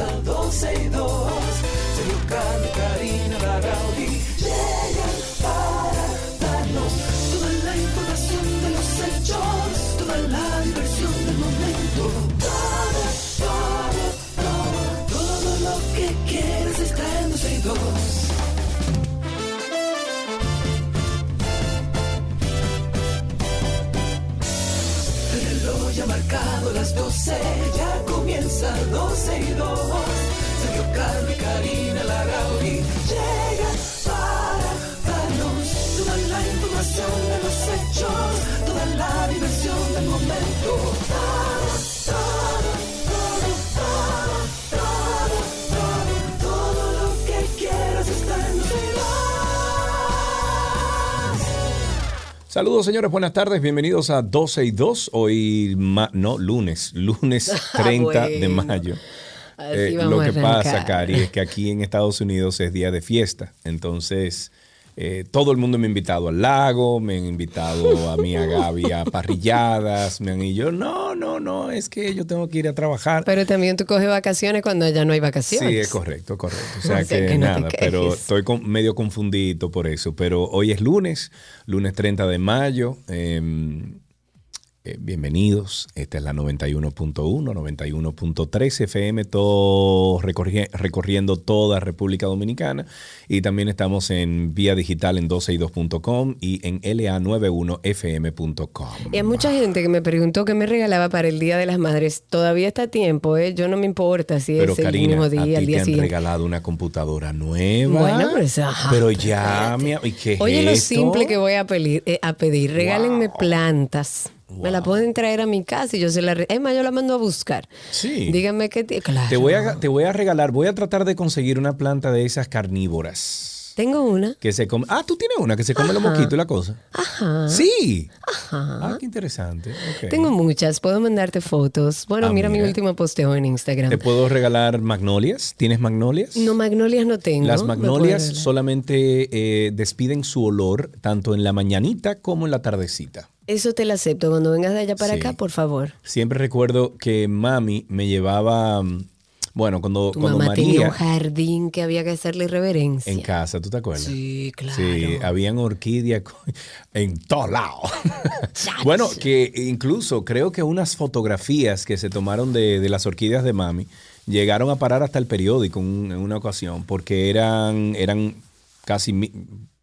comienza 12 comienza 12 y 2. Sergio y Karina Larrauri llegan para darnos toda la información de los hechos, toda la diversión del momento. Saludos señores, buenas tardes, bienvenidos a 12 y 2, hoy, ma- no, lunes, lunes 30 de bueno. mayo. Eh, lo que pasa. Cari, es que aquí en Estados Unidos es día de fiesta, entonces eh, todo el mundo me ha invitado al lago, me han invitado a mí, a Gaby, a parrilladas, me han y yo, no, no, no, es que yo tengo que ir a trabajar. Pero también tú coges vacaciones cuando ya no hay vacaciones. Sí, es correcto, correcto. O sea, O sea que, que no te nada, pero estoy con- medio confundido por eso. Pero hoy es lunes, lunes 30 de mayo. eh, eh, bienvenidos. Esta es la 91.1, 91.3 FM, todo recorri- recorriendo toda República Dominicana. Y también estamos en vía digital en 12y2.com y en LA91fm.com. Y hay mucha gente que me preguntó qué me regalaba para el Día de las Madres. Todavía está a tiempo, ¿eh? Yo no me importa si Pero es el Karina, mismo a día, ti el te día han siguiente. regalado una computadora nueva. Bueno, pues, ajá, Pero pero ya, mi ¿y qué es Oye, lo simple que voy a pedir, eh, a pedir. regálenme Wow. plantas. Me la pueden traer a mi casa y yo se la... Es más, yo la mando a buscar. Sí. Díganme qué... Claro. Te voy, a, te voy a regalar, voy a tratar de conseguir una planta de esas carnívoras. Tengo una. Que se come. Ah, tú tienes una que se come los mosquitos y la cosa. Ajá. Sí. Ah, qué interesante. Ok. Tengo muchas. Puedo mandarte fotos. Bueno, Ah, mira, mi último posteo en Instagram. ¿Te puedo regalar magnolias? ¿Tienes magnolias? No, magnolias no tengo. Las ¿Me magnolias solamente eh, despiden su olor tanto en la mañanita como en la tardecita. Eso te lo acepto. Cuando vengas de allá para Sí. acá, por favor. Siempre recuerdo que mami me llevaba, mm, bueno, cuando, Tu cuando mamá tenía un jardín que había que hacerle reverencia. en casa, ¿tú te acuerdas? Sí, claro. Sí, habían orquídeas en todos lados. bueno, que incluso creo que unas fotografías que se tomaron de, de las orquídeas de mami llegaron a parar hasta el periódico en, una ocasión porque eran, eran casi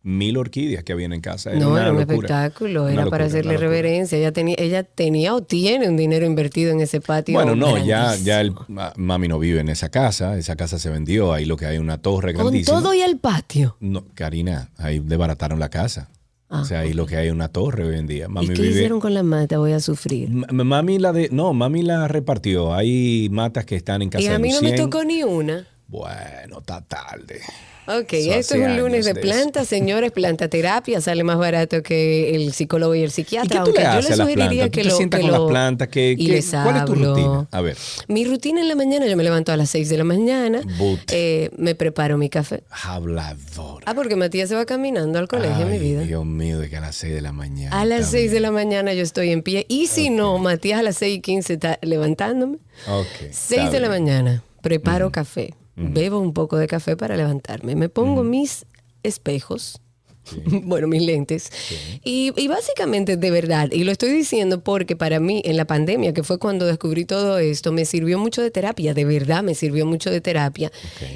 mil orquídeas que habían en casa. no, una era un locura. espectáculo, Una era locura, para hacerle reverencia. Ella tenía, ella tenía o tiene un dinero invertido en ese patio. Bueno, no, ya, ya el, mami no vive en esa casa, esa casa se vendió, ahí lo que hay una torre Con grandísima. todo y el patio. No, Karina, ahí desbarataron la casa. Ah, o sea, ahí lo que hay es una torre hoy en día. Mami ¿Y qué vive, hicieron con la mata? Voy a sufrir. M- Mami la de, no, mami la repartió. Hay matas que están en casa Y a mí no me tocó ni una. Bueno, está tarde. Ok, esto es un lunes de de plantas, señores. Planta terapia sale más barato que el psicólogo y el ¿Y psiquiatra. qué tú aunque yo le sugeriría que ¿Tú te lo, que con las plantas? ¿Qué- y les cuál es tu rutina? A ver. Mi rutina en la mañana, yo me levanto a las 6 de la mañana, eh, me preparo mi café. Habladora. Ah, porque Matías se va caminando al colegio, mi Ay, vida. Dios mío, de que a las 6 de la mañana. A las también. 6 de la mañana yo estoy en pie. Y si no, Matías a las 6 y 15 está levantándome. Ok. 6 está de la mañana, preparo café. Bebo un poco de café para levantarme. Me pongo mis espejos. Bueno, mis lentes. Y, y básicamente, de verdad, y lo estoy diciendo porque para mí, en la pandemia, que fue cuando descubrí todo esto, me sirvió mucho de terapia, de verdad me sirvió mucho de terapia.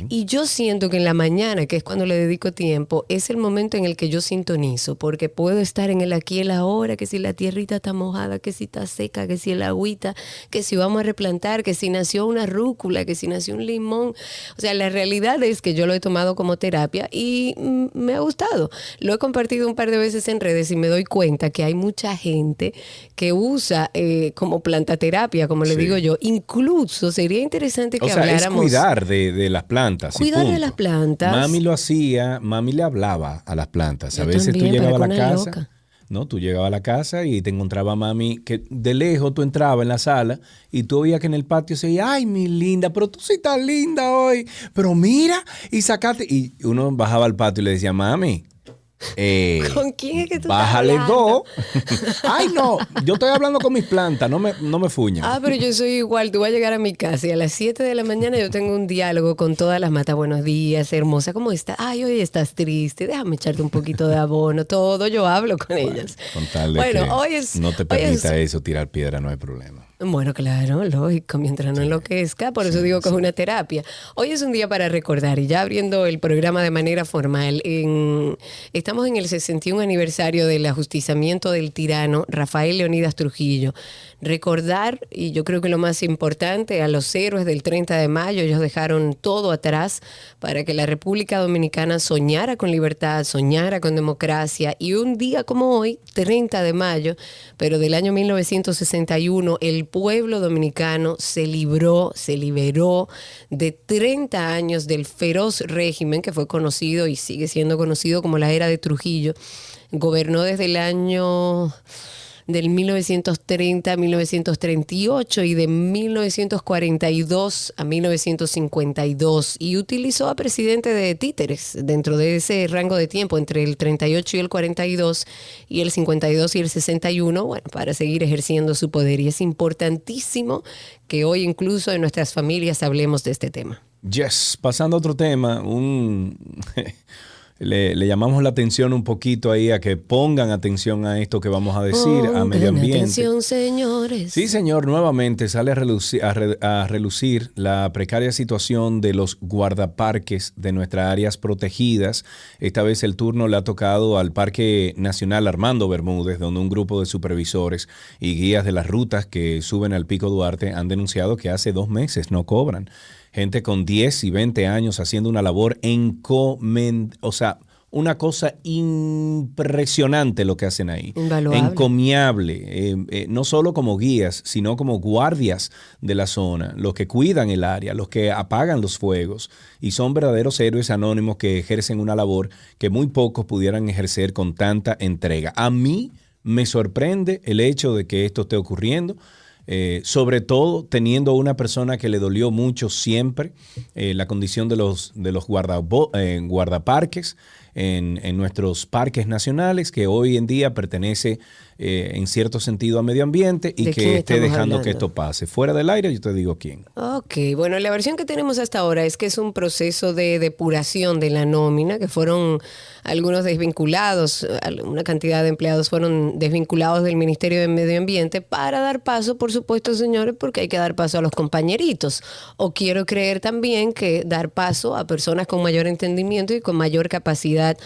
Y yo siento que en la mañana, que es cuando le dedico tiempo, es el momento en el que yo sintonizo, porque puedo estar en el aquí y el ahora, que si la tierrita está mojada, que si está seca, que si el agüita, que si vamos a replantar, que si nació una rúcula, que si nació un limón. O sea, la realidad es que yo lo he tomado como terapia y mm, me ha gustado. Lo he compartido un par de veces en redes y me doy cuenta que hay mucha gente que usa eh, como plantaterapia, como le Sí. digo yo. Incluso sería interesante que O sea, es habláramos. cuidar de, de las plantas. Cuidar de las plantas. Mami lo hacía, mami le hablaba a las plantas. Yo a veces también, tú llegabas a la casa. loca. No, tú llegabas a la casa y te encontraba mami que de lejos tú entrabas en la sala y tú oías que en el patio se decía, ay, mi linda, pero tú sí estás linda hoy. Pero mira, y sacaste. Y uno bajaba al patio y le decía, mami, Eh, ¿Con quién es que tú Bájale estás dos. Ay, no. Yo estoy hablando con mis plantas. No me, no me fuñan. Ah, pero yo soy igual. Tú vas a llegar a mi casa y a las 7 de la mañana yo tengo un diálogo con todas las matas. Buenos días, hermosa. ¿Cómo estás? Ay, hoy estás triste. Déjame echarte un poquito de abono. Todo yo hablo con ellas. Con tal de bueno, que hoy es. no te es- permita eso, tirar piedra, no hay problema. Bueno, claro, lógico, mientras no enloquezca, por eso digo que es una terapia. Hoy es un día para recordar y ya abriendo el programa de manera formal, en- estamos en el 61 aniversario del ajusticiamiento del tirano Rafael Leonidas Trujillo. Recordar, y yo creo que lo más importante, a los héroes del 30 de mayo, ellos dejaron todo atrás para que la República Dominicana soñara con libertad, soñara con democracia y un día como hoy, 30 de mayo, pero del año 1961, el pueblo dominicano se libró, se liberó de 30 años del feroz régimen que fue conocido y sigue siendo conocido como la era de Trujillo. Gobernó desde el año del 1930 a 1938 y de 1942 a 1952 y utilizó a presidente de títeres dentro de ese rango de tiempo entre el 38 y el 42 y el 52 y el 61, bueno, para seguir ejerciendo su poder y es importantísimo que hoy incluso en nuestras familias hablemos de este tema. Yes, pasando a otro tema, un le, le llamamos la atención un poquito ahí a que pongan atención a esto que vamos a decir, a medio ambiente. atención, señores. Sí, señor, nuevamente sale a relucir, a, re- a relucir la precaria situación de los guardaparques de nuestras áreas protegidas. Esta vez el turno le ha tocado al Parque Nacional Armando Bermúdez, donde un grupo de supervisores y guías de las rutas que suben al Pico Duarte han denunciado que hace dos meses no cobran. Gente con 10 y 20 años haciendo una labor encomen... O sea, una cosa impresionante lo que hacen ahí. Invaluable. Encomiable. eh, eh, no solo como guías, sino como guardias de la zona, los que cuidan el área, los que apagan los fuegos. Y son verdaderos héroes anónimos que ejercen una labor que muy pocos pudieran ejercer con tanta entrega. A mí me sorprende el hecho de que esto esté ocurriendo. Eh, sobre todo teniendo una persona que le dolió mucho siempre eh, la condición de los, de los guardabo- eh, guardaparques en, en nuestros parques nacionales, que hoy en día pertenece eh, en cierto sentido a medio ambiente y ¿De quién que esté dejando hablando? que esto pase. Fuera del aire, yo te digo quién. Ok, bueno, la versión que tenemos hasta ahora es que es un proceso de depuración de la nómina, que fueron algunos desvinculados, una cantidad de empleados fueron desvinculados del Ministerio de Medio Ambiente para dar paso, por supuesto, señores, porque hay que dar paso a los compañeritos. O quiero creer también que dar paso a personas con mayor entendimiento y con mayor capacidad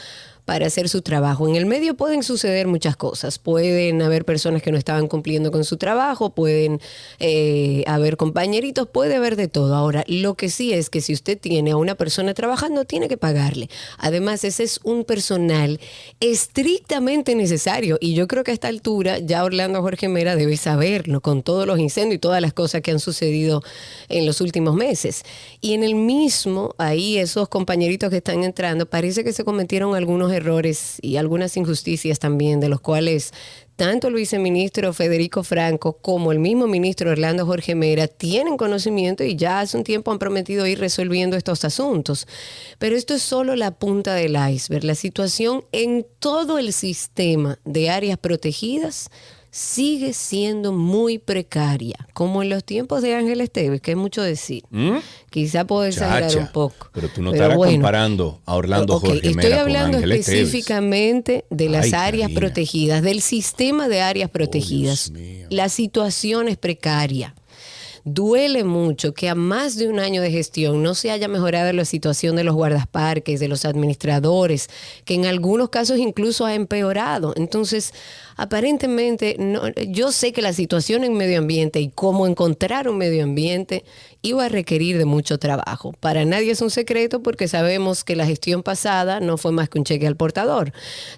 para hacer su trabajo. En el medio pueden suceder muchas cosas. Pueden haber personas que no estaban cumpliendo con su trabajo, pueden eh, haber compañeritos, puede haber de todo. Ahora, lo que sí es que si usted tiene a una persona trabajando, tiene que pagarle. Además, ese es un personal estrictamente necesario. Y yo creo que a esta altura ya Orlando Jorge Mera debe saberlo con todos los incendios y todas las cosas que han sucedido en los últimos meses. Y en el mismo, ahí esos compañeritos que están entrando, parece que se cometieron algunos errores y algunas injusticias también, de los cuales tanto el viceministro Federico Franco como el mismo ministro Orlando Jorge Mera tienen conocimiento y ya hace un tiempo han prometido ir resolviendo estos asuntos. Pero esto es solo la punta del iceberg. La situación en todo el sistema de áreas protegidas sigue siendo muy precaria, como en los tiempos de Ángel Esteves, que es mucho decir. Quizá puedo exagerar Chacha, un poco. Pero tú no estarás bueno. comparando a Orlando Ok, Jorge Estoy Mera con hablando Esteves. específicamente de las Ay, áreas Karina. protegidas, del sistema de áreas protegidas. mío. la situación es precaria. Duele mucho que a más de un año de gestión no se haya mejorado la situación de los guardaparques, de los administradores, que en algunos casos incluso ha empeorado. Entonces, aparentemente, no- yo sé que la situación en medio ambiente y cómo encontrar un medio ambiente iba a requerir de mucho trabajo. Para nadie es un secreto porque sabemos que la gestión pasada no fue más que un cheque al portador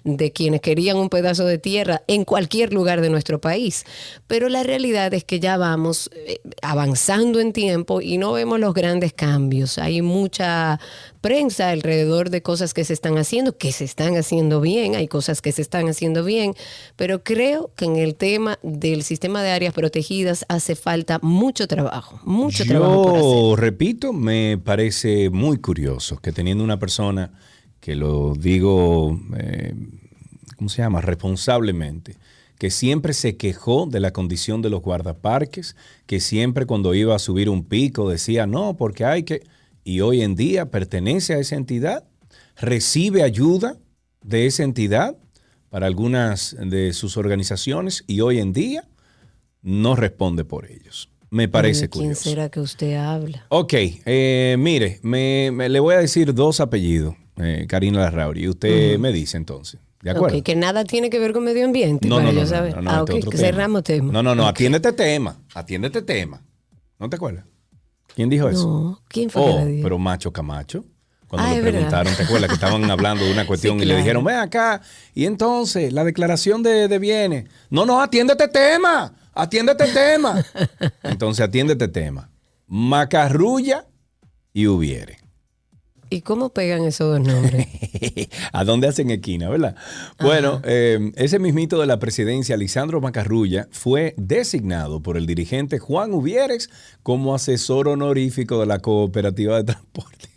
de quienes querían un pedazo de tierra en cualquier lugar de nuestro país. Pero la realidad es que ya vamos eh, avanzando en tiempo y no vemos los grandes cambios. Hay mucha prensa alrededor de cosas que se están haciendo, que se están haciendo bien, hay cosas que se están haciendo bien, pero creo que en el tema del sistema de áreas protegidas hace falta mucho trabajo, mucho trabajo por hacer. Yo repito, me parece muy curioso que teniendo una persona que lo digo, eh, ¿cómo se llama? Responsablemente, que siempre se quejó de la condición de los guardaparques, que siempre cuando iba a subir un pico decía, no, porque hay que... Y hoy en día pertenece a esa entidad, recibe ayuda de esa entidad para algunas de sus organizaciones y hoy en día no responde por ellos. Me parece ¿De quién curioso. será que usted habla? Ok, eh, mire, me, me- le voy a decir dos apellidos, eh, Karina Larrauri, y usted me dice entonces. ¿De acuerdo? Ok, que nada tiene que ver con medio ambiente. No, para no, no, yo no, saber. no, no, ah, este ok, otro que tema. cerramos tema. No, no, no, Ok. atiende este tema, atiende este tema. ¿No te acuerdas? ¿Quién dijo eso? No, ¿quién fue que Oh, le dijo? pero Macho Camacho. Cuando Ah, le preguntaron, ¿te acuerdas que estaban hablando de una cuestión y le dijeron, ven acá, y entonces la declaración de, de bienes? No, no, atiende este tema, atiende este tema. Entonces atiende este tema. Macarrulla y hubiere. ¿Y cómo pegan esos dos nombres? ¿A dónde hacen esquina, verdad? Bueno, eh, ese mismito de la presidencia, Lisandro Macarrulla, fue designado por el dirigente Juan Uvieres como asesor honorífico de la Cooperativa de Transporte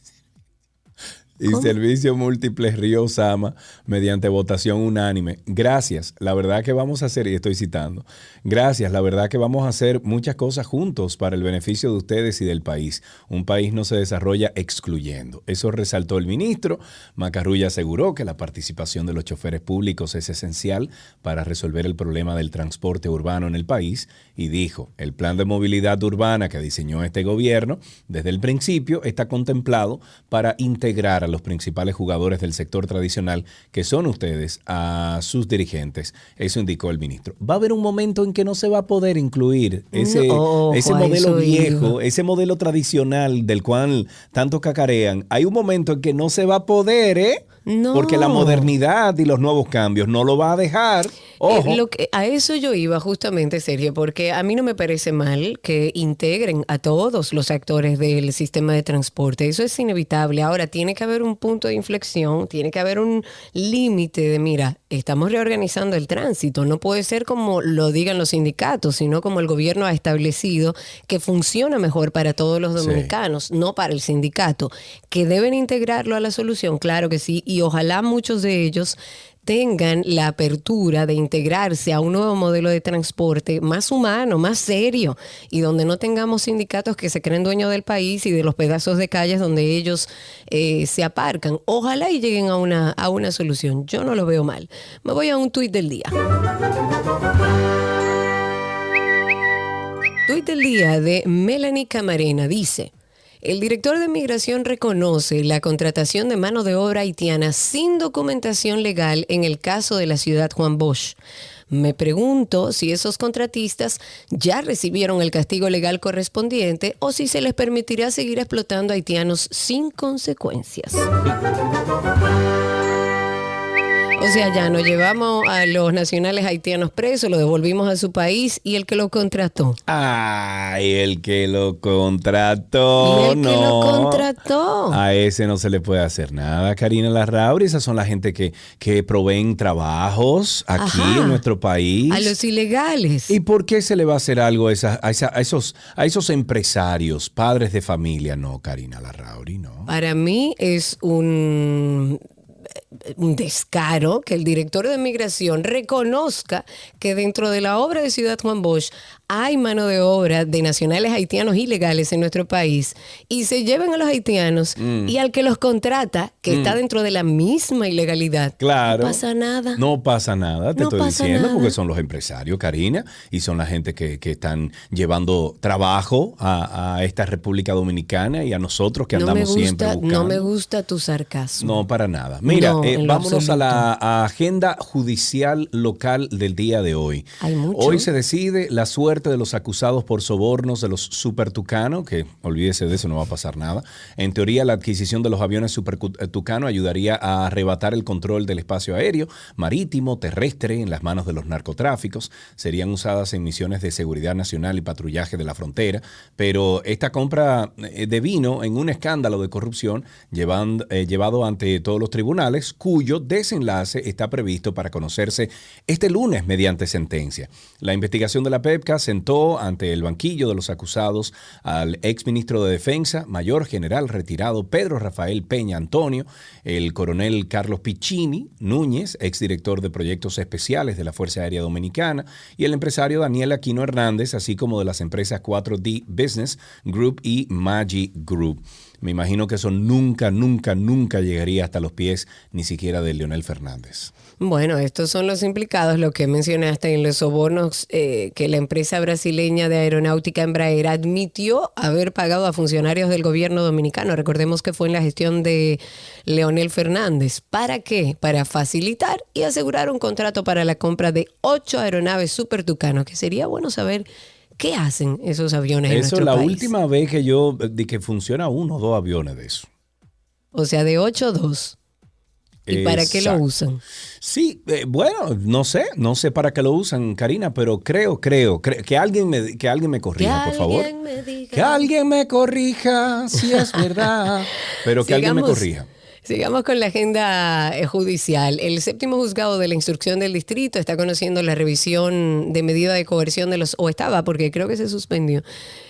y Servicio Múltiple Río Sama mediante votación unánime. Gracias, la verdad que vamos a hacer, y estoy citando, gracias, la verdad que vamos a hacer muchas cosas juntos para el beneficio de ustedes y del país. Un país no se desarrolla excluyendo. Eso resaltó el ministro. Macarrulla aseguró que la participación de los choferes públicos es esencial para resolver el problema del transporte urbano en el país y dijo, el plan de movilidad urbana que diseñó este gobierno desde el principio está contemplado para integrar a los principales jugadores del sector tradicional, que son ustedes, a sus dirigentes. Eso indicó el ministro. Va a haber un momento en que no se va a poder incluir ese, No, ese a modelo viejo, ese modelo tradicional del cual tanto cacarean. Hay un momento en que no se va a poder, ¿eh? No. Porque la modernidad y los nuevos cambios no lo va a dejar. Ojo. Eh, lo que- a eso yo iba justamente, Sergio, porque a mí no me parece mal que integren a todos los actores del sistema de transporte. Eso es inevitable. Ahora, tiene que haber un punto de inflexión, tiene que haber un límite de, mira, estamos reorganizando el tránsito. No puede ser como lo digan los sindicatos, sino como el gobierno ha establecido que funciona mejor para todos los Sí. dominicanos, no para el sindicato. Que deben integrarlo a la solución, claro que sí, y ojalá muchos de ellos tengan la apertura de integrarse a un nuevo modelo de transporte más humano, más serio, y donde no tengamos sindicatos que se creen dueños del país y de los pedazos de calles donde ellos eh, se aparcan. Ojalá y lleguen a una, a una solución. Yo no lo veo mal. Me voy a un tuit del día. Tuit del día de Melanie Camarena dice, el director de migración reconoce la contratación de mano de obra haitiana sin documentación legal en el caso de la ciudad Juan Bosch. Me pregunto si esos contratistas ya recibieron el castigo legal correspondiente o si se les permitirá seguir explotando haitianos sin consecuencias. O sea, ya nos llevamos a los nacionales haitianos presos, lo devolvimos a su país y el que lo contrató. Ay, el que lo contrató. Y el que lo contrató. A ese no se le puede hacer nada, Karina Larrauri. Esas son la gente que, que proveen trabajos aquí Ajá. en nuestro país. A los ilegales. ¿Y por qué se le va a hacer algo a, esa- a esa- a esos, a esos empresarios, padres de familia? No, Karina Larrauri, no. Para mí es un, un descaro que el director de migración reconozca que dentro de la obra de Ciudad Juan Bosch hay mano de obra de nacionales haitianos ilegales en nuestro país y se lleven a los haitianos Mm. y al que los contrata, que está dentro de la misma ilegalidad. Claro. No pasa nada. No pasa nada, te No estoy diciendo, nada. porque son los empresarios, Karina, y son la gente que, que están llevando trabajo a, a esta República Dominicana y a nosotros que no andamos siempre gusta, buscando. no me gusta tu sarcasmo. No, para nada. Mira, No, eh, a la a agenda judicial local del día de hoy. Hay mucho. Hoy se decide la suerte de los acusados por sobornos de los Super Tucano, que olvídese de eso, no va a pasar nada. En teoría, la adquisición de los aviones Super eh, Tucano ayudaría a arrebatar el control del espacio aéreo, marítimo, terrestre en las manos de los narcotráficos. Serían usadas en misiones de seguridad nacional y patrullaje de la frontera. Pero esta compra eh, devino en un escándalo de corrupción llevan- eh, llevado ante todos los tribunales, cuyo desenlace está previsto para conocerse este lunes mediante sentencia. La investigación de la PEPCA se presentó ante el banquillo de los acusados al exministro de Defensa, mayor general retirado Pedro Rafael Peña Antonio, el coronel Carlos Piccini Núñez, exdirector de proyectos especiales de la Fuerza Aérea Dominicana, y el empresario Daniel Aquino Hernández, así como de las empresas 4D Business Group y Magi Group. Me imagino que eso nunca, nunca, nunca llegaría hasta los pies ni siquiera de Leonel Fernández. Bueno, estos son los implicados, lo que mencionaste en los sobornos eh, que la empresa brasileña de aeronáutica Embraer admitió haber pagado a funcionarios del gobierno dominicano. Recordemos que fue en la gestión de Leonel Fernández. ¿Para qué? Para facilitar y asegurar un contrato para la compra de ocho aeronaves Super Tucano, que sería bueno saber ¿Qué hacen esos aviones Eso en es la país? última vez que yo, de que funciona uno o dos aviones de eso. O sea, de 8 a 2. ¿Y para qué lo usan? Sí, eh, bueno, no sé, no sé para qué lo usan, Karina, pero creo, creo, cre- que alguien me, que alguien me corrija, por favor. alguien me diga. Que alguien me corrija, si es verdad. Pero que alguien me corrija. Sigamos con la agenda eh, judicial. El séptimo juzgado de la instrucción del distrito está conociendo la revisión de medida de coerción de los, o estaba, porque creo que se suspendió,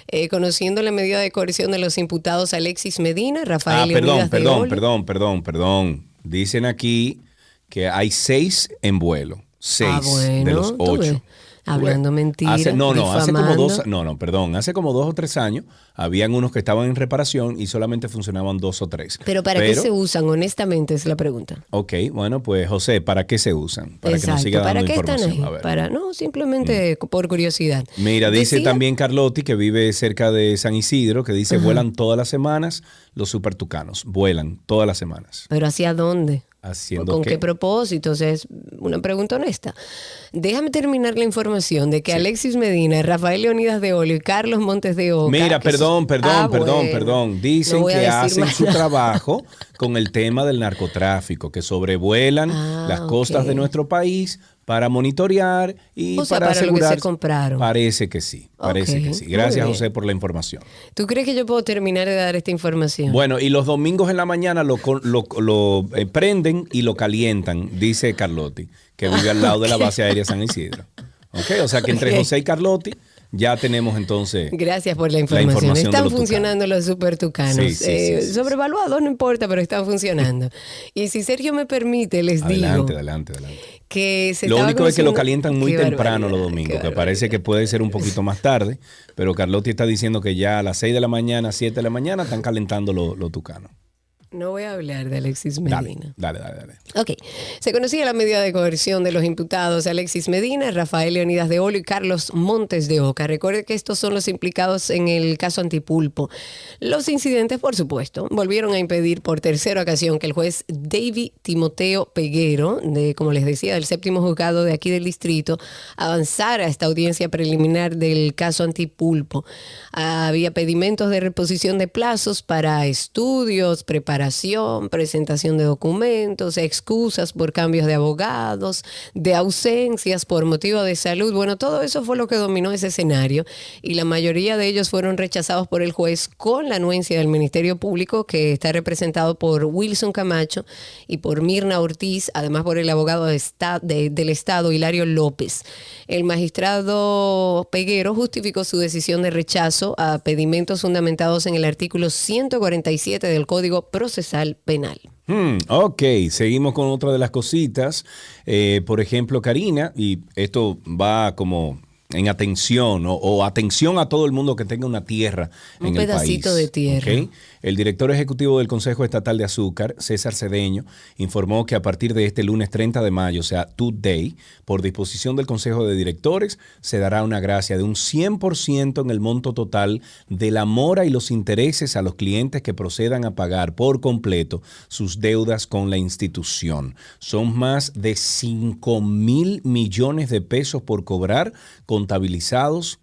eh, conociendo la medida de coerción de los imputados Alexis Medina, Rafael Ah, perdón, Leonidas de perdón, perdón, perdón, perdón. Dicen aquí que hay seis en vuelo. Seis Ah, bueno, de los ocho. Hablando mentiras, Hace- no, no, hace como dos, no, no, perdón, hace como dos o tres años habían unos que estaban en reparación y solamente funcionaban dos o tres. Pero ¿para qué se usan? Honestamente es la pregunta. Ok, bueno, pues José, ¿para qué se usan? Para que nos siga ¿Para dando qué están información. ahí? A ver. Mm. Para, no, simplemente por curiosidad. Mira, dice Decía- también Carlotti, que vive cerca de San Isidro, que dice, vuelan todas las semanas los supertucanos. Vuelan todas las semanas. ¿Pero hacia dónde? ¿Haciendo ¿Con qué? qué propósito? O sea, es una pregunta honesta. Déjame terminar la información de que Alexis Medina, Rafael Leonidas de Olio y Carlos Montes de Oca... Mira, perdón, perdón, Ah, perdón, bueno. perdón. Dicen que hacen más su trabajo con el tema del narcotráfico, que sobrevuelan Ah, las costas de nuestro país para monitorear y O sea, para para lo que se asegurar. compraron. Parece que sí, parece que sí. Gracias. José, por la información. ¿Tú crees que yo puedo terminar de dar esta información? Bueno, y los domingos en la mañana lo, co- lo- lo, eh, prenden y lo calientan, dice Carlotti, que vive al lado de la base aérea San Isidro. Ok, o sea que entre. José y Carlotti ya tenemos entonces... Gracias por la información. información de están los funcionando los super tucanos. Sí, sí, Eh, sí, sobrevaluados no importa, pero están funcionando. y si Sergio me permite, les Adelante, digo adelante, adelante. Que se Lo único es que lo calientan muy Qué temprano los domingos, que parece que puede ser un poquito más tarde, pero Carlotti está diciendo que ya a las 6 de la mañana, 7 de la mañana están calentando los los tucanos. No voy a hablar de Alexis Dale, Medina. dale, dale, dale. Ok, se conocía la medida de coerción de los imputados Alexis Medina, Rafael Leonidas de Olo y Carlos Montes de Oca. Recuerde que estos son los implicados en el caso Antipulpo. Los incidentes, por supuesto, volvieron a impedir por tercera ocasión que el juez David Timoteo Peguero, de, como les decía, del séptimo juzgado de aquí del distrito, avanzara a esta audiencia preliminar del caso Antipulpo. Había pedimentos de reposición de plazos para estudios, preparación, presentación de documentos, excusas por cambios de abogados, de ausencias por motivo de salud. Bueno, todo eso fue lo que dominó ese escenario y la mayoría de ellos fueron rechazados por el juez con la anuencia del Ministerio Público que está representado por Wilson Camacho y por Mirna Ortiz, además por el abogado del Estado Hilario López. El magistrado Peguero justificó su decisión de rechazo a pedimentos fundamentados en el artículo 147 del Código Procesal Penal. Hmm, ok, seguimos con otra de las cositas. Eh, por ejemplo, Karina, y esto va como en atención o, o atención a todo el mundo que tenga una tierra Un en el país. pedacito de tierra. El director ejecutivo del Consejo Estatal de Azúcar, César Cedeño, informó que a partir de este lunes 30 de mayo, o sea, today, por disposición del Consejo de Directores, se dará una gracia de un 100% en el monto total de la mora y los intereses a los clientes que procedan a pagar por completo sus deudas con la institución. Son más de 5 mil millones de pesos por cobrar, contabilizados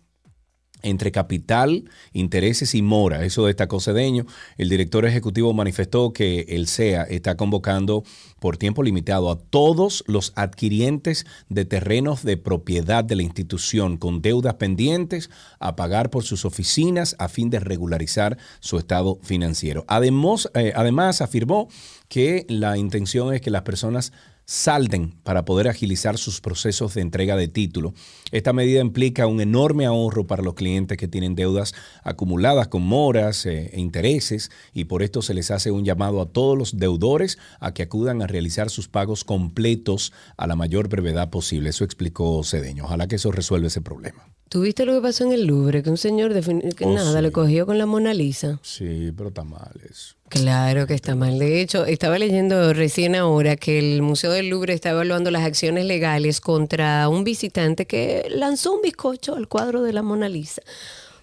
entre capital, intereses y mora. Eso destacó Cedeño. El director ejecutivo manifestó que el CEA está convocando por tiempo limitado a todos los adquirientes de terrenos de propiedad de la institución con deudas pendientes a pagar por sus oficinas a fin de regularizar su estado financiero. Además, eh, además afirmó que la intención es que las personas salden para poder agilizar sus procesos de entrega de título. Esta medida implica un enorme ahorro para los clientes que tienen deudas acumuladas con moras eh, e intereses y por esto se les hace un llamado a todos los deudores a que acudan a realizar sus pagos completos a la mayor brevedad posible. Eso explicó Cedeño. Ojalá que eso resuelva ese problema. ¿Tuviste lo que pasó en el Louvre? Que un señor que Oh, nada sí. le cogió con la Mona Lisa. Sí, pero está mal eso. Claro que está mal. De hecho, estaba leyendo recién ahora que el Museo del Louvre está evaluando las acciones legales contra un visitante que lanzó un bizcocho al cuadro de la Mona Lisa.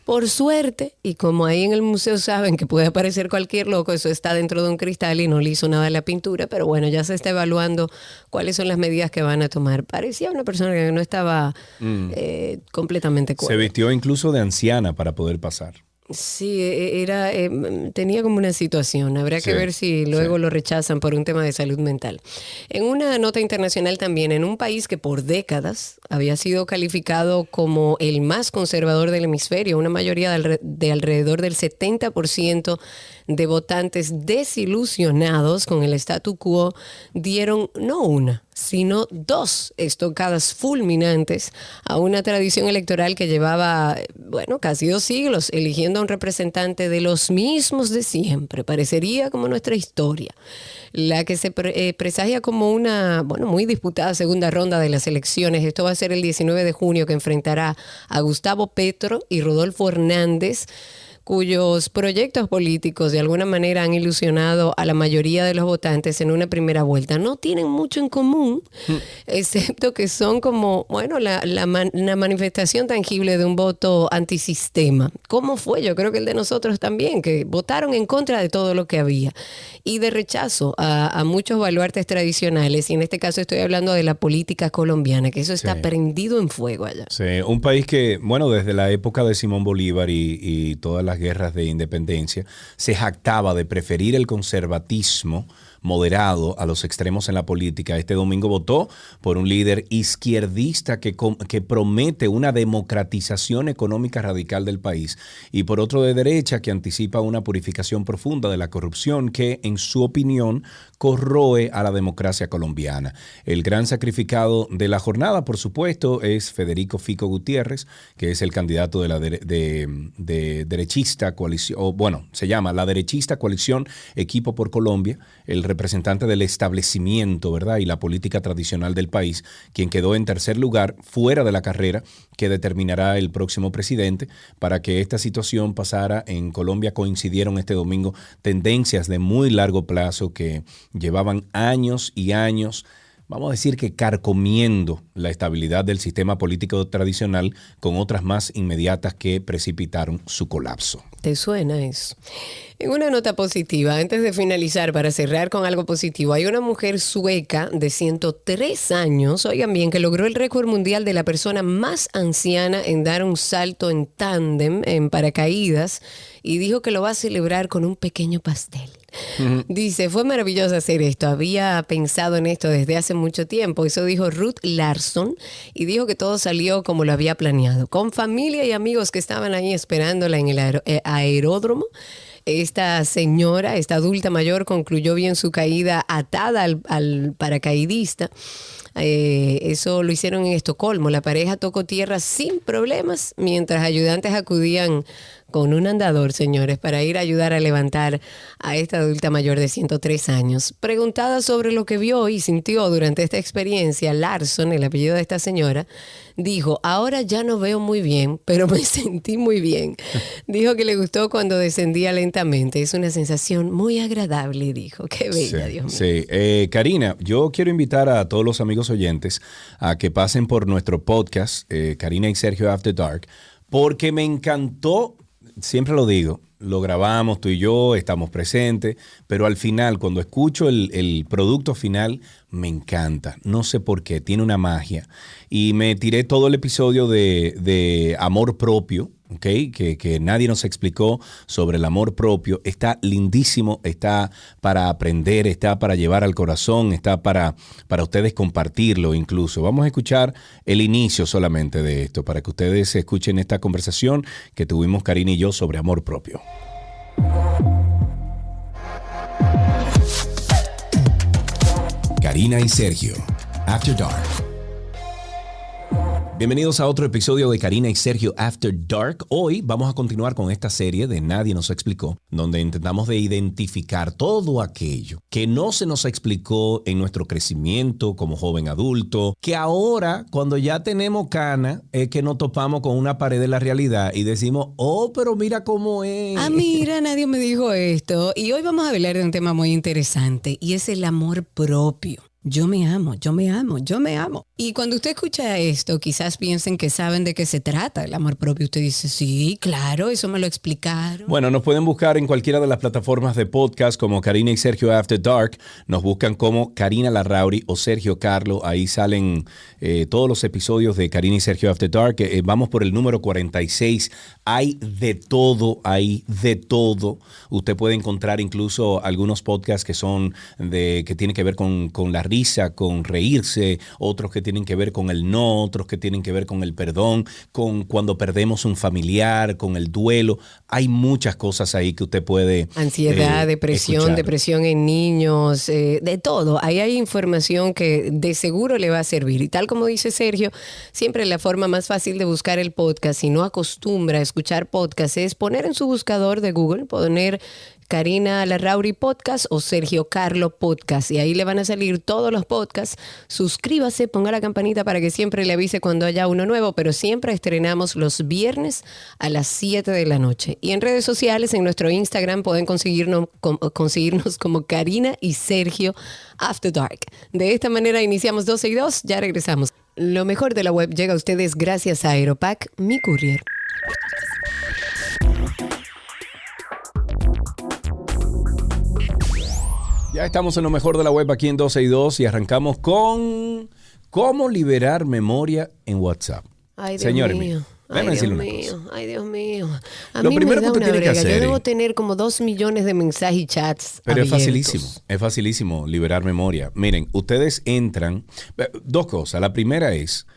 Por suerte, y como ahí en el museo saben que puede aparecer cualquier loco, eso está dentro de un cristal y no le hizo nada a la pintura, pero bueno, ya se está evaluando cuáles son las medidas que van a tomar. Parecía una persona que no estaba eh, completamente Mm. Se cuerda. vistió incluso de anciana para poder pasar. Sí, e- era, eh, tenía como una situación. Habrá que ver si luego lo rechazan por un tema de salud mental. En una nota internacional también, en un país que por décadas había sido calificado como el más conservador del hemisferio, una mayoría de alrededor del 70% de votantes desilusionados con el statu quo dieron no una, sino dos estocadas fulminantes a una tradición electoral que llevaba, bueno, casi dos siglos eligiendo a un representante de los mismos de siempre. Parecería como nuestra historia, la que se pre- eh, presagia como una, bueno, muy disputada segunda ronda de las elecciones. Esto va a ser el 19 de junio que enfrentará a Gustavo Petro y Rodolfo Hernández cuyos proyectos políticos de alguna manera han ilusionado a la mayoría de los votantes en una primera vuelta. No tienen mucho en común, excepto que son como, bueno, la, la man- la manifestación tangible de un voto antisistema. ¿Cómo fue? Yo creo que el de nosotros también, que votaron en contra de todo lo que había y de rechazo a, a muchos baluartes tradicionales. Y en este caso estoy hablando de la política colombiana, que eso está Sí. prendido en fuego allá. Sí, un país que, bueno, desde la época de Simón Bolívar y, y todas las guerras de independencia, se jactaba de preferir el conservatismo moderado a los extremos en la política. Este domingo votó por un líder izquierdista que, que promete una democratización económica radical del país y por otro de derecha que anticipa una purificación profunda de la corrupción que, en su opinión, corroe a la democracia colombiana. El gran sacrificado de la jornada, por supuesto, es Federico Fico Gutiérrez, que es el candidato de la de derechista coalición, o bueno, se llama la derechista coalición Equipo por Colombia, el representante del establecimiento, ¿verdad? Y la política tradicional del país, quien quedó en tercer lugar fuera de la carrera que determinará el próximo presidente. Para que esta situación pasara en Colombia coincidieron este domingo tendencias de muy largo plazo que llevaban años y años vamos a decir que carcomiendo la estabilidad del sistema político tradicional con otras más inmediatas que precipitaron su colapso. ¿Te suena eso? En una nota positiva, antes de finalizar, para cerrar con algo positivo, hay una mujer sueca de 103 años, oigan bien, que logró el récord mundial de la persona más anciana en dar un salto en tándem, en paracaídas, y dijo que lo va a celebrar con un pequeño pastel. Dice, fue maravilloso hacer esto. Había pensado en esto desde hace mucho tiempo. Eso dijo Ruth Larson y dijo que todo salió como lo había planeado. Con familia y amigos que estaban ahí esperándola en el eh, aeródromo. Esta señora, esta adulta mayor, concluyó bien su caída atada al, al paracaidista. Eh, eso lo hicieron en Estocolmo. La pareja tocó tierra sin problemas mientras ayudantes acudían con un andador, señores, para ir a ayudar a levantar a esta adulta mayor de 103 años. Preguntada sobre lo que vio y sintió durante esta experiencia, Larson, el apellido de esta señora, dijo, ahora ya no veo muy bien, pero me sentí muy bien. Dijo que le gustó cuando descendía lentamente. Es una sensación muy agradable, dijo. Qué bella, Sí, Dios mío. sí. Eh, Karina, yo quiero invitar a todos los amigos oyentes a que pasen por nuestro podcast, eh, Karina y Sergio After Dark, porque me encantó, siempre lo digo, lo grabamos tú y yo, estamos presentes, pero al final, cuando escucho el, producto final, me encanta. No sé por qué, tiene una magia. Y me tiré todo el episodio de Amor Propio, ¿ok? Que, que nadie nos explicó sobre el amor propio. Está lindísimo, está para aprender, está para llevar al corazón, está para, para ustedes compartirlo incluso. Vamos a escuchar el inicio solamente de esto, para que ustedes escuchen esta conversación que tuvimos Karina y yo sobre amor propio. Karina y Sergio. After Dark. Bienvenidos a otro episodio de Karina y Sergio After Dark. Hoy vamos a continuar con esta serie de Nadie nos explicó, donde intentamos de identificar todo aquello que no se nos explicó en nuestro crecimiento como joven adulto, que ahora cuando ya tenemos cana es que nos topamos con una pared de la realidad y decimos, oh, pero mira cómo es. Ah, mira, nadie me dijo esto. Y hoy vamos a hablar de un tema muy interesante y es el amor propio. Yo me amo, yo me amo, yo me amo. Y cuando usted escucha esto, quizás piensen que saben de qué se trata el amor propio. Usted dice, sí, claro, eso me lo explicaron. Bueno, nos pueden buscar en cualquiera de las plataformas de podcast como Karina y Sergio After Dark. Nos buscan como Karina Larrauri o Sergio Carlo. Ahí salen eh, todos los episodios de Karina y Sergio After Dark. Eh, vamos por el número 46. Hay de todo ahí, de todo. Usted puede encontrar incluso algunos podcasts que son de, que tienen que ver con, con la con reírse, otros que tienen que ver con el no, otros que tienen que ver con el perdón, con cuando perdemos un familiar, con el duelo. Hay muchas cosas ahí que usted puede... Ansiedad, eh, depresión, depresión en niños, eh, de todo. Ahí hay información que de seguro le va a servir. Y tal como dice Sergio, siempre la forma más fácil de buscar el podcast, si no acostumbra a escuchar podcast, es poner en su buscador de Google, poner Karina Larrauri Podcast o Sergio Carlo Podcast. Y ahí le van a salir todos los podcasts. Suscríbase, ponga la campanita para que siempre le avise cuando haya uno nuevo, pero siempre estrenamos los viernes a las 7 de la noche. Y en redes sociales, en nuestro Instagram, pueden conseguirnos, conseguirnos como Karina y Sergio After Dark. De esta manera iniciamos 12 y 2, ya regresamos. Lo mejor de la web llega a ustedes gracias a Aeropack, mi courier. Ya estamos en lo mejor de la web aquí en 12 y 2 y arrancamos con cómo liberar memoria en WhatsApp. Ay, Dios Señores mío. Ay, Dios mío, ay, Dios mío. A lo mí primero me da que usted tiene que hacer. Yo debo tener como dos millones de mensajes y chats. Pero abiertos. es facilísimo, es facilísimo liberar memoria. Miren, ustedes entran. Dos cosas. La primera es,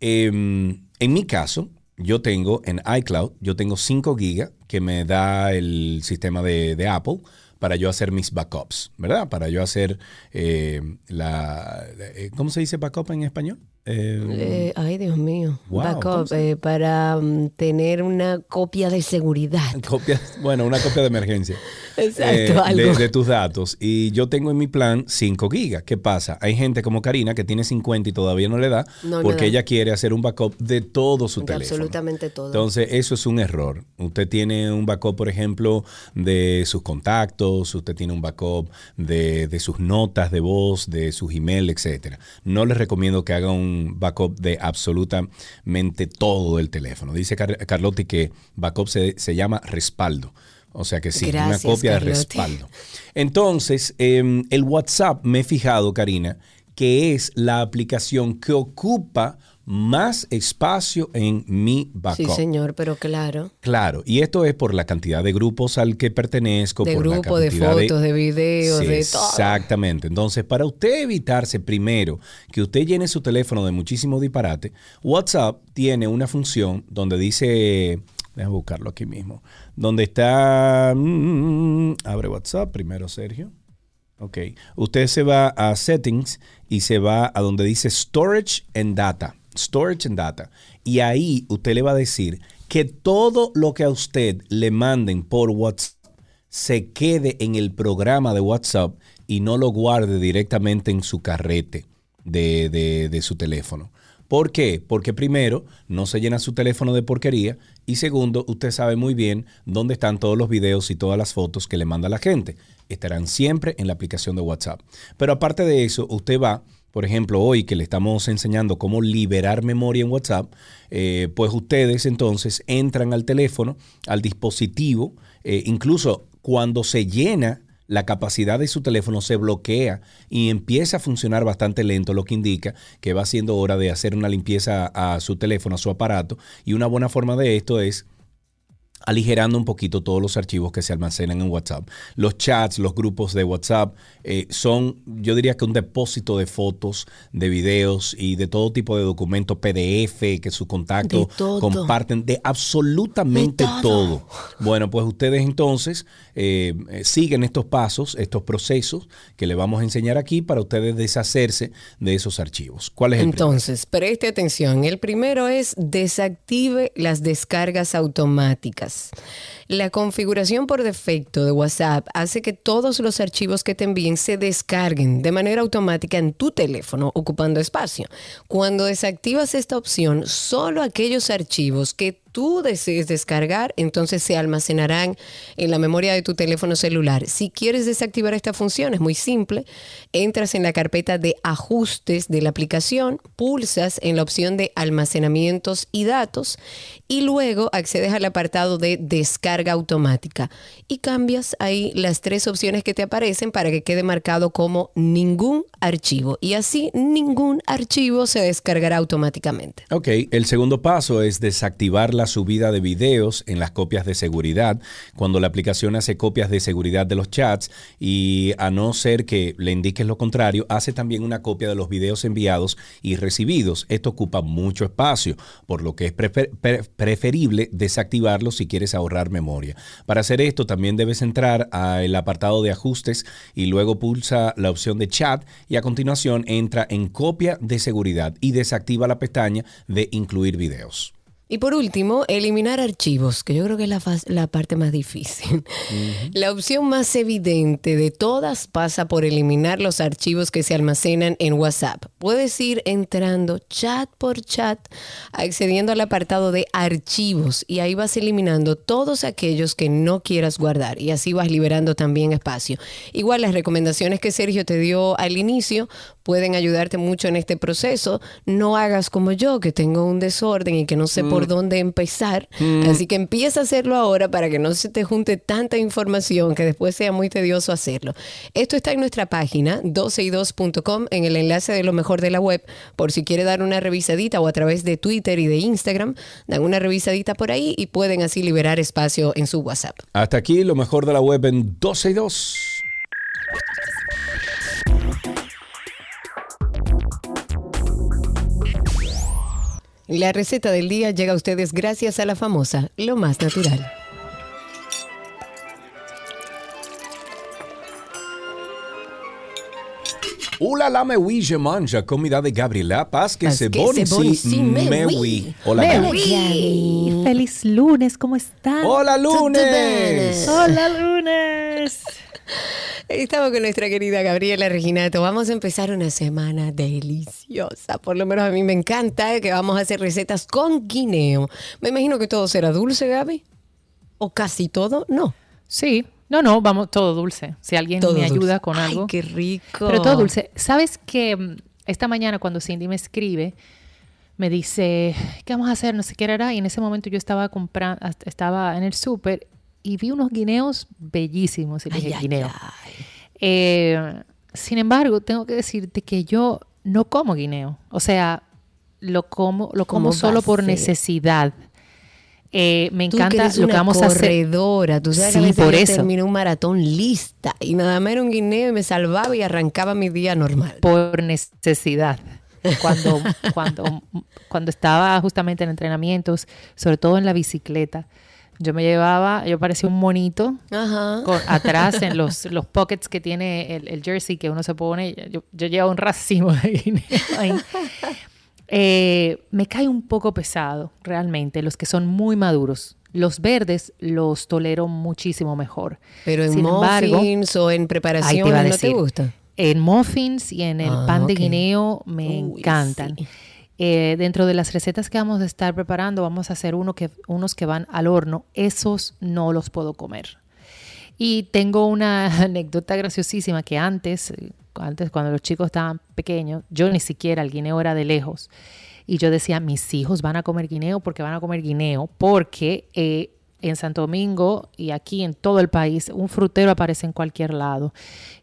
eh, en mi caso, yo tengo en iCloud, yo tengo 5 gigas que me da el sistema de, de Apple para yo hacer mis backups, ¿verdad? Para yo hacer eh, la... Eh, ¿Cómo se dice backup en español? Eh, eh, ay, Dios mío. Backup, eh, para um, tener una copia de seguridad. Copia, bueno, una copia de emergencia. Exacto, algo. De, de, tus datos. Y yo tengo en mi plan 5 gigas. ¿Qué pasa? Hay gente como Karina que tiene 50 y todavía no le da No, no porque da. ella quiere hacer un backup de todo su De teléfono. absolutamente todo. Entonces, eso es un error. Usted tiene un backup, por ejemplo, de sus contactos, usted tiene un backup de, de sus notas de voz, de sus email, etcétera. No les recomiendo que haga un backup de absolutamente todo el teléfono. Dice Car Carlotti que backup se, se, llama respaldo. O sea que sí, Gracias, una copia Carlotti. de respaldo. Entonces, eh, el WhatsApp, me he fijado, Karina, que es la aplicación que ocupa más espacio en mi backup. Sí, señor, pero claro. Claro, y esto es por la cantidad de grupos al que pertenezco. De por grupo, la de fotos, de, videos, Sí, de todo. Exactamente. Entonces, para usted evitarse primero que usted llene su teléfono de muchísimo disparate, WhatsApp tiene una función donde dice, déjame buscarlo aquí mismo, donde está, mm, abre WhatsApp primero, Sergio. Ok. Usted se va a Settings y se va a donde dice Storage and Data. Storage and Data. Y ahí usted le va a decir que todo lo que a usted le manden por WhatsApp se quede en el programa de WhatsApp y no lo guarde directamente en su carrete de, de, de su teléfono. ¿Por qué? Porque primero, no se llena su teléfono de porquería y segundo, usted sabe muy bien dónde están todos los videos y todas las fotos que le manda la gente. Estarán siempre en la aplicación de WhatsApp. Pero aparte de eso, usted va, por ejemplo, hoy que le estamos enseñando cómo liberar memoria en WhatsApp, eh, pues ustedes entonces entran al teléfono, al dispositivo, eh, incluso cuando se llena la capacidad de su teléfono se bloquea y empieza a funcionar bastante lento, lo que indica que va siendo hora de hacer una limpieza a su teléfono, a su aparato. Y una buena forma de esto es aligerando un poquito todos los archivos que se almacenan en WhatsApp. Los chats, los grupos de WhatsApp eh, son, yo diría que un depósito de fotos, de videos y de todo tipo de documentos PDF que su contacto comparten de absolutamente todo. Bueno, pues ustedes entonces eh, eh, siguen estos pasos, estos procesos que le vamos a enseñar aquí para ustedes deshacerse de esos archivos. ¿Cuál es el Entonces, preste atención. El primero es desactive las descargas automáticas. La configuración por defecto de WhatsApp hace que todos los archivos que te envíen se descarguen de manera automática en tu teléfono, ocupando espacio. Cuando desactivas esta opción, solo aquellos archivos que tú desees descargar, entonces se almacenarán en la memoria de tu teléfono celular. Si quieres desactivar esta función, es muy simple. Entras en la carpeta de ajustes de la aplicación, pulsas en la opción de almacenamientos y datos y luego accedes al apartado de descarga automática y cambias ahí las tres opciones que te aparecen para que quede marcado como ningún archivo y así ningún archivo se descargará automáticamente. Ok, el segundo paso es desactivar la subida de videos en las copias de seguridad cuando la aplicación hace copias de seguridad de los chats y a no ser que le indiques lo contrario, hace también una copia de los videos enviados y recibidos. Esto ocupa mucho espacio, por lo que es preferible desactivarlo si quieres ahorrar memoria. Para hacer esto también debes entrar al apartado de ajustes y luego pulsa la opción de chat y a continuación entra en copia de seguridad y desactiva la pestaña de incluir videos. Y por último, eliminar archivos, que yo creo que es la, la parte más difícil. La opción más evidente de todas pasa por eliminar los archivos que se almacenan en WhatsApp. Puedes ir entrando chat por chat, accediendo al apartado de archivos y ahí vas eliminando todos aquellos que no quieras guardar y así vas liberando también espacio. Igual las recomendaciones que Sergio te dio al inicio pueden ayudarte mucho en este proceso. No hagas como yo, que tengo un desorden y que no sé por mm. dónde empezar. Mm. Así que empieza a hacerlo ahora para que no se te junte tanta información que después sea muy tedioso hacerlo. Esto está en nuestra página 12y2.com en el enlace de lo mejor de la web. Por si quiere dar una revisadita o a través de Twitter y de Instagram, dan una revisadita por ahí y pueden así liberar espacio en su WhatsApp. Hasta aquí lo mejor de la web en 12 y 2. La receta del día llega a ustedes gracias a la famosa Lo Más Natural. Hola la me je manja, comida de Gabriela Paz, que se bonsi mewi. Hola, Gabriela. Feliz lunes, ¿cómo están? Hola, lunes. Hola, lunes. Estamos con nuestra querida Gabriela Reginato. Vamos a empezar una semana deliciosa. Por lo menos a mí me encanta que vamos a hacer recetas con guineo. Me imagino que todo será dulce, Gaby. ¿O casi todo? No. Sí. No, no, vamos, todo dulce. Si alguien me ayuda con algo. Ay, qué rico. Pero todo dulce. ¿Sabes que mm, esta mañana cuando Cindy me escribe, me dice, ¿qué vamos a hacer? No sé qué era. Y en ese momento yo estaba comprando, estaba en el súper y vi unos guineos bellísimos. Y dije, guineo. Eh, sin embargo, tengo que decirte que yo no como guineo. O sea, lo como, lo como solo por necesidad. Eh, me encanta lo que vamos a hacer. Tú sabes sí, por eso. terminé un maratón lista y nada más era un guineo y me salvaba y arrancaba mi día normal. Por necesidad. Cuando, cuando, cuando estaba justamente en entrenamientos, sobre todo en la bicicleta, yo me llevaba, yo parecía un monito atrás en los, los pockets que tiene el, jersey que uno se pone. Yo, yo llevo un racimo de guineo ahí. Eh, me cae un poco pesado, realmente, los que son muy maduros. Los verdes los tolero muchísimo mejor. Pero en muffins o en preparación no te gusta. En muffins y en el ah, pan de guineo me encantan. Eh, dentro de las recetas que vamos a estar preparando, vamos a hacer uno que, unos que van al horno. Esos no los puedo comer. Y tengo una anécdota graciosísima que antes, antes cuando los chicos estaban pequeños, yo ni siquiera el guineo era de lejos. Y yo decía, mis hijos van a comer guineo porque van a comer guineo, porque eh, en Santo Domingo y aquí en todo el país, un frutero aparece en cualquier lado.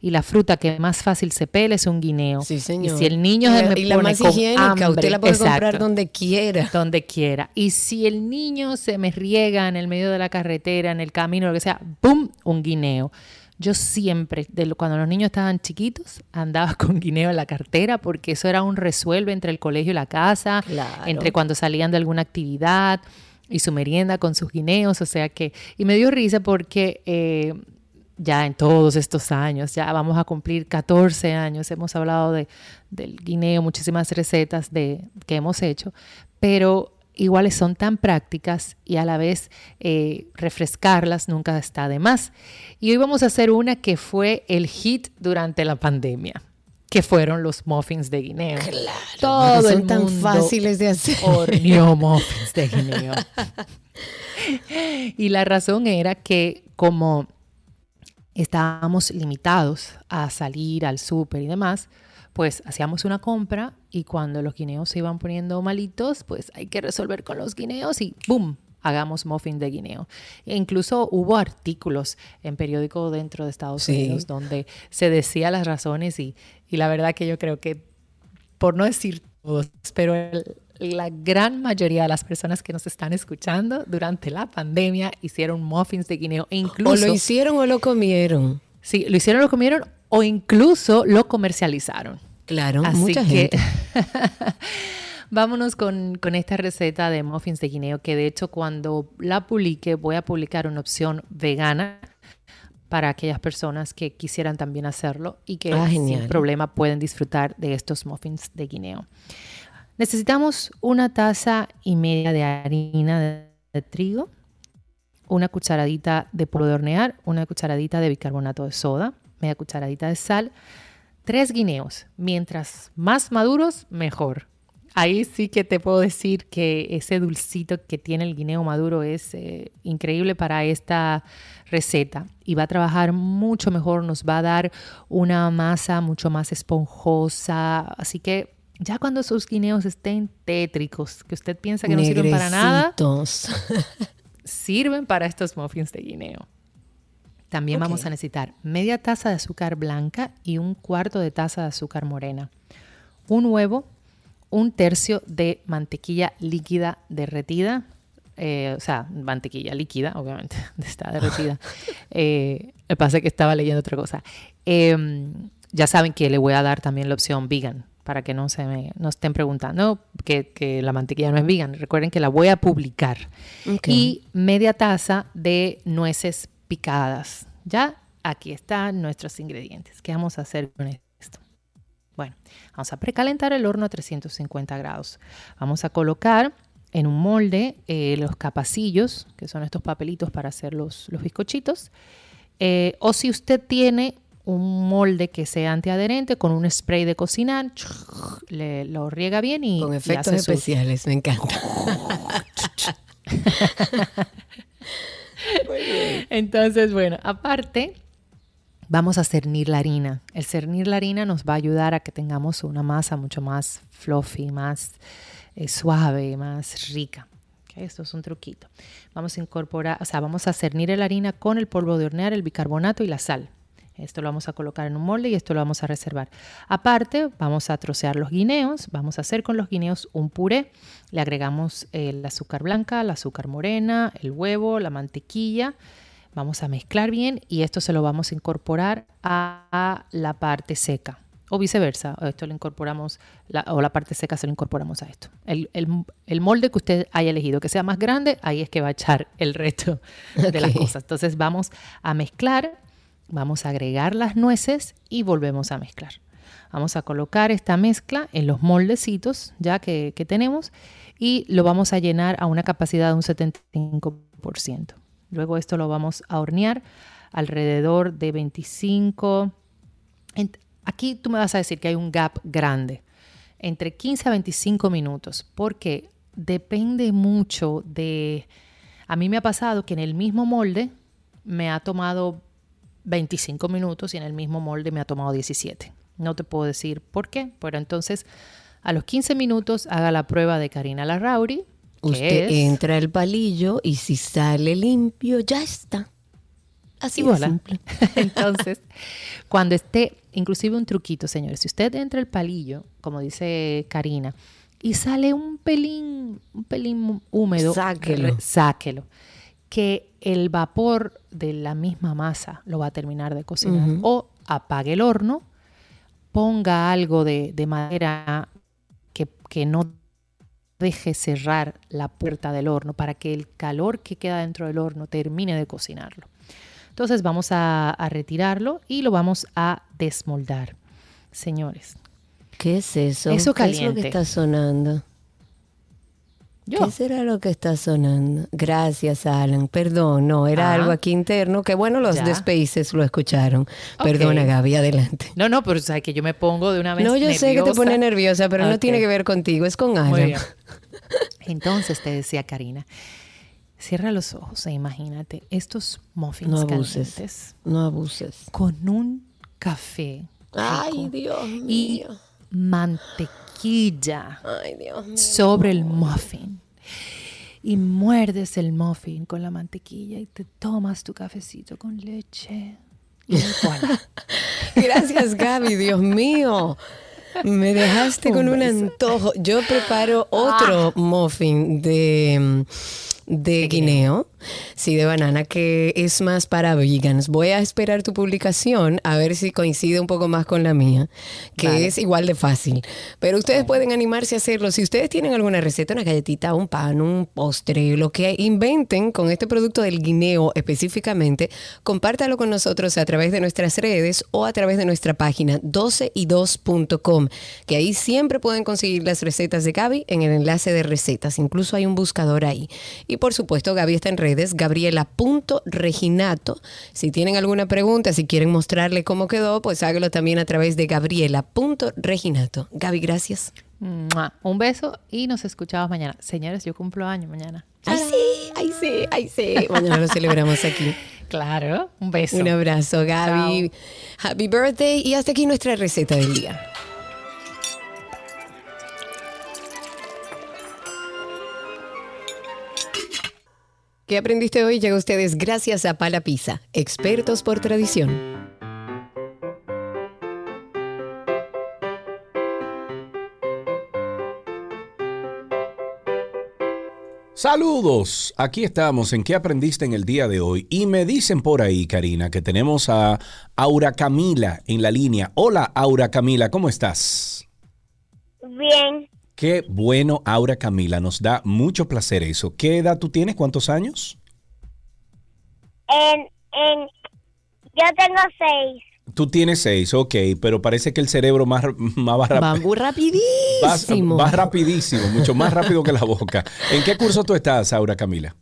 Y la fruta que más fácil se pele es un guineo. Sí, señor. Y si el niño se me y la pone más con higiénica, hambre, usted la puede comprar donde quiera. donde quiera. Y si el niño se me riega en el medio de la carretera, en el camino, lo que sea, ¡pum! Un guineo. Yo siempre, de lo- cuando los niños estaban chiquitos, andaba con guineo en la cartera porque eso era un resuelve entre el colegio y la casa, Claro. entre cuando salían de alguna actividad y su merienda con sus guineos, o sea que, y me dio risa porque eh, ya en todos estos años, ya vamos a cumplir 14 años, hemos hablado de, del guineo, muchísimas recetas de, que hemos hecho, pero iguales son tan prácticas y a la vez eh, refrescarlas nunca está de más. Y hoy vamos a hacer una que fue el hit durante la pandemia, que fueron los muffins de guineo. Todo porque son el tan mundo fáciles de hacer. horneó muffins de guineo. y la razón era que como estábamos limitados a salir al súper y demás, pues hacíamos una compra y cuando los guineos se iban poniendo malitos, pues hay que resolver con los guineos y ¡boom! Hagamos muffin de guineo. E incluso hubo artículos en periódico dentro de Estados Sí. Unidos donde se decía las razones y, y la verdad que yo creo que, por no decir todos, pero el- la gran mayoría de las personas que nos están escuchando durante la pandemia hicieron muffins de guineo e incluso... O lo hicieron o lo comieron. Sí, lo hicieron, lo comieron o incluso lo comercializaron. Claro, Así mucha que gente. vámonos con, con esta receta de muffins de guineo que de hecho cuando la publique voy a publicar una opción vegana para aquellas personas que quisieran también hacerlo y que Ah, sin problema pueden disfrutar de estos muffins de guineo. Necesitamos una taza y media de harina de, de trigo, una cucharadita de polvo de hornear, una cucharadita de bicarbonato de soda, media cucharadita de sal, tres guineos. Mientras más maduros, mejor. Ahí sí que te puedo decir que ese dulcito que tiene el guineo maduro es eh, increíble para esta receta y va a trabajar mucho mejor, nos va a dar una masa mucho más esponjosa. Así que ya cuando sus guineos estén tétricos, que usted piensa que no sirven para nada, sirven para estos muffins de guineo. También vamos a necesitar media taza de azúcar blanca y un cuarto de taza de azúcar morena, un huevo, un tercio de mantequilla líquida derretida, eh, o sea, mantequilla líquida, obviamente, está derretida. Eh, me pasa que estaba leyendo otra cosa. Eh, ya saben que le voy a dar también la opción vegan para que no se me no estén preguntando que, que la mantequilla no es vegan. Recuerden que la voy a publicar. Y media taza de nueces picadas. Ya aquí están nuestros ingredientes. ¿Qué vamos a hacer con esto? Bueno, vamos a precalentar el horno a 350 grados. Vamos a colocar en un molde eh, los capacillos, que son estos papelitos para hacer los, los bizcochitos. Eh, o si usted tiene un molde que sea antiadherente con un spray de cocinar, le, lo riega bien y, Con efectos hace especiales, me encanta. Entonces, bueno, aparte, vamos a cernir la harina. El cernir la harina nos va a ayudar a que tengamos una masa mucho más fluffy, más eh, suave, más rica. Ok, Esto es un truquito. Vamos a incorporar, o sea, vamos a cernir la harina con el polvo de hornear, el bicarbonato y la sal. Esto lo vamos a colocar en un molde y esto lo vamos a reservar. Aparte, vamos a trocear los guineos. Vamos a hacer con los guineos un puré. Le agregamos el azúcar blanca, el azúcar morena, el huevo, la mantequilla. Vamos a mezclar bien y esto se lo vamos a incorporar a, a la parte seca. O viceversa, esto lo incorporamos, la- o la parte seca se lo incorporamos a esto. El, el- el molde que usted haya elegido, que sea más grande, ahí es que va a echar el resto de las cosas. Entonces vamos a mezclar, vamos a agregar las nueces y volvemos a mezclar. Vamos a colocar esta mezcla en los moldecitos ya que, que tenemos y lo vamos a llenar a una capacidad de un 75%. Luego esto lo vamos a hornear alrededor de 25. en- Aquí tú me vas a decir que hay un gap grande, entre 15 a 25 minutos, porque depende mucho de... A mí me ha pasado que en el mismo molde me ha tomado 25 minutos y en el mismo molde me ha tomado 17. No te puedo decir por qué, pero entonces a los 15 minutos haga la prueba de Karina Larrauri Usted entra el palillo y si sale limpio, ya está. Así de simple. Entonces, cuando esté, inclusive un truquito, señores, si usted entra el palillo, como dice Karina, y sale un pelín, un pelín húmedo, sáquelo. sáquelo. Que el vapor de la misma masa lo va a terminar de cocinar. O apague el horno, ponga algo de, madera que, que no deje cerrar la puerta del horno para que el calor que queda dentro del horno termine de cocinarlo. Entonces vamos a, retirarlo y lo vamos a desmoldar. Señores. ¿Qué es eso? Eso caliente. ¿Qué es lo que está sonando? ¿Qué será lo que está sonando? Gracias, Alan. Perdón, no, era ah. algo aquí interno. Que bueno, los de Spaces lo escucharon. Perdona, Gaby, adelante. No, no, pero sabes que yo me pongo de una vez. No, yo sé que te pone nerviosa, pero no tiene que ver contigo, es con Alan. Entonces te decía Karina, cierra los ojos e imagínate estos muffins no abuses, No abuses. Con un café. Ay, Dios mío. Y mantequilla Ay, Dios mío. sobre el muffin. Y muerdes el muffin con la mantequilla y te tomas tu cafecito con leche. Y Gracias, Gaby, Dios mío. Me dejaste con un antojo. Yo preparo otro ah. muffin de de guineo, sí, de banana, que es más para vegans. Voy a esperar tu publicación a ver si coincide un poco más con la mía, que es igual de fácil. Pero ustedes pueden animarse a hacerlo. Si ustedes tienen alguna receta, una galletita, un pan, un postre, lo que inventen con este producto del guineo específicamente, compártalo con nosotros a través de nuestras redes o a través de nuestra página 12y2.com, que ahí siempre pueden conseguir las recetas de Gaby en el enlace de recetas. Incluso hay un buscador ahí. Y por supuesto, Gaby está en redes, gabriela.reginato. Si tienen alguna pregunta, si quieren mostrarle cómo quedó, pues hágalo también a través de gabriela.reginato. Gaby, gracias. Un beso y nos escuchamos mañana. Señores, yo cumplo año mañana. Ay, sí, ay, sí, ay, sí. Mañana lo celebramos aquí. Claro, un beso. Un abrazo, Gaby. Happy birthday y hasta aquí nuestra receta del día. ¿Qué aprendiste hoy? Llega a ustedes gracias a Pala Pizza, expertos por tradición. Saludos, aquí estamos en ¿Qué aprendiste en el día de hoy? Y me dicen por ahí, Karina, que tenemos a Aura Camila en la línea. Hola, Aura Camila, ¿cómo estás? Bien. Qué bueno, Aura Camila, nos da mucho placer eso. ¿Qué edad tú tienes? ¿Cuántos años? En, en, yo tengo seis. Tú tienes seis, ok, pero parece que el cerebro más, más va, va muy rapidísimo. Va, rapidísimo, mucho más rápido que la boca. ¿En qué curso tú estás, Aura Camila?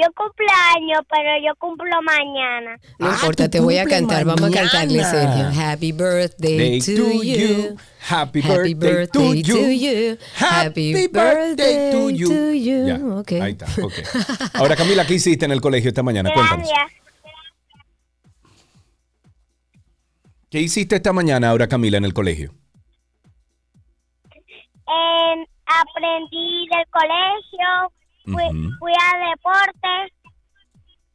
Yo cumplo años, pero yo cumplo mañana. No ah, importa, te voy a cantar. Vamos a cantarle, Sergio. Happy birthday to, you. Happy, birthday, to, you. Happy birthday to you. Ya, okay. Ahí está, ok. Ahora, Camila, ¿qué hiciste en el colegio esta mañana? Cuéntanos. ¿Qué hiciste esta mañana, ahora Camila, en el colegio? aprendí del colegio, fui, a deportes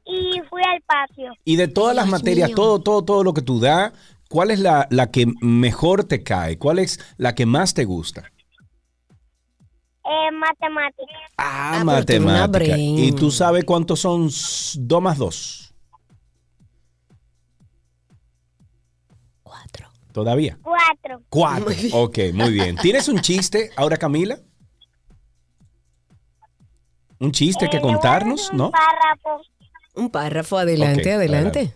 y fui al patio. Y de todas las materias, todo, todo, todo lo que tú das, ¿cuál es la, la, que mejor te cae? ¿Cuál es la que más te gusta? Eh, matemáticas. Ah, ah matemáticas. ¿Y tú sabes cuántos son 2 más 2? Cuatro. ¿Todavía? Cuatro. Cuatro. Ok, muy bien. ¿Tienes un chiste ahora, Camila? Un chiste que eh, contarnos, ¿no? Un párrafo. Un párrafo, adelante, adelante.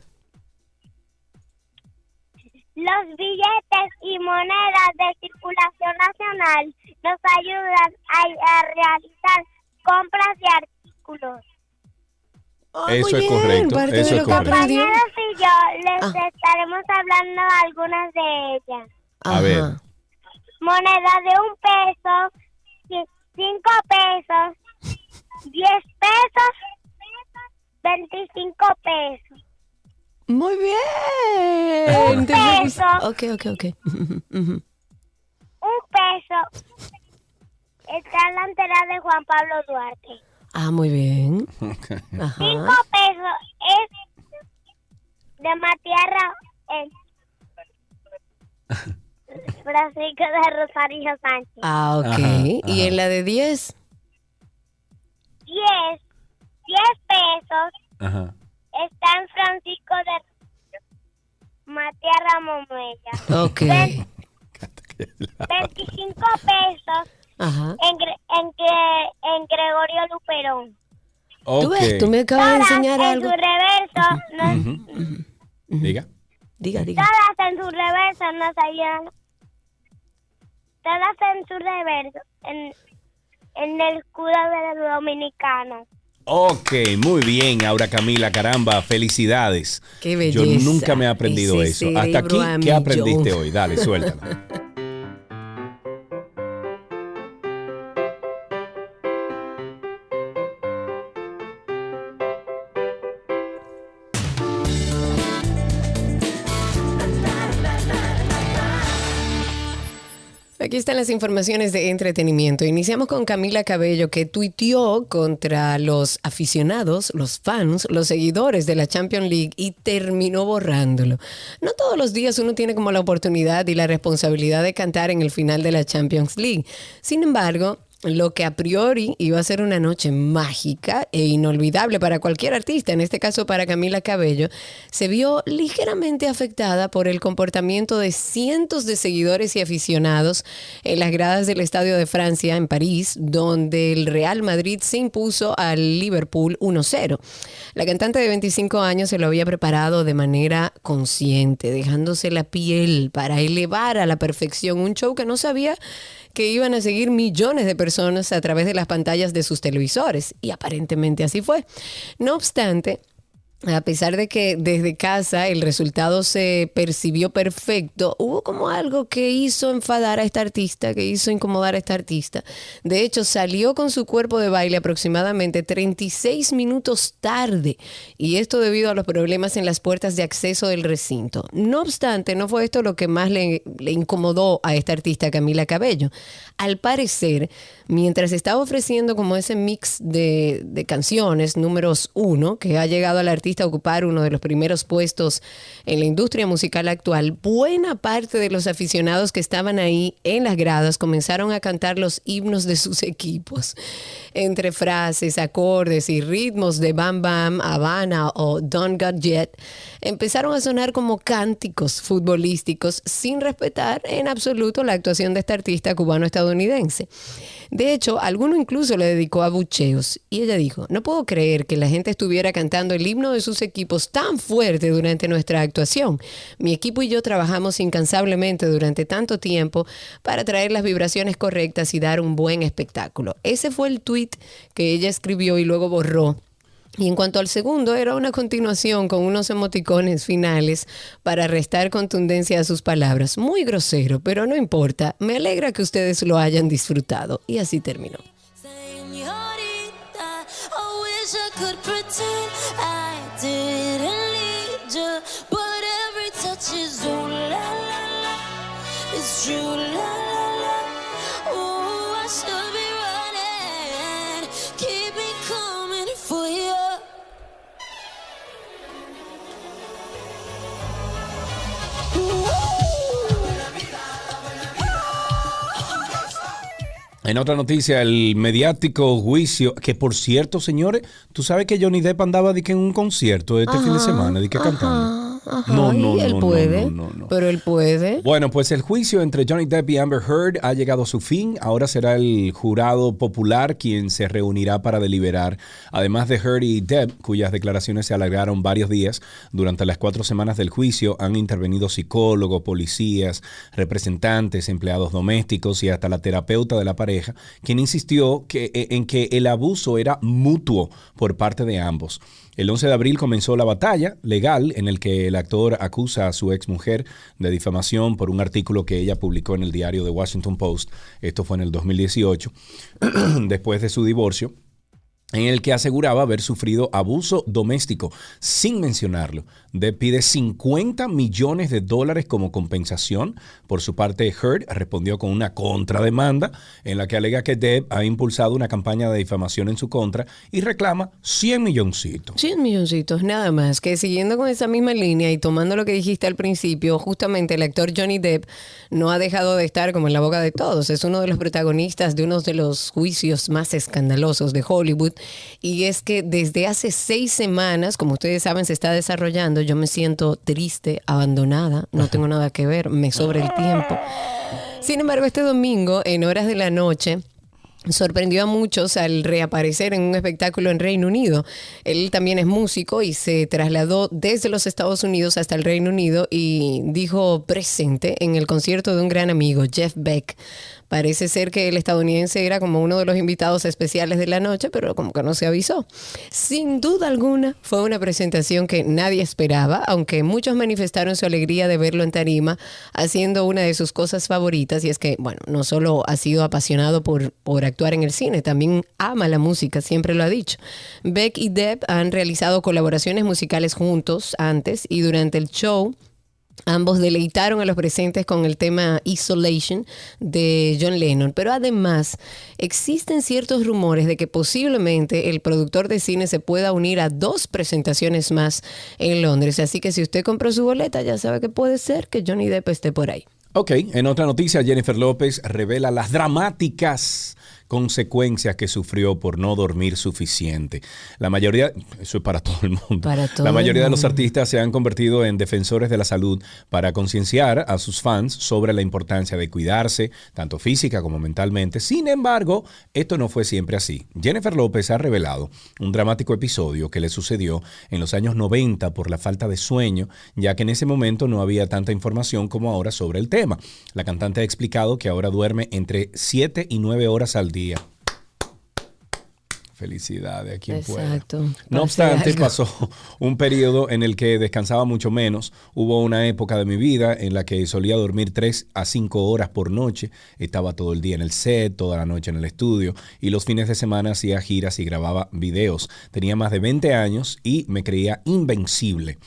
Los billetes y monedas de circulación nacional nos ayudan a, realizar compras y artículos. eso es correcto. Eso es correcto. compañeros y yo les ah. estaremos hablando algunas de ellas. A ver. Moneda de un peso, cinco pesos, 10 pesos, 25 pesos. Muy bien. Un peso. Ok, ok, ok. un peso está delante Pablo Duarte. Ah, muy bien. Cinco pesos es de Matierra en Francisco de Rosario Sánchez. Ah, ok. Ajá, ¿Y ajá. en la de 10? Diez, diez pesos Ajá. está en Francisco de Matierra Momuella. Ok. Ve- 25 pesos Ajá. en, en, en Gregorio Luperón. Tú ves, Ok. tú me acabas de Todas enseñar en algo. su reverso, no- Ujú. Diga. Diga, diga. todas en su reverso nos ayudan. Todas en su reverso, en, en el escudo del dominicano. Ok, muy bien, Aura Camila, caramba, felicidades. Qué Yo nunca me he aprendido Ese eso. Hasta aquí, ¿qué aprendiste hoy? Dale, suéltala. las informaciones de entretenimiento. Iniciamos con Camila Cabello, que tuiteó contra los aficionados, los fans, los seguidores de la Champions League y terminó borrándolo. No todos los días uno tiene como la oportunidad y la responsabilidad de cantar en el final de la Champions League. Sin embargo, lo que a priori iba a ser una noche mágica e inolvidable para cualquier artista, en este caso para Camila Cabello, se vio ligeramente afectada por el comportamiento de cientos de seguidores y aficionados en las gradas del Estadio de Francia en París, donde el Real Madrid se impuso al Liverpool 1-0. La cantante de 25 años se lo había preparado de manera consciente, dejándose la piel para elevar a la perfección un show que no sabía que iban a seguir millones de personas a través de las pantallas de sus televisores. Y aparentemente así fue. No obstante, a pesar de que desde casa el resultado se percibió perfecto, hubo como algo que hizo enfadar a esta artista, que hizo incomodar a esta artista. De hecho, salió con su cuerpo de baile aproximadamente 36 minutos tarde, y esto debido a los problemas en las puertas de acceso del recinto. No obstante, no fue esto lo que más le, le incomodó a esta artista Camila Cabello. Al parecer, mientras estaba ofreciendo como ese mix de, canciones números uno, que ha llegado al artista a ocupar uno de los primeros puestos en la industria musical actual, buena parte de los aficionados que estaban ahí en las gradas comenzaron a cantar los himnos de sus equipos. Entre frases, acordes y ritmos de Bam Bam, Habana o Don't Got Jet, empezaron a sonar como cánticos futbolísticos sin respetar en absoluto la actuación de esta artista cubano-estadounidense. De hecho, alguno incluso le dedicó a bucheos y ella dijo, no puedo creer que la gente estuviera cantando el himno de sus equipos tan fuerte durante nuestra actuación. Mi equipo y yo trabajamos incansablemente durante tanto tiempo para traer las vibraciones correctas y dar un buen espectáculo. Ese fue el tweet que ella escribió y luego borró y en cuanto al segundo, era una continuación con unos emoticones finales para restar contundencia a sus palabras. Muy grosero, pero no importa. Me alegra que ustedes lo hayan disfrutado. Y así terminó. En otra noticia, el mediático juicio, que por cierto, señores, tú sabes que Johnny Depp andaba de que en un concierto este fin de semana, de que cantando. Ajá, No, no, y él no, no, puede, no, no, no. pero él puede. Bueno, pues el juicio entre Johnny Depp y Amber Heard ha llegado a su fin. Ahora será el jurado popular quien se reunirá para deliberar. Además de Heard y Depp, cuyas declaraciones se alargaron varios días, durante las cuatro semanas del juicio han intervenido psicólogos, policías, representantes, empleados domésticos y hasta la terapeuta de la pareja, quien insistió que, eh, en que el abuso era mutuo por parte de ambos. El 11 de abril comenzó la batalla legal en el que el actor acusa a su exmujer de difamación por un artículo que ella publicó en el diario The Washington Post. Esto fue en el 2018, después de su divorcio. En el que aseguraba haber sufrido abuso doméstico, sin mencionarlo. Depp pide 50 millones de dólares como compensación. Por su parte, Heard respondió con una contrademanda en la que alega que Depp ha impulsado una campaña de difamación en su contra y reclama 100 milloncitos. 100 milloncitos, nada más. Que siguiendo con esa misma línea y tomando lo que dijiste al principio, justamente el actor Johnny Depp no ha dejado de estar como en la boca de todos. Es uno de los protagonistas de uno de los juicios más escandalosos de Hollywood. Y es que desde hace seis semanas, como ustedes saben, se está desarrollando yo me siento triste, abandonada, no tengo nada que ver, me sobra el tiempo. Sin embargo, este domingo, en horas de la noche, sorprendió a muchos al reaparecer en un espectáculo en Reino Unido. Él también es músico y se trasladó desde los Estados Unidos hasta el Reino Unido y dijo presente en el concierto de un gran amigo, Jeff Beck. Parece ser que el estadounidense era como uno de los invitados especiales de la noche, pero como que no se avisó. Sin duda alguna, fue una presentación que nadie esperaba, aunque muchos manifestaron su alegría de verlo en tarima, haciendo una de sus cosas favoritas, y es que, bueno, no solo ha sido apasionado por, por actuar en el cine, también ama la música, siempre lo ha dicho. Beck y Deb han realizado colaboraciones musicales juntos antes y durante el show Ambos deleitaron a los presentes con el tema Isolation de John Lennon, pero además existen ciertos rumores de que posiblemente el productor de cine se pueda unir a dos presentaciones más en Londres. Así que si usted compró su boleta, ya sabe que puede ser que Johnny Depp esté por ahí. Ok, en otra noticia, Jennifer López revela las dramáticas consecuencias que sufrió por no dormir suficiente. La mayoría, eso es para todo el mundo. la mayoría de los artistas se han convertido en defensores de la salud para concienciar a sus fans sobre la importancia de cuidarse, tanto física como mentalmente. Sin embargo, esto no fue siempre así. Jennifer López ha revelado un dramático episodio que le sucedió en los años 90 por la falta de sueño, ya que en ese momento no había tanta información como ahora sobre el tema. La cantante ha explicado que ahora duerme entre 7 y 9 horas al día Felicidades a quien Exacto. No obstante, pasó un periodo en el que descansaba mucho menos. Hubo una época de mi vida en la que solía dormir 3 a 5 horas por noche. Estaba todo el día en el set, toda la noche en el estudio y los fines de semana hacía giras y grababa videos. Tenía más de 20 años y me creía invencible.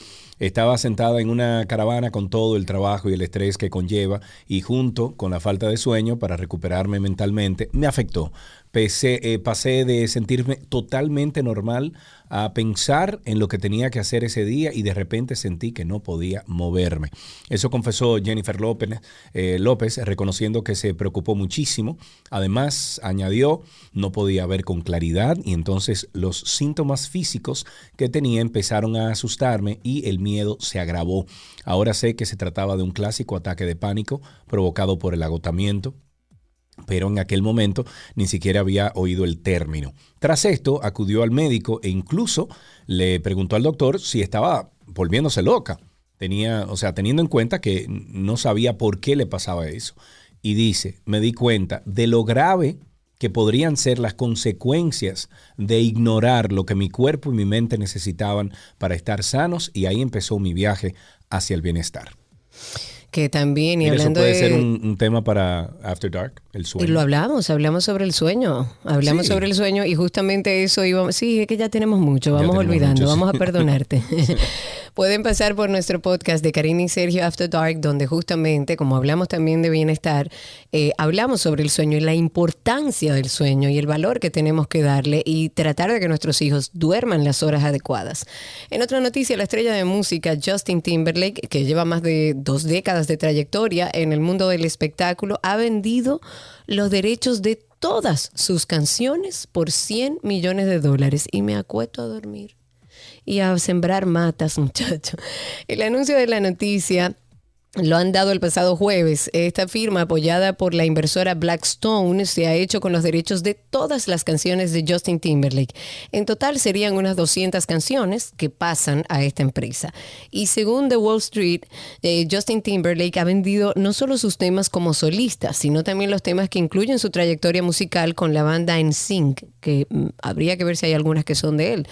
Estaba sentada en una caravana con todo el trabajo y el estrés que conlleva y junto con la falta de sueño para recuperarme mentalmente me afectó. Eh, pasé de sentirme totalmente normal a pensar en lo que tenía que hacer ese día y de repente sentí que no podía moverme. Eso confesó Jennifer López, eh, López reconociendo que se preocupó muchísimo. Además, añadió, no podía ver con claridad y entonces los síntomas físicos que tenía empezaron a asustarme y el miedo se agravó. Ahora sé que se trataba de un clásico ataque de pánico provocado por el agotamiento pero en aquel momento ni siquiera había oído el término. Tras esto, acudió al médico e incluso le preguntó al doctor si estaba volviéndose loca. Tenía, o sea, teniendo en cuenta que no sabía por qué le pasaba eso. Y dice, me di cuenta de lo grave que podrían ser las consecuencias de ignorar lo que mi cuerpo y mi mente necesitaban para estar sanos y ahí empezó mi viaje hacia el bienestar que también, y hablando eso puede ser un, tema para After Dark, el sueño. Y lo hablamos, hablamos sobre el sueño, hablamos sobre el sueño y justamente eso íbamos, sí, es que ya tenemos mucho, vamos olvidando, vamos a perdonarte. Pueden pasar por nuestro podcast de Karina y Sergio After Dark, donde justamente, como hablamos también de bienestar, eh, hablamos sobre el sueño y la importancia del sueño y el valor que tenemos que darle y tratar de que nuestros hijos duerman las horas adecuadas. En otra noticia, la estrella de música Justin Timberlake, que lleva más de dos décadas de trayectoria en el mundo del espectáculo, ha vendido los derechos de todas sus canciones por 100 millones de dólares. Y me acuesto a dormir y a sembrar matas, muchachos. El anuncio de la noticia lo han dado el pasado jueves. Esta firma, apoyada por la inversora Blackstone, se ha hecho con los derechos de todas las canciones de Justin Timberlake. En total serían unas 200 canciones que pasan a esta empresa. Y según The Wall Street, eh, Justin Timberlake ha vendido no solo sus temas como solista, sino también los temas que incluyen su trayectoria musical con la banda NSYNC que mm, habría que ver si hay algunas que son de él.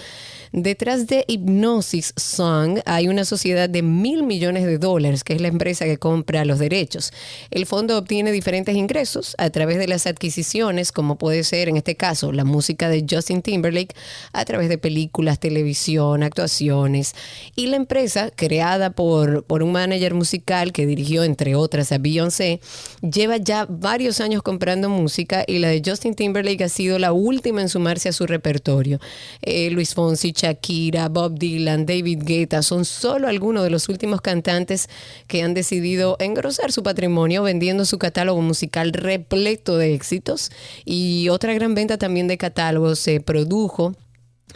Detrás de Hypnosis Song hay una sociedad de mil millones de dólares, que es la empresa que compra los derechos. El fondo obtiene diferentes ingresos a través de las adquisiciones, como puede ser en este caso la música de Justin Timberlake, a través de películas, televisión, actuaciones. Y la empresa, creada por, por un manager musical que dirigió, entre otras, a Beyoncé, lleva ya varios años comprando música y la de Justin Timberlake ha sido la última en sumarse a su repertorio. Eh, Luis Fonsi, Shakira, Bob Dylan, David Guetta son solo algunos de los últimos cantantes que han decidido engrosar su patrimonio vendiendo su catálogo musical repleto de éxitos. Y otra gran venta también de catálogos se produjo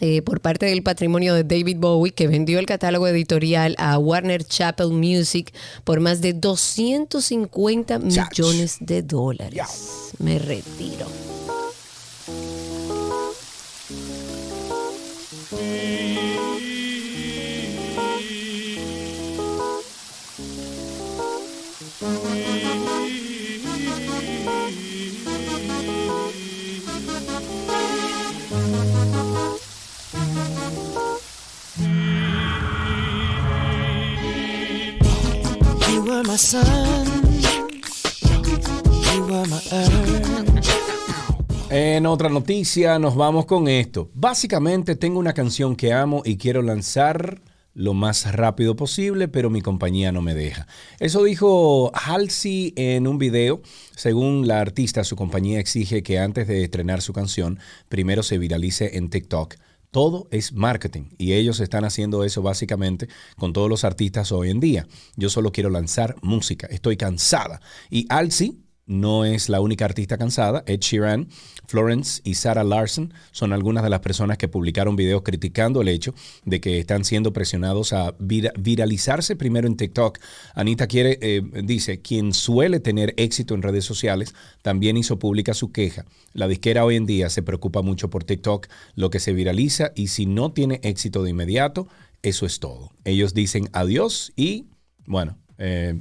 eh, por parte del patrimonio de David Bowie, que vendió el catálogo editorial a Warner Chappell Music por más de 250 millones de dólares. Me retiro. En otra noticia nos vamos con esto. Básicamente tengo una canción que amo y quiero lanzar lo más rápido posible, pero mi compañía no me deja. Eso dijo Halsey en un video. Según la artista, su compañía exige que antes de estrenar su canción, primero se viralice en TikTok. Todo es marketing y ellos están haciendo eso básicamente con todos los artistas hoy en día. Yo solo quiero lanzar música, estoy cansada. Y Halsey no es la única artista cansada. Ed Sheeran, Florence y Sarah Larson son algunas de las personas que publicaron videos criticando el hecho de que están siendo presionados a vira- viralizarse primero en TikTok. Anita quiere, eh, dice, quien suele tener éxito en redes sociales también hizo pública su queja. La disquera hoy en día se preocupa mucho por TikTok, lo que se viraliza y si no tiene éxito de inmediato, eso es todo. Ellos dicen adiós y, bueno, eh,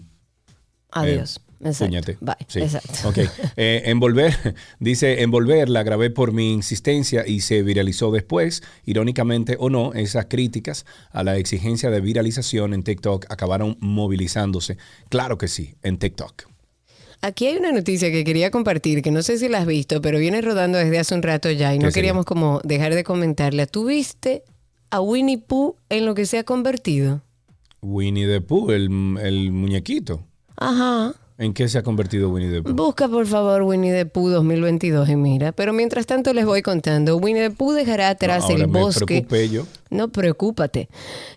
Adiós. Exacto. Puñete. Bye. Sí. Exacto. Ok. Eh, envolver, dice, envolver la grabé por mi insistencia y se viralizó después. Irónicamente o no, esas críticas a la exigencia de viralización en TikTok acabaron movilizándose. Claro que sí, en TikTok. Aquí hay una noticia que quería compartir, que no sé si la has visto, pero viene rodando desde hace un rato ya y no ¿Qué sería? queríamos como dejar de comentarla. ¿Tú viste a Winnie Pooh en lo que se ha convertido? Winnie the Pooh, el, el muñequito. Ajá. ¿En qué se ha convertido Winnie the Pooh? Busca por favor Winnie the Pooh 2022 y mira. Pero mientras tanto les voy contando. Winnie the Pooh dejará atrás Ahora el me bosque. preocupé yo. No, preocúpate.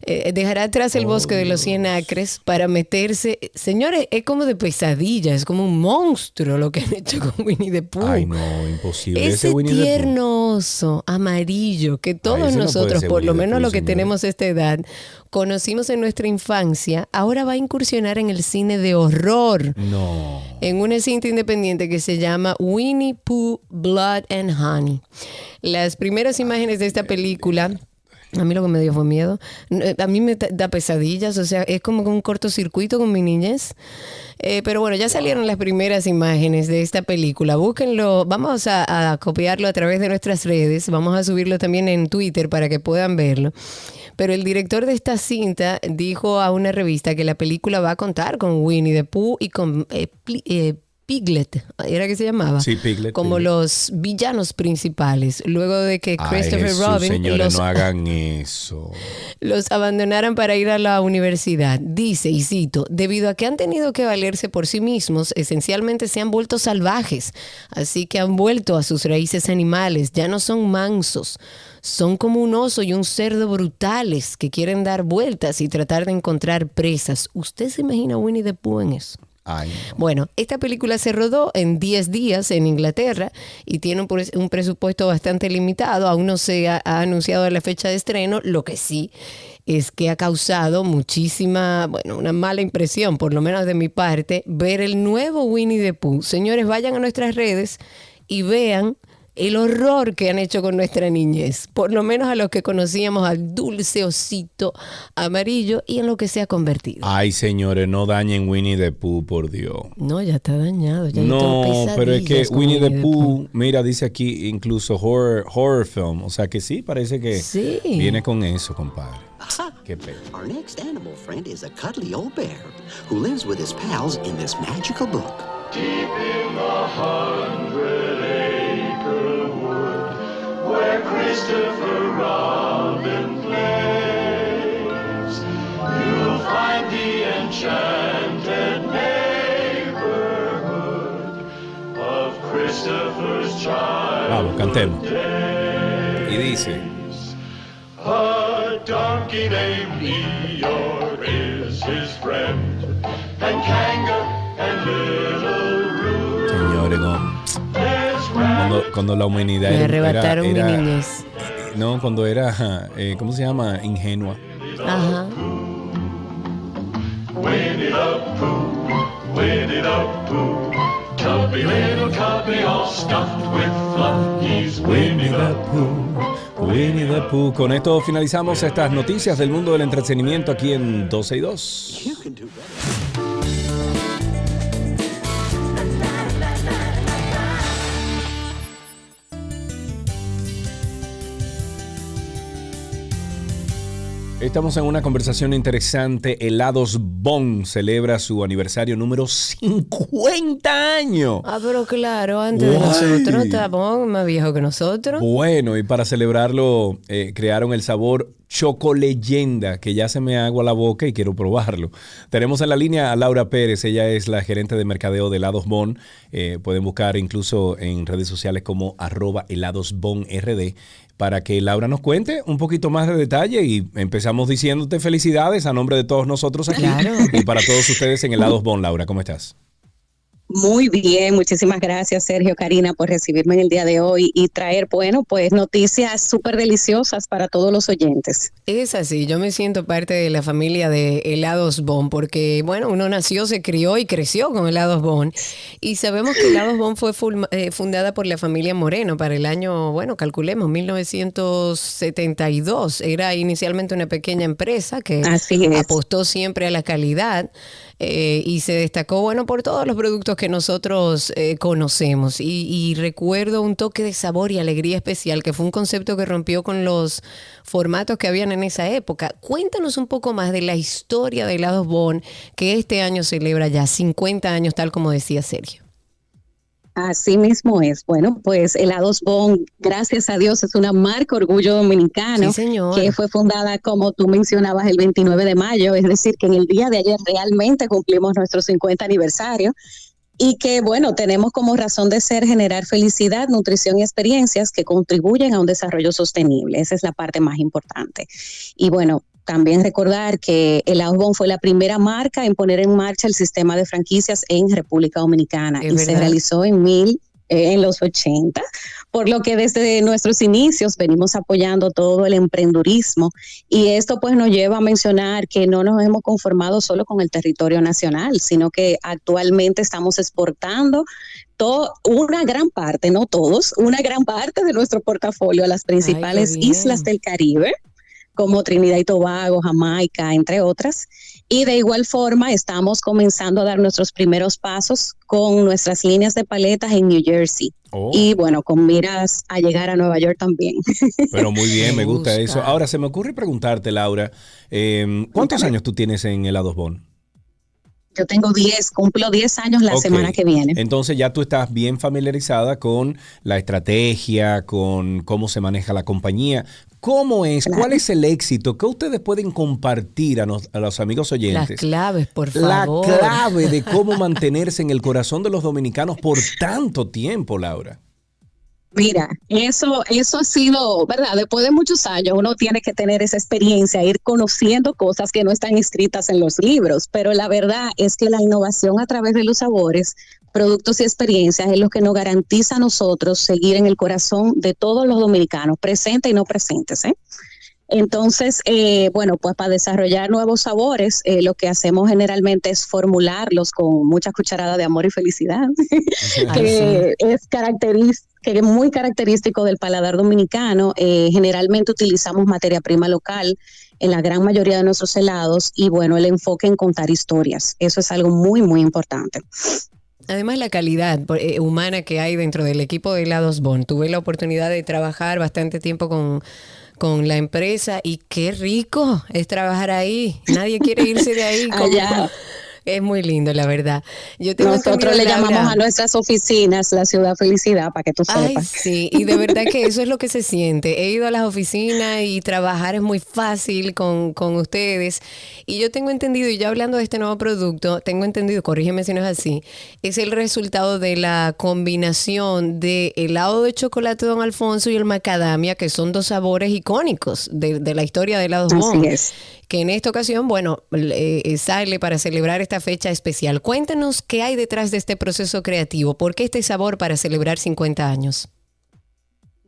Eh, dejará atrás el Oh, bosque de los 100 acres para meterse. Señores, es como de pesadilla, es como un monstruo lo que han hecho con Winnie the Pooh. Ay, no, imposible. Ese Pooh. tierno oso amarillo que todos ese no puede nosotros, ser por lo Winnie the menos Pooh, los que tenemos esta edad, conocimos en nuestra infancia, ahora va a incursionar en el cine de horror. No. En una cinta independiente que se llama Winnie Pooh Blood and Honey. Las primeras imágenes de esta película. A mí lo que me dio fue miedo. Eh, A mí me da- da pesadillas, o sea, es como un cortocircuito con mi niñez. Eh, pero bueno, ya salieron las primeras imágenes de esta película. Búsquenlo, vamos a, a copiarlo a través de nuestras redes, vamos a subirlo también en Twitter para que puedan verlo. Pero el director de esta cinta dijo a una revista que la película va a contar con Winnie the Pooh y con eh, eh, Piglet, ¿era que se llamaba? Sí, Piglet, Como Piglet. los villanos principales. Luego de que Ay, Christopher Jesús, Robin señores, los no hagan eso. los abandonaran para ir a la universidad. Dice, y cito, debido a que han tenido que valerse por sí mismos, esencialmente se han vuelto salvajes, así que han vuelto a sus raíces animales, ya no son mansos, son como un oso y un cerdo brutales que quieren dar vueltas y tratar de encontrar presas. ¿Usted se imagina a Winnie the Pooh en eso? Ay, no. Bueno, esta película se rodó en 10 días en Inglaterra y tiene un presupuesto bastante limitado. Aún no se ha, ha anunciado la fecha de estreno. Lo que sí es que ha causado muchísima, bueno, una mala impresión, por lo menos de mi parte, ver el nuevo Winnie the Pooh. Señores, vayan a nuestras redes y vean el horror que han hecho con nuestra niñez, por lo menos a los que conocíamos al dulce osito amarillo y en lo que se ha convertido. Ay, señores, no dañen Winnie the Pooh, por Dios. No, ya está dañado. Ya no, pero es que Winnie the Pooh, mira, dice aquí incluso horror, horror film. O sea que sí, parece que Sí. viene con eso, compadre. Qué pena. Our next animal friend is a cuddly old bear who lives with his pals in this magical book. Deep in the hundred where Christopher Robin plays, you'll find the enchanted neighborhood of Christopher's child. Vamos, cantemos. Y dice, A donkey named Eeyore is his friend, and Kanga and Little Roo. señores, no. Cuando, cuando la humanidad Me era- arrebataron era- mi niñez. No, cuando era, eh, ¿cómo se llama? Ingenua. Ajá. Winnie the Pooh, Winnie the Pooh, tubby little cubby all stuffed with fluff. He's Winnie the Pooh. Winnie the Pooh. Con esto finalizamos estas noticias del mundo del entretenimiento aquí en 12 y 2. Estamos en una conversación interesante. Helados Bon celebra su aniversario número 50 años. Ah, pero claro, antes de nosotros, Tabón, más viejo que nosotros. Bueno, y para celebrarlo eh, crearon el sabor Choco Leyenda, que ya se me agua la boca y quiero probarlo. Tenemos en la línea a Laura Pérez, ella es la gerente de mercadeo de Helados Bon. Eh, pueden buscar incluso en redes sociales como arroba heladosbonrd para que Laura nos cuente un poquito más de detalle y empezamos diciéndote felicidades a nombre de todos nosotros aquí Claro. y para todos ustedes en Helados Bon. Laura, ¿cómo estás? Muy bien, muchísimas gracias Sergio, Karina, por recibirme en el día de hoy y traer, bueno, pues noticias súper deliciosas para todos los oyentes. Es así, yo me siento parte de la familia de Helados Bon, porque bueno, uno nació, se crió y creció con Helados Bon. Y sabemos que Helados Bon fue eh, fundada por la familia Moreno para el año, bueno, calculemos, 1972. Era inicialmente una pequeña empresa que Así apostó siempre a la calidad eh, y se destacó, bueno, por todos los productos que nosotros eh, conocemos. Y, y recuerdo un toque de sabor y alegría especial, que fue un concepto que rompió con los formatos que habían en esa época. Cuéntanos un poco más de la historia de Helados Bon, que este año celebra ya 50 años, tal como decía Sergio. Así mismo es. Bueno, pues Helados Bon, gracias a Dios, es una marca orgullo dominicano Sí, que fue fundada, como tú mencionabas, el 29 de mayo, es decir, que en el día de ayer realmente cumplimos nuestro 50 aniversario y que, bueno, tenemos como razón de ser generar felicidad, nutrición y experiencias que contribuyen a un desarrollo sostenible. Esa es la parte más importante. Y bueno, también recordar que el Bon fue la primera marca en poner en marcha el sistema de franquicias en República Dominicana Es y se realizó en mil eh, en los 80, por lo que desde nuestros inicios venimos apoyando todo el emprendurismo y esto pues nos lleva a mencionar que no nos hemos conformado solo con el territorio nacional, sino que actualmente estamos exportando todo, una gran parte, no todos, una gran parte de nuestro portafolio a las principales islas del Caribe como Trinidad y Tobago, Jamaica, entre otras. Y de igual forma estamos comenzando a dar nuestros primeros pasos con nuestras líneas de paletas en New Jersey. Oh. Y bueno, con miras a llegar a Nueva York también. Pero muy bien, me Me gusta eso. Ahora, se me ocurre preguntarte, Laura, eh, ¿cuántos años tú tienes en Helados Bon? Yo tengo 10, cumplo 10 años la semana que viene. Entonces ya tú estás bien familiarizada con la estrategia, con cómo se maneja la compañía. ¿Cómo es? Claro. ¿Cuál es el éxito? ¿Qué ustedes pueden compartir a, nos- a los amigos Las oyentes? claves, por La favor. clave de cómo mantenerse en el corazón de los dominicanos por tanto tiempo, Laura. Mira, eso, eso ha sido, ¿verdad? Después de muchos años uno tiene que tener esa experiencia, ir conociendo cosas que no están escritas en los libros, pero la verdad es que la innovación a través de los sabores, productos y experiencias es lo que nos garantiza a nosotros seguir en el corazón de todos los dominicanos, presentes y no presentes, ¿eh? Entonces, eh, bueno, pues para desarrollar nuevos sabores, eh, lo que hacemos generalmente es formularlos con mucha cucharada de amor y felicidad, que es característico que es muy característico del paladar dominicano. Eh, generalmente utilizamos materia prima local en la gran mayoría de nuestros helados y bueno, el enfoque en contar historias. Eso es algo muy, muy importante. Además, la calidad eh, humana que hay dentro del equipo de helados Bon. Tuve la oportunidad de trabajar bastante tiempo con, con la empresa y qué rico es trabajar ahí. Nadie quiere irse de ahí. Allá. Es muy lindo, la verdad. Yo Nosotros le llamamos a nuestras oficinas la ciudad felicidad, para que tú sepas. sí, y de verdad que eso es lo que se siente. He ido a las oficinas y trabajar es muy fácil con, con ustedes. Y yo tengo entendido, y ya hablando de este nuevo producto, tengo entendido, corrígeme si no es así, es el resultado de la combinación de helado de chocolate Don Alfonso y el macadamia, que son dos sabores icónicos de, de la historia de helados Así es que en esta ocasión, bueno, eh, sale para celebrar esta fecha especial. Cuéntanos qué hay detrás de este proceso creativo, por qué este sabor para celebrar 50 años.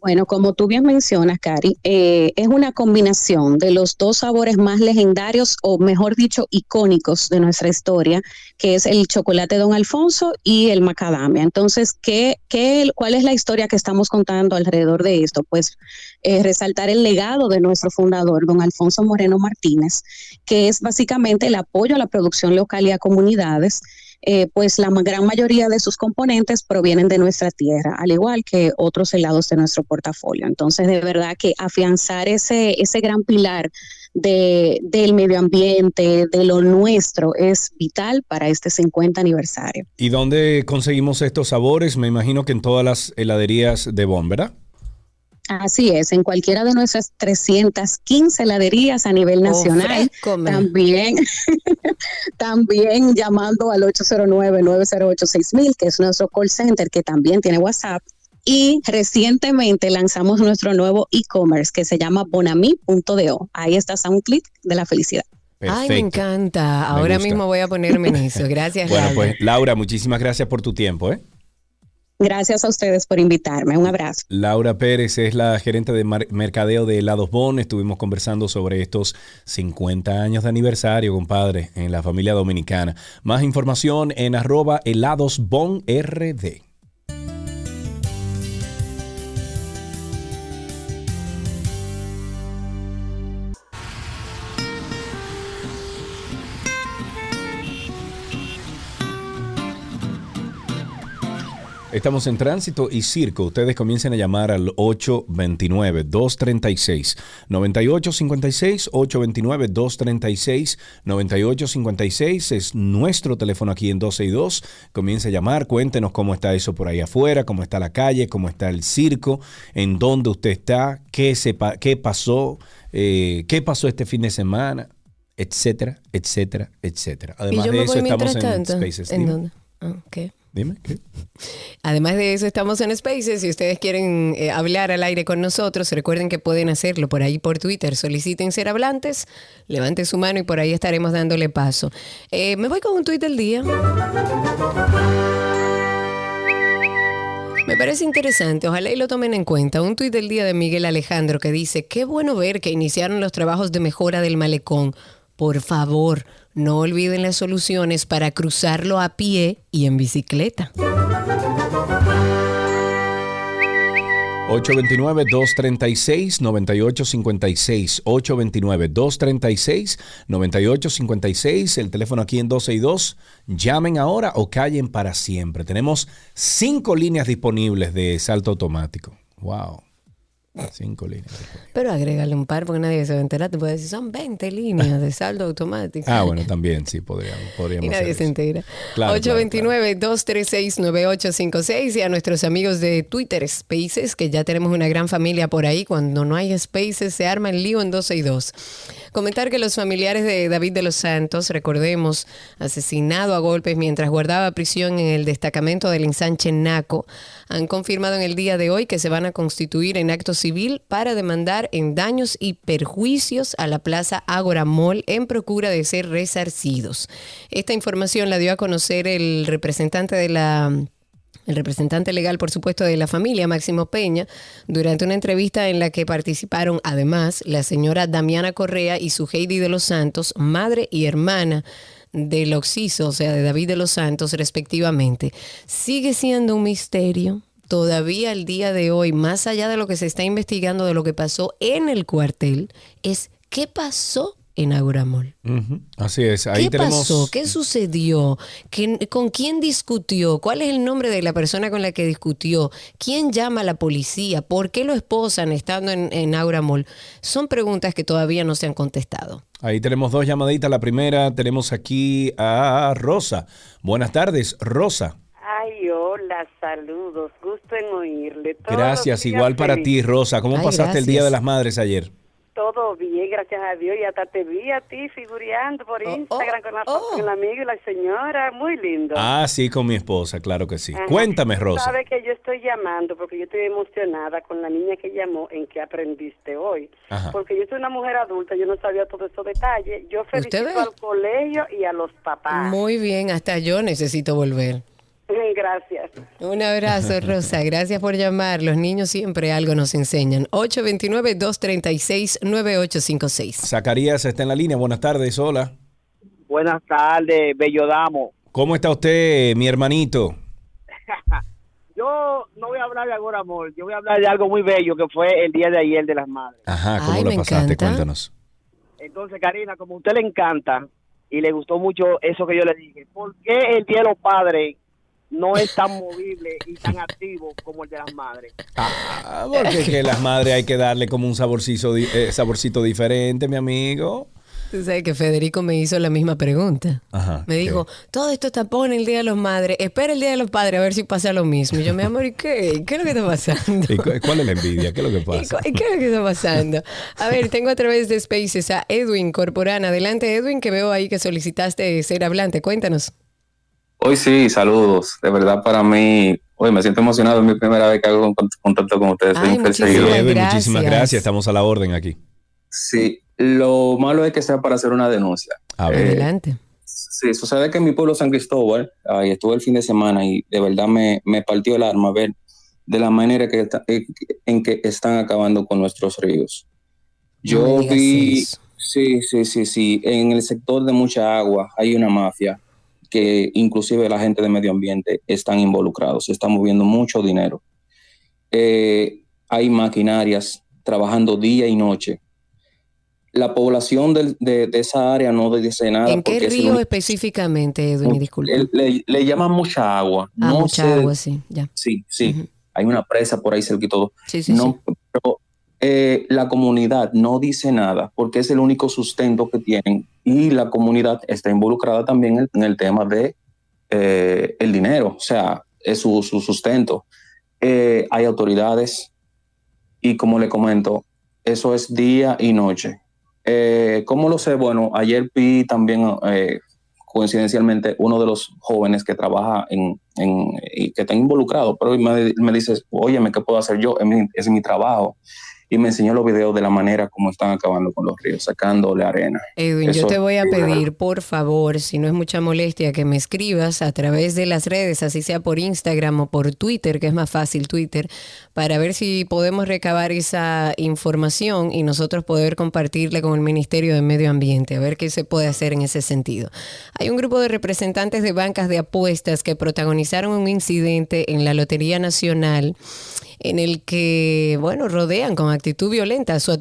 Bueno, como tú bien mencionas, Cari, eh, es una combinación de los dos sabores más legendarios, o mejor dicho, icónicos de nuestra historia, que es el chocolate Don Alfonso y el macadamia. Entonces, ¿qué, qué, ¿cuál es la historia que estamos contando alrededor de esto? Pues eh, resaltar el legado de nuestro fundador, Don Alfonso Moreno Martínez, que es básicamente el apoyo a la producción local y a comunidades eh, pues la gran mayoría de sus componentes provienen de nuestra tierra, al igual que otros helados de nuestro portafolio. Entonces, de verdad que afianzar ese, ese gran pilar de, del medio ambiente, de lo nuestro, es vital para este 50 aniversario. ¿Y dónde conseguimos estos sabores? Me imagino que en todas las heladerías de Bonn, ¿verdad? Así es, en cualquiera de nuestras 315 heladerías a nivel nacional. también, también llamando al 809-908-6000, que es nuestro call center, que también tiene WhatsApp. Y recientemente lanzamos nuestro nuevo e-commerce que se llama bonami.do. Ahí está a un clic de la felicidad. Ay, me encanta. Ahora mismo voy a ponerme en eso. Gracias, Bueno, pues Laura, muchísimas gracias por tu tiempo. ¿eh? Gracias a ustedes por invitarme. Un abrazo. Laura Pérez es la gerente de mercadeo de Helados Bon. Estuvimos conversando sobre estos 50 años de aniversario, compadre, en la familia dominicana. Más información en arroba heladosbonrd. Estamos en tránsito y circo. Ustedes comiencen a llamar al 829-236-9856. 829-236-9856 es nuestro teléfono aquí en 12 y 2. Comience a llamar, cuéntenos cómo está eso por ahí afuera, cómo está la calle, cómo está el circo, en dónde usted está, qué, sepa, qué pasó, eh, qué pasó este fin de semana, etcétera, etcétera, etcétera. Además de eso, estamos en Spaces. ¿En dónde? Ah, Dime, ¿qué? Además de eso, estamos en Spaces. Si ustedes quieren eh, hablar al aire con nosotros, recuerden que pueden hacerlo por ahí por Twitter. Soliciten ser hablantes, levanten su mano y por ahí estaremos dándole paso. Eh, me voy con un tweet del día. Me parece interesante, ojalá y lo tomen en cuenta. Un tuit del día de Miguel Alejandro que dice, qué bueno ver que iniciaron los trabajos de mejora del malecón. Por favor, no olviden las soluciones para cruzarlo a pie y en bicicleta. 829-236-9856. 829-236-9856. El teléfono aquí en 12 y 2. Llamen ahora o callen para siempre. Tenemos cinco líneas disponibles de salto automático. Wow. Cinco líneas. Pero agrégale un par porque nadie se va a enterar. Te puede decir, son 20 líneas de saldo automático. Ah, bueno, también sí, podríamos. podríamos y nadie se entera. 829-236-9856 y a nuestros amigos de Twitter Spaces, que ya tenemos una gran familia por ahí. Cuando no hay Spaces, se arma el lío en 12 y 2. Comentar que los familiares de David de los Santos, recordemos, asesinado a golpes mientras guardaba prisión en el destacamento del ensanche Naco, han confirmado en el día de hoy que se van a constituir en acto civil para demandar en daños y perjuicios a la Plaza Ágora Mall en procura de ser resarcidos. Esta información la dio a conocer el representante de la el representante legal, por supuesto, de la familia, Máximo Peña, durante una entrevista en la que participaron además la señora Damiana Correa y su Heidi de los Santos, madre y hermana del Oxiso, o sea, de David de los Santos, respectivamente. Sigue siendo un misterio todavía el día de hoy, más allá de lo que se está investigando de lo que pasó en el cuartel, es qué pasó en Aguramol. Así es. Ahí ¿Qué pasó? ¿Qué sucedió? ¿Con quién discutió? ¿Cuál es el nombre de la persona con la que discutió? ¿Quién llama a la policía? ¿Por qué lo esposan estando en, en Auramol? Son preguntas que todavía no se han contestado. Ahí tenemos dos llamaditas. La primera tenemos aquí a Rosa. Buenas tardes, Rosa. Ay, hola, saludos. Gusto en oírle. gracias, igual para ti, Rosa. ¿Cómo pasaste el Día de las Madres ayer? Todo bien, gracias a Dios. Y hasta te vi a ti figureando por oh, oh, Instagram con, la, oh. con, el amigo y la señora. Muy lindo. Ah, sí, con mi esposa, claro que sí. Cuéntame, Rosa. Sabes que yo estoy llamando porque yo estoy emocionada con la niña que llamó en que aprendiste hoy. Porque yo soy una mujer adulta, yo no sabía todos esos detalles. Yo felicito al colegio y a los papás. Muy bien, hasta yo necesito volver. Gracias. Un abrazo, Rosa. Gracias por llamar. Los niños siempre algo nos enseñan. 829-236-9856. Zacarías está en la línea. Buenas tardes. Hola. Buenas tardes, Bello Damo. ¿Cómo está usted, mi hermanito? Yo no voy a hablar de ahora, amor. Yo voy a hablar de algo muy bello que fue el día de ayer de las madres. Ajá, ¿cómo lo pasaste? Cuéntanos. Entonces, Karina, como a usted le encanta y le gustó mucho eso que yo le dije, ¿por qué el día de los padres no es tan movible y tan activo como el de las madres. Ah, porque que las madres hay que darle como un saborcito, eh, saborcito diferente, mi amigo. Tú sabes que Federico me hizo la misma pregunta. me dijo, todo esto está en el Día de los Madres, espera el Día de los Padres a ver si pasa lo mismo. Y yo, mi amor, ¿y qué? ¿Qué es lo que está pasando? ¿Cuál es la envidia? ¿Qué es lo que pasa? ¿Y qué es lo que está pasando? A ver, tengo a través de Spaces a Edwin Corporán. Adelante, Edwin, que veo ahí que solicitaste ser hablante. Cuéntanos. Hoy sí, saludos. De verdad para mí, hoy me siento emocionado, es mi primera vez que hago contacto con ustedes. muchísimas, gracias. muchísimas gracias, estamos a la orden aquí. Sí, lo malo es que sea para hacer una denuncia. Eh, Adelante. Sí, sucede que en mi pueblo San Cristóbal, ahí estuve el fin de semana y de verdad me, me partió el alma ver de la manera que eh, en que están acabando con nuestros ríos. Yo vi, sí, sí, sí, sí, en el sector de mucha agua hay una mafia que inclusive la gente de medio ambiente están involucrados, se está moviendo mucho dinero. Eh, hay maquinarias trabajando día y noche. La población de, esa área no dice nada. ¿En qué río específicamente, Edwin? Disculpe. Le, le, llaman mucha agua. Ah, mucha agua, sí. Ya. Sí, sí. Hay una presa por ahí cerca y todo. Sí, sí, no, Pero eh, la comunidad no dice nada porque es el único sustento que tienen y la comunidad está involucrada también en, el tema de eh, el dinero, o sea, es su, sustento. Eh, hay autoridades y como le comento, eso es día y noche. ¿Cómo lo sé? Bueno, ayer vi también coincidencialmente uno de los jóvenes que trabaja en, y que está involucrado, pero me, me dice, oye, ¿qué puedo hacer yo? Es mi trabajo y me enseñó los videos de la manera como están acabando con los ríos, sacándole arena. Edwin, yo te voy a pedir, por favor, si no es mucha molestia, que me escribas a través de las redes, así sea por Instagram o por Twitter, que es más fácil Twitter, para ver si podemos recabar esa información y nosotros poder compartirla con el Ministerio de Medio Ambiente, a ver qué se puede hacer en ese sentido. Hay un grupo de representantes de bancas de apuestas que protagonizaron un incidente en la Lotería Nacional en el que, bueno, rodean con actitud violenta a su,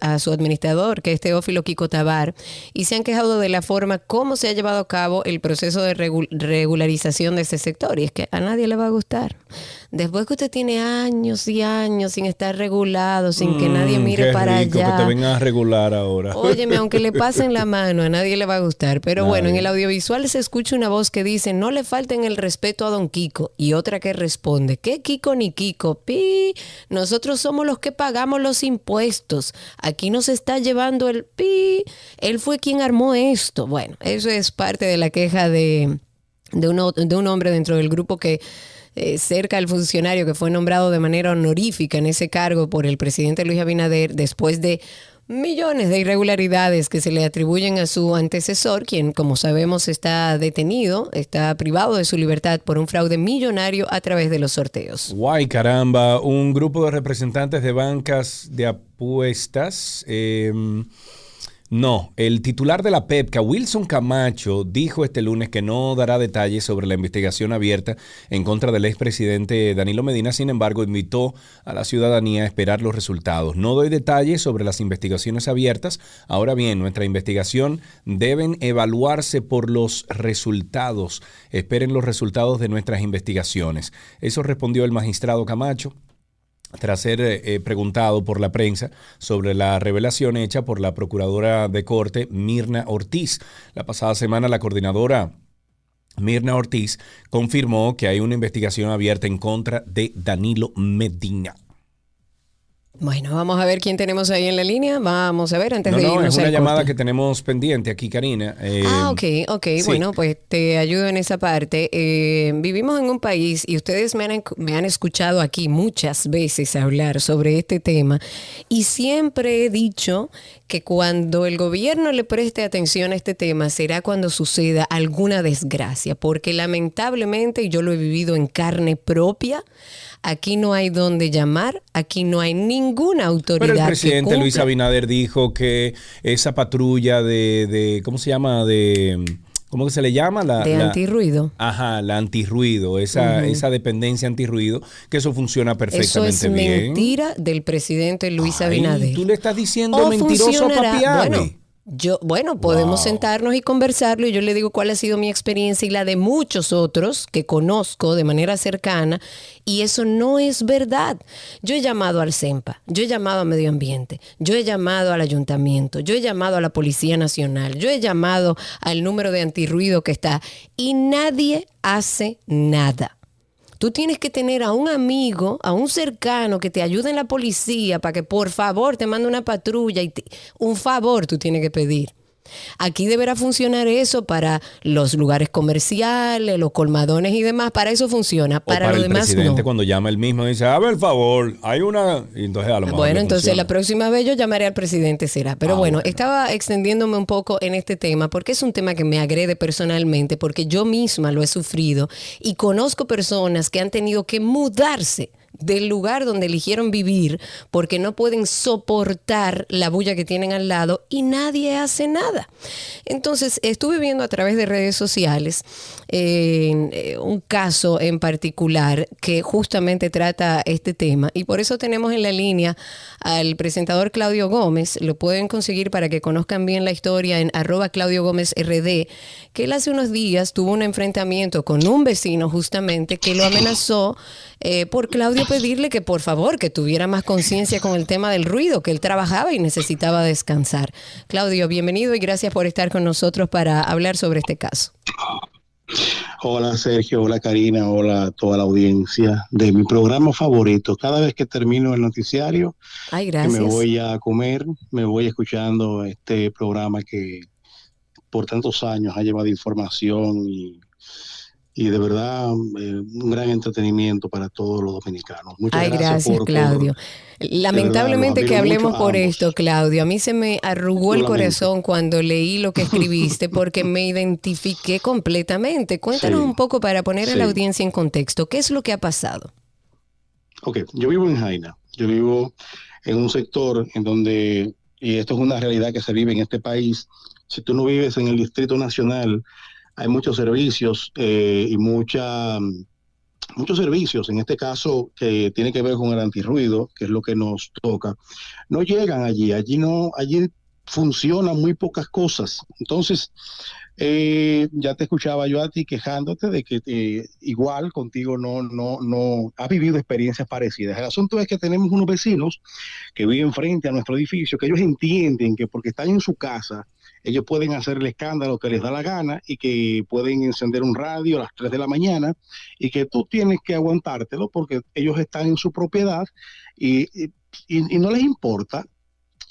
a su administrador, que es Teófilo Kiko Tabar, y se han quejado de la forma como se ha llevado a cabo el proceso de regularización de ese sector. Y es que a nadie le va a gustar. Después que usted tiene años y años sin estar regulado, sin que nadie mm, mire para allá. que te vengan a regular ahora. Óyeme, aunque le pasen la mano, a nadie le va a gustar. Pero bueno, en el audiovisual se escucha una voz que dice, no le falten el respeto a don Kiko. Y otra que responde, ¿qué Kiko ni Kiko? Pi, nosotros somos los que pagamos los impuestos. Aquí nos está llevando el pi. Él fue quien armó esto. Bueno, eso es parte de la queja de, de, uno, de un hombre dentro del grupo que eh, cerca al funcionario que fue nombrado de manera honorífica en ese cargo por el presidente Luis Abinader después de millones de irregularidades que se le atribuyen a su antecesor, quien como sabemos está detenido, está privado de su libertad por un fraude millonario a través de los sorteos. Guay, caramba, un grupo de representantes de bancas de apuestas. Eh, no, el titular de la PEPCA, Wilson Camacho, dijo este lunes que no dará detalles sobre la investigación abierta en contra del expresidente Danilo Medina, sin embargo, invitó a la ciudadanía a esperar los resultados. No doy detalles sobre las investigaciones abiertas. Ahora bien, nuestra investigación deben evaluarse por los resultados. Esperen los resultados de nuestras investigaciones. Eso respondió el magistrado Camacho tras ser eh, eh, preguntado por la prensa sobre la revelación hecha por la procuradora de corte Mirna Ortiz. La pasada semana la coordinadora Mirna Ortiz confirmó que hay una investigación abierta en contra de Danilo Medina. Bueno, vamos a ver quién tenemos ahí en la línea. Vamos a ver antes de irnos. No, es una llamada que tenemos pendiente aquí, Karina. Eh, ah, ok, ok. Bueno, pues te ayudo en esa parte. Eh, vivimos en un país y ustedes me han, me han escuchado aquí muchas veces hablar sobre este tema y siempre he dicho que cuando el gobierno le preste atención a este tema será cuando suceda alguna desgracia, porque lamentablemente, y yo lo he vivido en carne propia, Aquí no hay donde llamar, aquí no hay ninguna autoridad. Pero el presidente Luis Abinader dijo que esa patrulla de, de ¿cómo se llama? De ¿Cómo que se le llama? La, de antirruido. Ajá, la antirruido, esa, esa dependencia antirruido, que eso funciona perfectamente eso es mentira del presidente Luis Abinader. Tú le estás diciendo mentiroso a Papiame. Yo, bueno, podemos sentarnos y conversarlo y yo le digo cuál ha sido mi experiencia y la de muchos otros que conozco de manera cercana y eso no es verdad. Yo he llamado al CEMPA, yo he llamado a Medio Ambiente, yo he llamado al Ayuntamiento, yo he llamado a la Policía Nacional, yo he llamado al número de antirruido que está y nadie hace nada. Tú tienes que tener a un amigo, a un cercano que te ayude en la policía para que por favor te mande una patrulla y un favor tú tienes que pedir. Aquí deberá funcionar eso para los lugares comerciales, los colmadones y demás. Para eso funciona. Para, lo el demás, presidente cuando llama el mismo dice, a ver, el favor, hay una... Y entonces a lo mejor bueno, entonces la próxima vez yo llamaré al presidente, será. Pero ah, bueno, estaba extendiéndome un poco en este tema porque es un tema que me agrede personalmente, porque yo misma lo he sufrido y conozco personas que han tenido que mudarse del lugar donde eligieron vivir porque no pueden soportar la bulla que tienen al lado y nadie hace nada. Entonces, estuve viendo a través de redes sociales eh, un caso en particular que justamente trata este tema y por eso tenemos en la línea al presentador Claudio Gómez. Lo pueden conseguir para que conozcan bien la historia en arroba Claudio Gómez RD, que él hace unos días tuvo un enfrentamiento con un vecino justamente que lo amenazó eh, por Claudio pedirle que por favor que tuviera más conciencia con el tema del ruido, que él trabajaba y necesitaba descansar. Claudio, bienvenido y gracias por estar con nosotros para hablar sobre este caso. Hola Sergio, hola Karina, hola a toda la audiencia de mi programa favorito. Cada vez que termino el noticiario, que me voy a comer, me voy escuchando este programa que por tantos años ha llevado información y y de verdad eh, un gran entretenimiento para todos los dominicanos. Muchas Ay, gracias, Claudio. Lamentablemente que hablemos por esto, Claudio. A mí se me arrugó el corazón cuando leí lo que escribiste porque me identifiqué completamente. Cuéntanos un poco para poner a la audiencia en contexto. ¿Qué es lo que ha pasado? Ok, yo vivo en Jaina. Yo vivo en un sector en donde, y esto es una realidad que se vive en este país, si tú no vives en el Distrito Nacional, hay muchos servicios eh, y mucha, muchos servicios, en este caso que tiene que ver con el antirruido, que es lo que nos toca, no llegan allí, allí no, allí funcionan muy pocas cosas. Entonces, eh, ya te escuchaba yo a ti quejándote de que eh, igual contigo no, no, no has vivido experiencias parecidas. El asunto es que tenemos unos vecinos que viven frente a nuestro edificio, que ellos entienden que porque están en su casa, ellos pueden hacer el escándalo que les da la gana y que pueden encender un radio a las 3 de la mañana y que tú tienes que aguantártelo porque ellos están en su propiedad y, no les importa.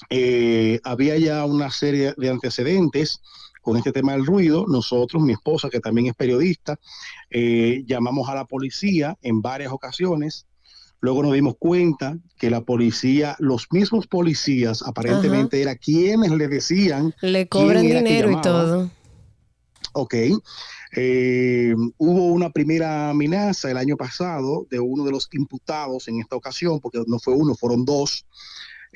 Eh, había ya una serie de antecedentes con este tema del ruido. Nosotros, mi esposa, que también es periodista, eh, llamamos a la policía en varias ocasiones Luego nos dimos cuenta que la policía, los mismos policías, aparentemente era quienes le decían. Le cobran dinero y todo. Ok. Eh, hubo una primera amenaza el año pasado de uno de los imputados en esta ocasión, porque no fue uno, fueron dos.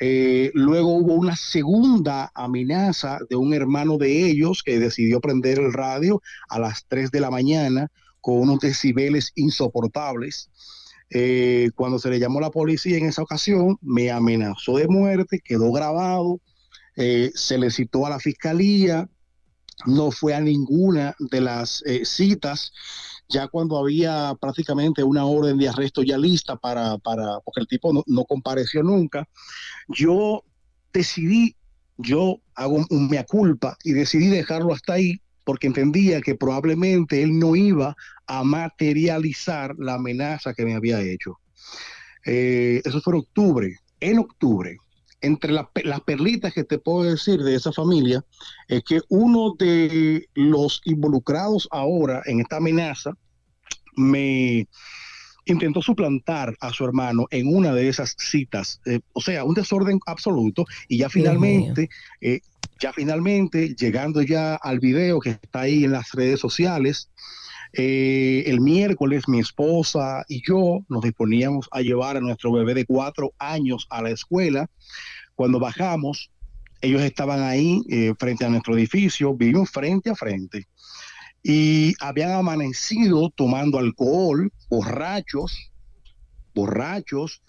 Eh, luego hubo una segunda amenaza de un hermano de ellos que decidió prender el radio a las 3 de la mañana con unos decibeles insoportables. Eh, cuando se le llamó la policía en esa ocasión, me amenazó de muerte, quedó grabado, se le citó a la fiscalía, no fue a ninguna de las eh, citas, ya cuando había prácticamente una orden de arresto ya lista para, para porque el tipo no, compareció nunca, yo decidí, yo hago un mea culpa y decidí dejarlo hasta ahí porque entendía que probablemente él no iba a materializar la amenaza que me había hecho. Eh, eso fue en octubre. En octubre, entre las perlitas que te puedo decir de esa familia es que uno de los involucrados ahora en esta amenaza me intentó suplantar a su hermano en una de esas citas, eh, o sea, un desorden absoluto y ya finalmente, eh, ya finalmente llegando ya al video que está ahí en las redes sociales, eh, el miércoles mi esposa y yo nos disponíamos a llevar a nuestro bebé de cuatro años a la escuela. Cuando bajamos, ellos estaban ahí eh, frente a nuestro edificio, vivimos frente a frente y habían amanecido tomando alcohol, borrachos, borrachos,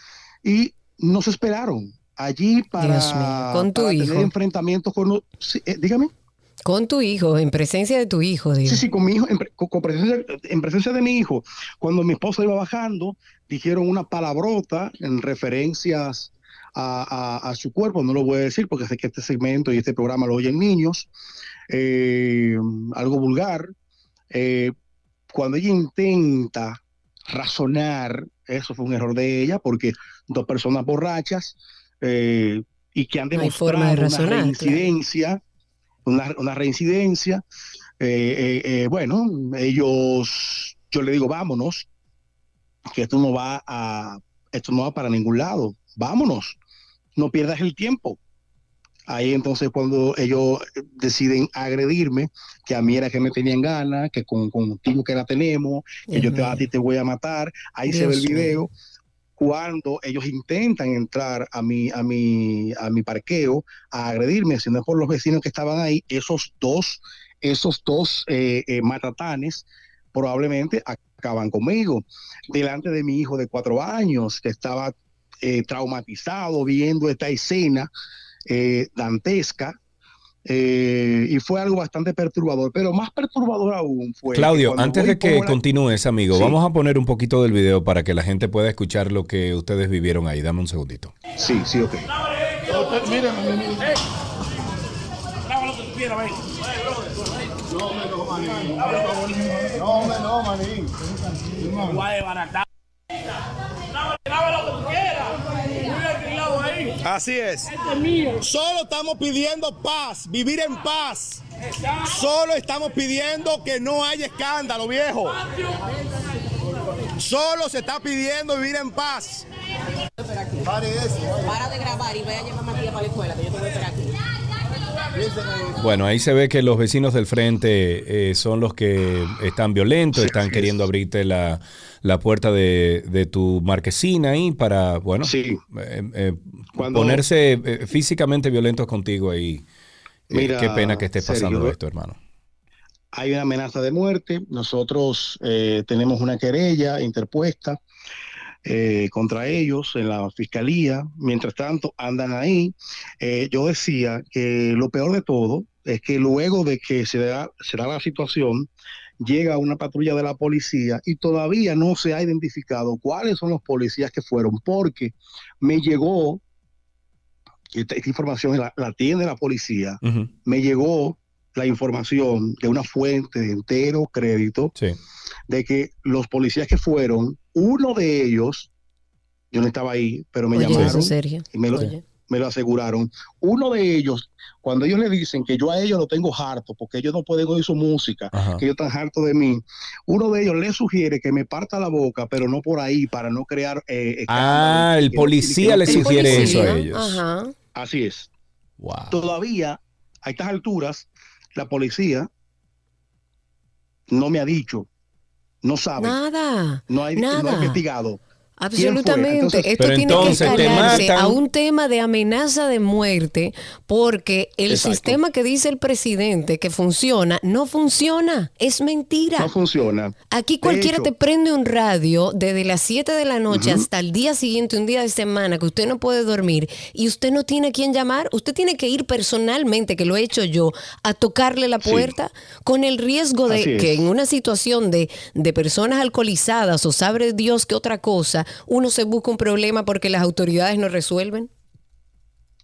y nos esperaron allí para, con tu hijo. tener enfrentamientos con... Eh, dígame. Con tu hijo, en presencia de tu hijo. Sí, sí, con mi hijo, en, presencia, de mi hijo. Cuando mi esposa iba bajando, dijeron una palabrota en referencias a, su cuerpo, no lo voy a decir porque sé que este segmento y este programa lo oyen niños, eh, algo vulgar. Eh, cuando ella intenta razonar, eso fue un error de ella, porque dos personas borrachas eh, y que han demostrado una reincidencia una, reincidencia. Eh, eh, eh, bueno, ellos, yo le digo, vámonos, que esto no va a, esto no va para ningún lado, vámonos, no pierdas el tiempo. Ahí entonces cuando ellos deciden agredirme, que a mí era que me tenían ganas, que con, contigo que la tenemos, que yo te, a ti te voy a matar, ahí se ve el video cuando ellos intentan entrar a mi, a mi, a mi parqueo a agredirme, si no es por los vecinos que estaban ahí, esos dos, esos dos eh, eh, matatanes probablemente acaban conmigo, delante de mi hijo de cuatro años, que estaba eh, traumatizado viendo esta escena dantesca, eh, y fue algo bastante perturbador, pero más perturbador aún fue. Claudio, antes de que continúes, amigo, vamos a poner un poquito del video para que la gente pueda escuchar lo que ustedes vivieron ahí. Dame un segundito. Sí, sí, ok. Así es. Solo estamos pidiendo paz, vivir en paz. Solo estamos pidiendo que no haya escándalo, viejo. Solo se está pidiendo vivir en paz. Para de grabar y vaya a llevar Matías para la escuela, que yo te voy a esperar aquí. Bueno, ahí se ve que los vecinos del frente eh, son los que están violentos, están queriendo abrirte la, puerta de, tu marquesina ahí para, bueno, sí. Eh, eh, ponerse físicamente violentos contigo ahí. Mira, qué pena que estés pasando esto, hermano. Hay una amenaza de muerte. Nosotros tenemos una querella interpuesta eh, contra ellos en la fiscalía. Mientras tanto, andan ahí. Eh, yo decía que lo peor de todo es que luego de que se da, se da la situación, llega una patrulla de la policía y todavía no se ha identificado cuáles son los policías que fueron, porque me llegó, esta, información la, tiene la policía, me llegó la información de una fuente de entero crédito de que los policías que fueron uno de ellos, yo no estaba ahí, pero me llamaron y me lo, me lo aseguraron. Uno de ellos, cuando ellos le dicen que yo a ellos lo tengo harto, porque ellos no pueden oír su música, que ellos están hartos de mí, uno de ellos le sugiere que me parta la boca, pero no por ahí, para no crear... Eh, ah, el policía le sugiere eso a ellos. Así es. Todavía, a estas alturas, la policía no me ha dicho, no sabe. Nada. No hay, nada. No ha investigado Absolutamente. Esto tiene que escalarse a un tema de amenaza de muerte porque el sistema que dice el presidente que funciona, no funciona. Es mentira. No funciona. Aquí cualquiera te prende un radio desde las 7 de la noche hasta el día siguiente, un día de semana, que usted no puede dormir y usted no tiene a quién llamar. Usted tiene que ir personalmente, que lo he hecho yo, a tocarle la puerta con el riesgo de que en una situación de, de personas alcoholizadas o sabe Dios que otra cosa, uno se busca un problema porque las autoridades no resuelven?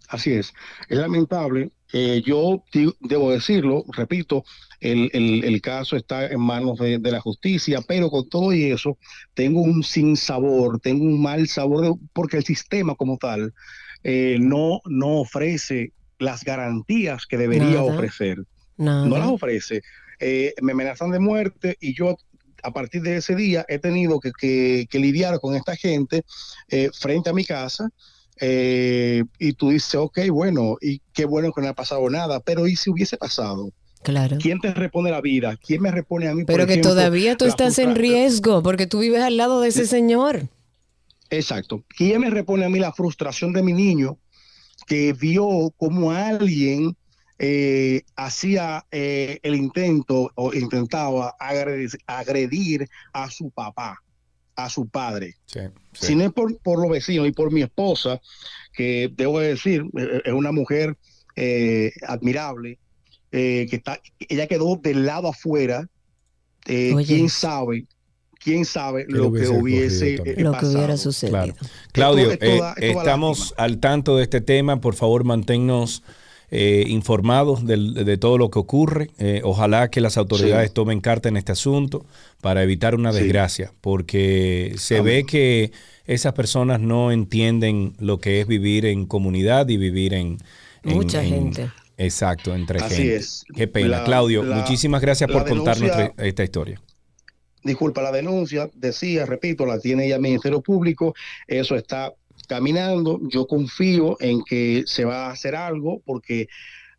Así es. Es lamentable. Eh, yo debo decirlo, repito, el, caso está en manos de, la justicia, pero con todo y eso, tengo un sinsabor, tengo un mal sabor, porque el sistema como tal eh, no, no ofrece las garantías que debería ofrecer. No las ofrece. Eh, me amenazan de muerte y yo a partir de ese día he tenido que, lidiar con esta gente eh, frente a mi casa. Eh, y tú dices, ok, bueno, y qué bueno que no ha pasado nada, pero ¿y si hubiese pasado? Claro. ¿Quién te repone la vida? ¿Quién me repone a mí? Pero que todavía tú estás en riesgo porque tú vives al lado de ese señor. Exacto. ¿Quién me repone a mí la frustración de mi niño que vio como alguien eh, hacía eh, el intento o intentaba agredir, a su papá, a su padre. Si no es por, por los vecinos y por mi esposa, que debo decir, eh, es una mujer admirable, que está, ella quedó del lado afuera. ¿Quién sabe? quién sabe lo que hubiese lo que hubiera sucedido. Claudio, estamos al tanto de este tema. Por favor, manténnos eh, informados de, todo lo que ocurre. Eh, ojalá que las autoridades tomen carta en este asunto para evitar una desgracia, porque se ve que esas personas no entienden lo que es vivir en comunidad y vivir en... Mucha gente. Exacto, entre gente. Qué pena. Claudio, muchísimas gracias por contarnos esta historia disculpa, la denuncia, decía, repito, la tiene ya el Ministerio Público, eso está caminando. Yo confío en que se va a hacer algo porque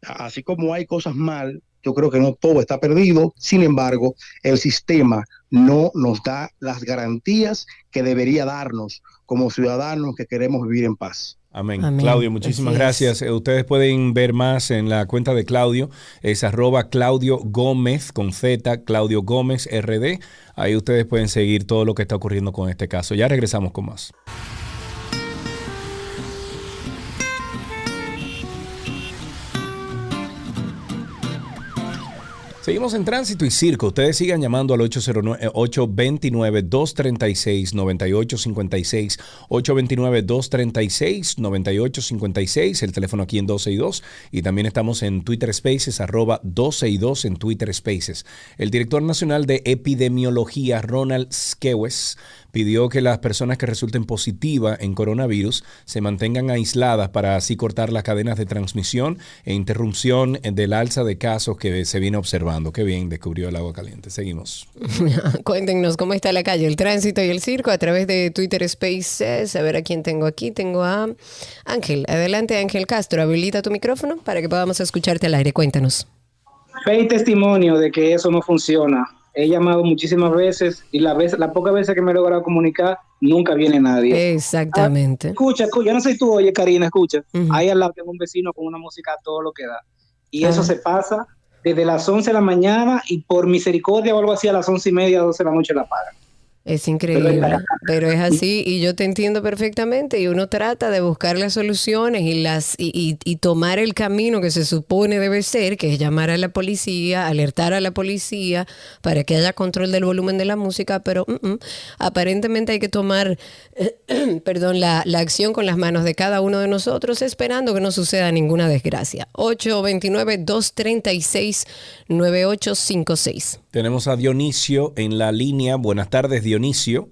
así como hay cosas mal, yo creo que no todo está perdido. Sin embargo, el sistema no nos da las garantías que debería darnos como ciudadanos que queremos vivir en paz. Amén. Claudio, muchísimas gracias. Eh, ustedes pueden ver más en la cuenta de Claudio, es arroba Claudio Gómez con Z, Claudio Gómez RD. Ahí ustedes pueden seguir todo lo que está ocurriendo con este caso. Ya regresamos con más. Seguimos en tránsito y circo. Ustedes sigan llamando al 829-236-9856. 829-236-9856. El teléfono aquí en 12 y 2. Y también estamos en Twitter Spaces, arroba 12 y 2 en Twitter Spaces. El director nacional de epidemiología, Ronald Skewes, pidió que las personas que resulten positivas en coronavirus se mantengan aisladas para así cortar las cadenas de transmisión e interrupción del alza de casos que se viene observando. Qué bien descubrió el agua caliente. Seguimos. Cuéntenos cómo está la calle, el tránsito y el circo a través de Twitter Spaces. A ver a quién tengo aquí. Tengo a Ángel. Adelante, Ángel Castro. Habilita tu micrófono para que podamos escucharte al aire. Cuéntanos. Fe y testimonio de que eso no funciona he llamado muchísimas veces y la vez, la pocas veces que me he logrado comunicar, nunca viene nadie. Exactamente. Ah, escucha, escucha, yo no sé tú, oye Karina, escucha. Ahí al lado tengo un vecino con una música todo lo que da. Y eso se pasa desde las 11 de la mañana y por misericordia o algo así a las 11 y media, 12 de la noche la pagan. Es increíble, pero es así y yo te entiendo perfectamente y uno trata de buscar las soluciones y las y, y, tomar el camino que se supone debe ser, que es llamar a la policía, alertar a la policía para que haya control del volumen de la música, pero mm, mm, aparentemente hay que tomar, perdón, la, la, acción con las manos de cada uno de nosotros esperando que no suceda ninguna desgracia. 829-236-9856. Tenemos a Dionisio en la línea. Buenas tardes, Dionisio.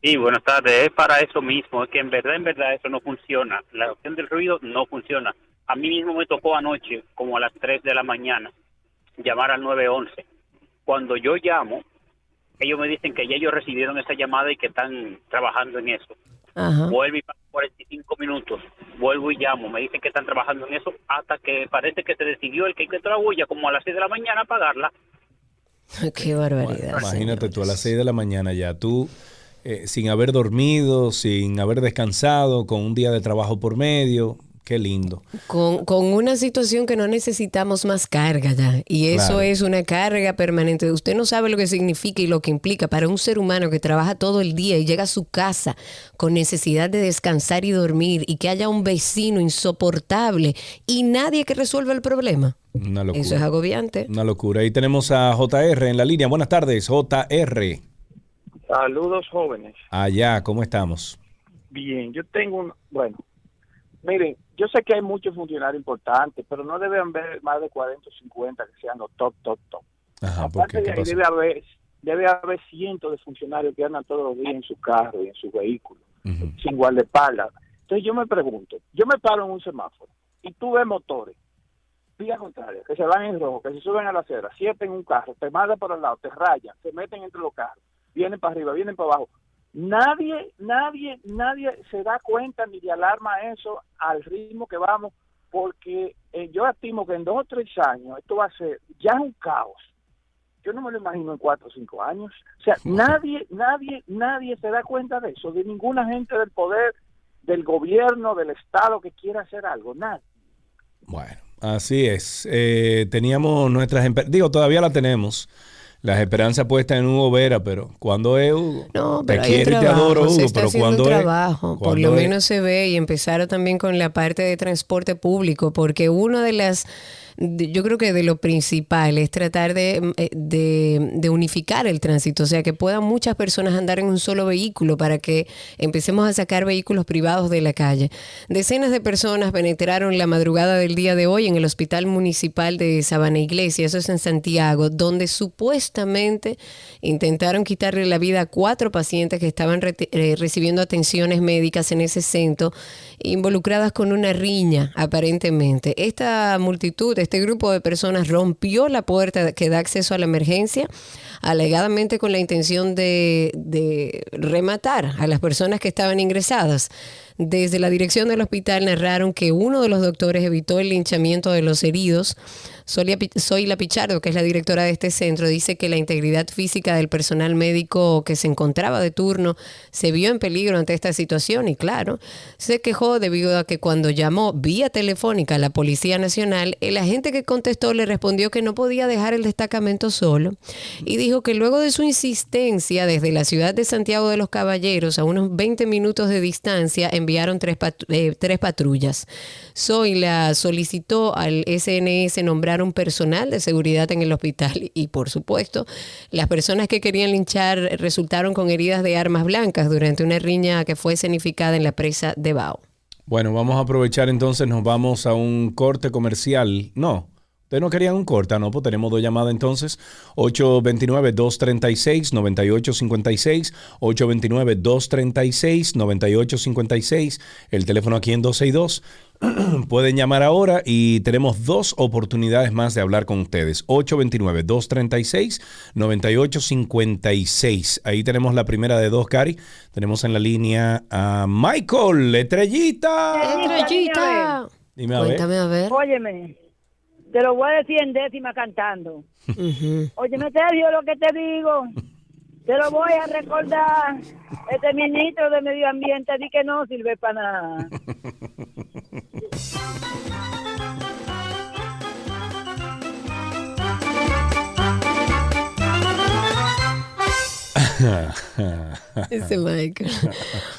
Sí, buenas tardes. Es para eso mismo, es que en verdad, en verdad eso no funciona. La opción del ruido no funciona. A mí mismo me tocó anoche, como a las 3 de la mañana, llamar al 911. Cuando yo llamo, ellos me dicen que ya ellos recibieron esa llamada y que están trabajando en eso. Vuelvo y paso 45 minutos, vuelvo y llamo, me dicen que están trabajando en eso hasta que parece que se decidió el que encontró la huella como a las 6 de la mañana a pagarla. Qué barbaridad. imagínate tú a las 6 de la mañana ya, tú eh, sin haber dormido, sin haber descansado, con un día de trabajo por medio, Qué lindo. Con, con, una situación que no necesitamos más carga ya. Y eso es una carga permanente. Usted no sabe lo que significa y lo que implica para un ser humano que trabaja todo el día y llega a su casa con necesidad de descansar y dormir y que haya un vecino insoportable y nadie que resuelva el problema. Una locura. Eso es agobiante. Una locura. Ahí tenemos a JR en la línea. Buenas tardes, JR. Saludos, jóvenes. Allá, ¿cómo estamos? Bien, yo tengo un. Bueno, miren, yo sé que hay muchos funcionarios importantes, pero no deben haber más de 40 o 50 que sean los top, top, top. Aparte de ahí debe haber, debe haber cientos de funcionarios que andan todos los días en su carro y en su vehículo, sin guardaespaldas. Entonces yo me pregunto, yo me paro en un semáforo y tú ves motores, vía contraria, que se van en rojo, que se suben a la acera, siete en un carro, te mandan por el lado, te rayan, se meten entre los carros, vienen para arriba, vienen para abajo. Nadie, nadie, nadie se da cuenta ni de alarma eso al ritmo que vamos, porque eh, yo estimo que en dos o tres años esto va a ser ya un caos. Yo no me lo imagino en cuatro o cinco años. O sea, nadie, nadie, nadie se da cuenta de eso, de ninguna gente del poder, del gobierno, del Estado que quiera hacer algo, nadie. Bueno, así es. Eh, teníamos nuestras, digo, todavía la tenemos las esperanzas puestas en Hugo Vera, pero cuando es Hugo, no, te quiero y te adoro, Hugo, pero cuando un trabajo, por lo menos se ve y empezaron también con la parte de transporte público, porque una de las yo creo que de lo principal es tratar mm, eh, de, de, unificar el tránsito, o sea, que puedan muchas personas andar en un solo vehículo para que empecemos a sacar vehículos privados de la calle. Decenas de personas penetraron la madrugada del día de hoy en el Hospital Municipal de Sabana Iglesia, eso es en Santiago, donde supuestamente intentaron quitarle la vida a cuatro pacientes que estaban eh, recibiendo atenciones médicas en ese centro, involucradas con una riña, aparentemente. Esta multitud, este grupo de personas rompió la puerta que da acceso a la emergencia, alegadamente con la intención de, rematar a las personas que estaban ingresadas. Desde la dirección del hospital narraron que uno de los doctores evitó el linchamiento de los heridos. Zoila Pichardo, que es la directora de este centro, dice que la integridad física del personal médico que se encontraba de turno se vio en peligro ante esta situación y claro, se quejó debido a que cuando llamó vía telefónica a la Policía Nacional, el agente que contestó le respondió que no podía dejar el destacamento solo y dijo que luego de su insistencia desde la ciudad de Santiago de los Caballeros a unos 20 minutos de distancia, en enviaron tres, eh, tres patrullas. Solicitó al SNS nombrar un personal de seguridad en el hospital y, por supuesto, las personas que querían linchar resultaron con heridas de armas blancas durante una riña que fue escenificada en la presa de Bao. Bueno, vamos a aprovechar entonces, nos vamos a un corte comercial. No, Ustedes no querían un corta, ¿no? Pues tenemos dos llamadas entonces. 829-236-9856. 829-236-9856. El teléfono aquí en 262. Pueden llamar ahora y tenemos dos oportunidades más de hablar con ustedes. 829-236-9856. Ahí tenemos la primera de dos, Cari. Tenemos en la línea a Michael, Estrellita. Estrellita. Dime a Cuéntame a ver. Óyeme. Te lo voy a decir en décima cantando. Oye, me Sergio, lo que te digo. Te lo voy a recordar. Este ministro de Medio Ambiente di que no sirve para nada. Ese Michael.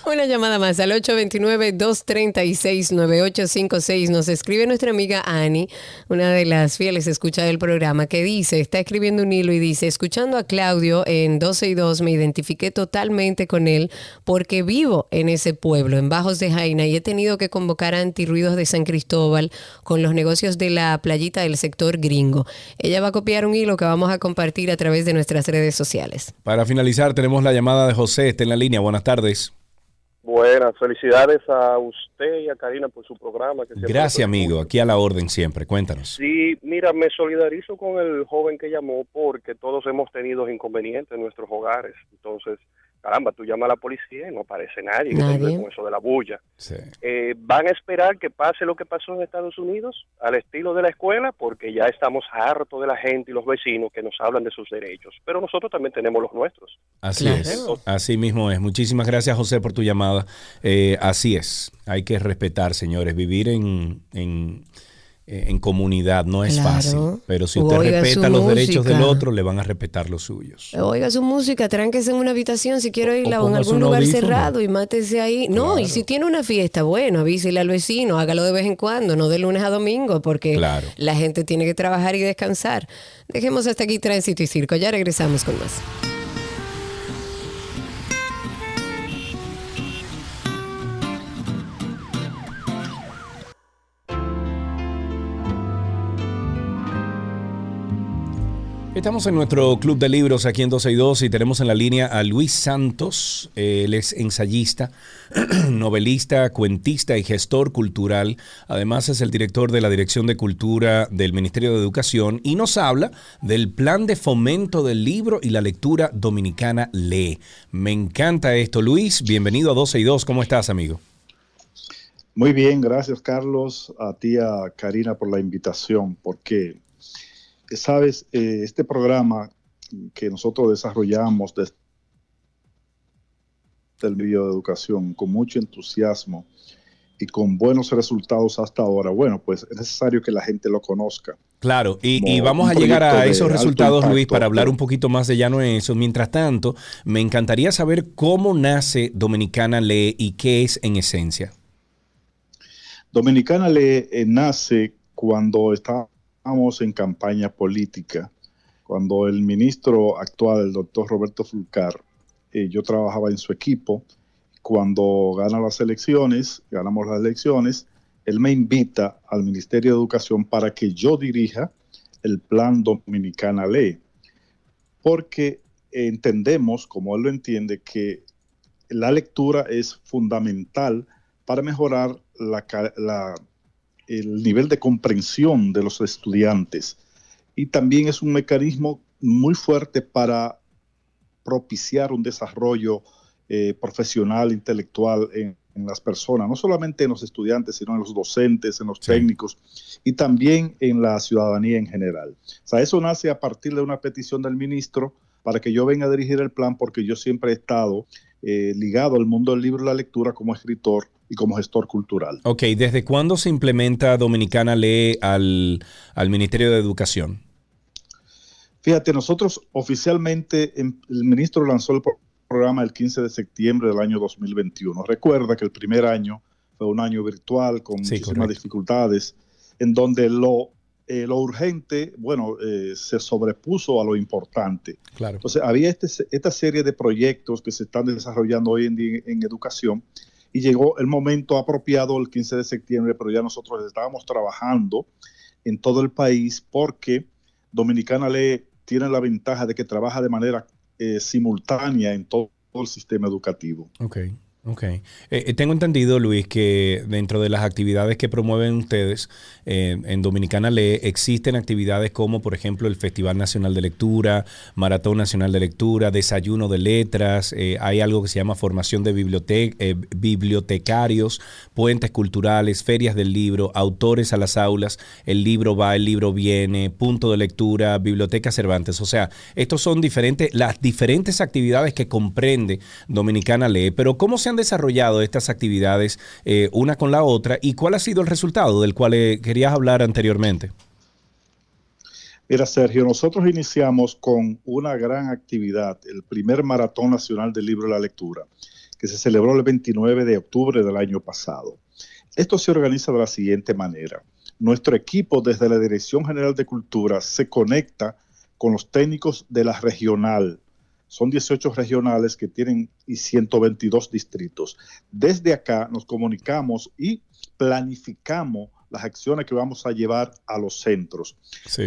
Una llamada más al 829-236-9856. Nos escribe nuestra amiga Annie, una de las fieles escucha del programa, que dice, está escribiendo un hilo y dice, escuchando a Claudio en 12 y 2 me identifiqué totalmente con él porque vivo en ese pueblo, en Bajos de Jaina, y he tenido que convocar antirruidos de San Cristóbal con los negocios de la playita del sector gringo. Ella va a copiar un hilo que vamos a compartir a través de nuestras redes sociales. Para finalizar, tenemos la llamada de José, está en la línea. Buenas tardes. Buenas, felicidades a usted y a Karina por su programa. Gracias, amigo. Aquí a la orden siempre. Cuéntanos. Sí, mira, me solidarizo con el joven que llamó porque todos hemos tenido inconvenientes en nuestros hogares. Entonces, caramba, tú llamas a la policía y no aparece nadie, con eso de la bulla. Eh, ¿Van a esperar que pase lo que pasó en Estados Unidos al estilo de la escuela? Porque ya estamos hartos de la gente y los vecinos que nos hablan de sus derechos, pero nosotros también tenemos los nuestros. Así es, así mismo es. Muchísimas gracias José por tu llamada. Eh, así es, hay que respetar, señores, vivir en eh, en comunidad no es fácil. Pero si usted respeta los derechos del otro, le van a respetar los suyos. Oiga su música, tránquese en una habitación si quiere oírla o, en algún lugar cerrado y mátese ahí. No, y si tiene una fiesta, bueno, avísele al vecino, hágalo de vez en cuando, no de lunes a domingo, porque la gente tiene que trabajar y descansar. Dejemos hasta aquí Tránsito y Circo, ya regresamos con más. Estamos en nuestro club de libros aquí en 12 y 2 y tenemos en la línea a Luis Santos. Él es ensayista, novelista, cuentista y gestor cultural. Además es el director de la Dirección de Cultura del Ministerio de Educación y nos habla del plan de fomento del libro y la lectura dominicana Lee. Me encanta esto. Luis, bienvenido a 12 y 2. ¿Cómo estás, amigo? Muy bien, gracias Carlos, a ti, a Karina por la invitación, porque sabes, eh, este programa que nosotros desarrollamos desde el medio de educación con mucho entusiasmo y con buenos resultados hasta ahora, bueno, pues es necesario que la gente lo conozca. Claro, y, vamos a llegar a esos resultados, Luis, para hablar un poquito más de llano en eso. Mientras tanto, me encantaría saber cómo nace Dominicana Lee y qué es en esencia. Dominicana Lee eh, nace cuando en campaña política. Cuando el ministro actual, el doctor Roberto Fulcar, eh, yo trabajaba en su equipo, cuando gana las elecciones, ganamos las elecciones, él me invita al Ministerio de Educación para que yo dirija el plan Dominicana Ley, porque entendemos, como él lo entiende, que la lectura es fundamental para mejorar la, la el nivel de comprensión de los estudiantes y también es un mecanismo muy fuerte para propiciar un desarrollo eh, profesional, intelectual en, las personas, no solamente en los estudiantes, sino en los docentes, en los técnicos y también en la ciudadanía en general. O sea, eso nace a partir de una petición del ministro para que yo venga a dirigir el plan porque yo siempre he estado eh, ligado al mundo del libro y la lectura como escritor y como gestor cultural. Ok, ¿desde cuándo se implementa Dominicana Lee al, Ministerio de Educación? Fíjate, nosotros oficialmente, el ministro lanzó el programa el 15 de septiembre del año 2021. Recuerda que el primer año fue un año virtual con muchísimas dificultades, en donde lo, eh, lo urgente, bueno, eh, se sobrepuso a lo importante. Claro. Entonces, había este, esta serie de proyectos que se están desarrollando hoy en día en educación y llegó el momento apropiado el 15 de septiembre, pero ya nosotros estábamos trabajando en todo el país porque Dominicana Le tiene la ventaja de que trabaja de manera eh, simultánea en todo el sistema educativo. Okay. Ok. Eh, eh, tengo entendido, Luis, que dentro de las actividades que promueven ustedes eh, en Dominicana Lee existen actividades como, por ejemplo, el Festival Nacional de Lectura, Maratón Nacional de Lectura, Desayuno de Letras, hay algo que se llama formación de bibliotecarios, puentes culturales, ferias del libro, autores a las aulas, el libro va, el libro viene, punto de lectura, biblioteca Cervantes. O sea, estos son diferentes, las diferentes actividades que comprende Dominicana Lee, pero ¿cómo se han desarrollado estas actividades eh, una con la otra y cuál ha sido el resultado del cual eh, querías hablar anteriormente? Mira, Sergio, nosotros iniciamos con una gran actividad, el primer Maratón Nacional del Libro de la Lectura, que se celebró el 29 de octubre del año pasado. Esto se organiza de la siguiente manera. Nuestro equipo desde la Dirección General de Cultura se conecta con los técnicos de la regional son 18 regionales que tienen y 122 distritos. Desde acá nos comunicamos y planificamos las acciones que vamos a llevar a los centros.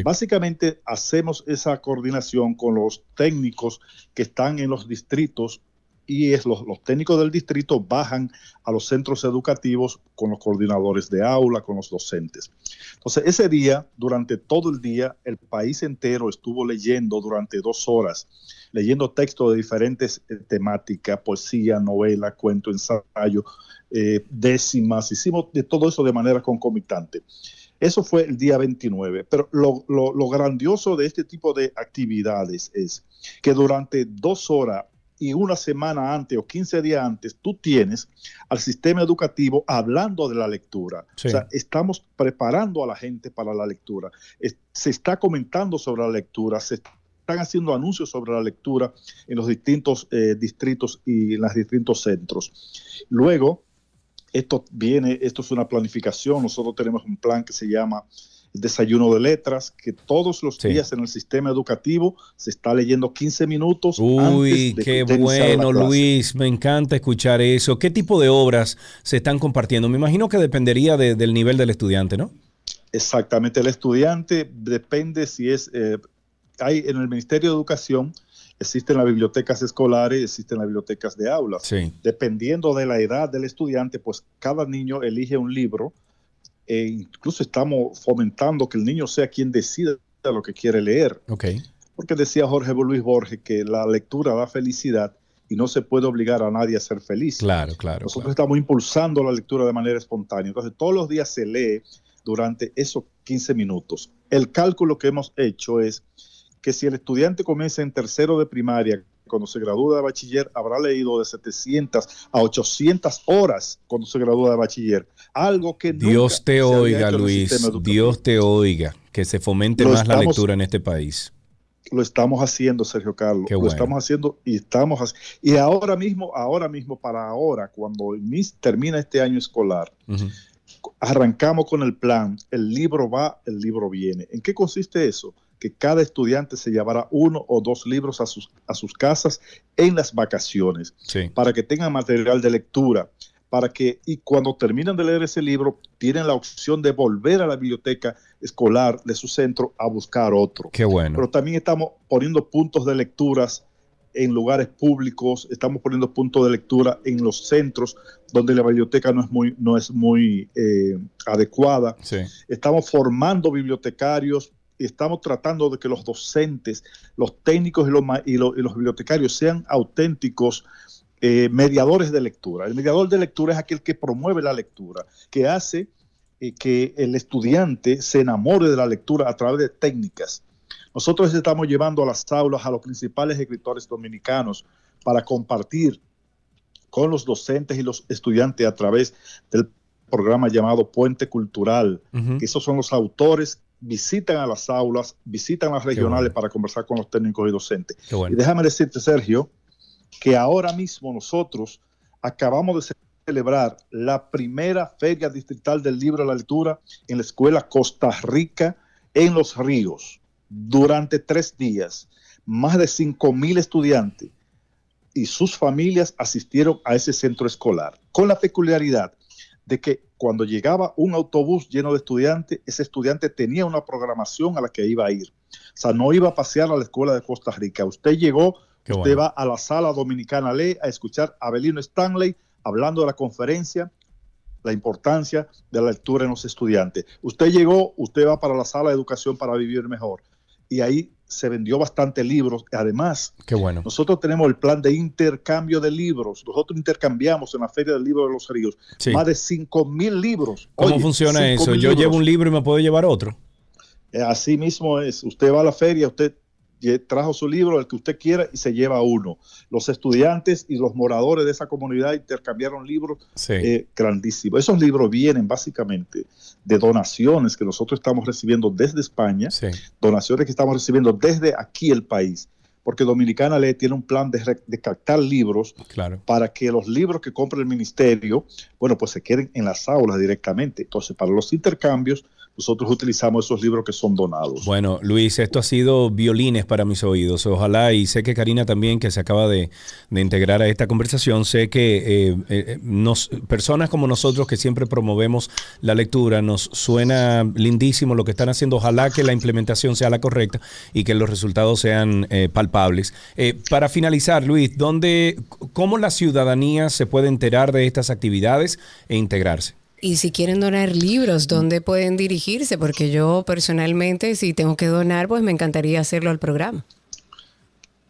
Básicamente hacemos esa coordinación con los técnicos que están en los distritos y es los, técnicos del distrito bajan a los centros educativos con los coordinadores de aula, con los docentes. Entonces, ese día, durante todo el día, el país entero estuvo leyendo durante dos horas, leyendo textos de diferentes eh, temáticas, poesía, novela, cuento, ensayo, eh, décimas, hicimos de todo eso de manera concomitante. Eso fue el día 29, pero lo, lo grandioso de este tipo de actividades es que durante dos horas y una semana antes o 15 días antes tú tienes al sistema educativo hablando de la lectura. O sea, estamos preparando a la gente para la lectura. se está comentando sobre la lectura, se están haciendo anuncios sobre la lectura en los distintos eh, distritos y en los distintos centros. Luego, esto viene, esto es una planificación, nosotros tenemos un plan que se llama desayuno de letras, que todos los días en el sistema educativo se está leyendo 15 minutos. Uy, qué bueno, Luis, me encanta escuchar eso. ¿Qué tipo de obras se están compartiendo? Me imagino que dependería del nivel del estudiante, ¿no? Exactamente, el estudiante depende si es, eh, hay en el Ministerio de Educación, existen las bibliotecas escolares, existen las bibliotecas de aulas. Dependiendo de la edad del estudiante, pues cada niño elige un libro e incluso estamos fomentando que el niño sea quien decida lo que quiere leer. Okay. Porque decía Jorge Luis Borges que la lectura da felicidad y no se puede obligar a nadie a ser feliz. Claro, claro. Nosotros estamos impulsando la lectura de manera espontánea. Entonces, todos los días se lee durante esos 15 minutos. El cálculo que hemos hecho es que si el estudiante comienza en tercero de primaria cuando se gradúa de bachiller habrá leído de 700 a 800 horas cuando se gradúa de bachiller. Algo que Dios te oiga, Luis. Dios te oiga. Que se fomente más la lectura en este país. Lo estamos haciendo, Sergio Carlos. Lo estamos haciendo y estamos y ahora mismo, ahora mismo para ahora, cuando termina este año escolar, arrancamos con el plan. El libro va, el libro viene. ¿En qué consiste eso? Que cada estudiante se llevará uno o dos libros a sus, a sus casas en las vacaciones, para que tengan material de lectura, para que y cuando terminan de leer ese libro tienen la opción de volver a la biblioteca escolar de su centro a buscar otro. Qué bueno. Pero también estamos poniendo puntos de lecturas en lugares públicos, estamos poniendo puntos de lectura en los centros donde la biblioteca no es muy, no es muy eh, adecuada. Estamos formando bibliotecarios estamos tratando de que los docentes, los técnicos y los, y los, bibliotecarios sean auténticos eh, mediadores de lectura. El mediador de lectura es aquel que promueve la lectura, que hace eh, que el estudiante se enamore de la lectura a través de técnicas. Nosotros estamos llevando a las aulas a los principales escritores dominicanos para compartir con los docentes y los estudiantes a través del programa llamado Puente Cultural. Esos son los autores visitan a las aulas, visitan las regionales para conversar con los técnicos y docentes. Y déjame decirte, Sergio, que ahora mismo nosotros acabamos de celebrar la primera feria distrital del libro de la lectura en la escuela Costa Rica en Los Ríos. Durante tres días, más de 5 mil estudiantes y sus familias asistieron a ese centro escolar, con la peculiaridad de que cuando llegaba un autobús lleno de estudiantes, ese estudiante tenía una programación a la que iba a ir. O sea, no iba a pasear a la escuela de Costa Rica. Usted llegó, usted va a la sala dominicana ley a escuchar a Abelino Stanley hablando de la conferencia, la importancia de la lectura en los estudiantes. Usted llegó, usted va para la sala de educación para vivir mejor. Y ahí se vendió bastante libros. Además, Qué bueno. nosotros tenemos el plan de intercambio de libros. Nosotros intercambiamos en la Feria del Libro de los Ríos más de 5 mil libros. ¿Cómo funciona eso? Yo llevo un libro y me puedo llevar otro. Eh, así mismo es. Usted va a la feria, usted trajo su libro, el que usted quiera, y se lleva uno. Los estudiantes y los moradores de esa comunidad intercambiaron libros eh, grandísimos. Esos libros vienen básicamente de donaciones que nosotros estamos recibiendo desde España, donaciones que estamos recibiendo desde aquí el país porque Dominicana le tiene un plan de, de captar libros para que los libros que compre el ministerio, bueno, pues se queden en las aulas directamente. Entonces, para los intercambios, nosotros utilizamos esos libros que son donados. Bueno, Luis, esto ha sido violines para mis oídos. Ojalá, y sé que Karina también, que se acaba de, integrar a esta conversación, sé que eh, eh, nos, personas como nosotros que siempre promovemos la lectura, nos suena lindísimo lo que están haciendo. Ojalá que la implementación sea la correcta y que los resultados sean eh, palpables. para finalizar, Luis, ¿dónde, ¿cómo la ciudadanía se puede enterar de estas actividades e integrarse? Y si quieren donar libros, ¿dónde pueden dirigirse? Porque yo personalmente, si tengo que donar, pues me encantaría hacerlo al programa.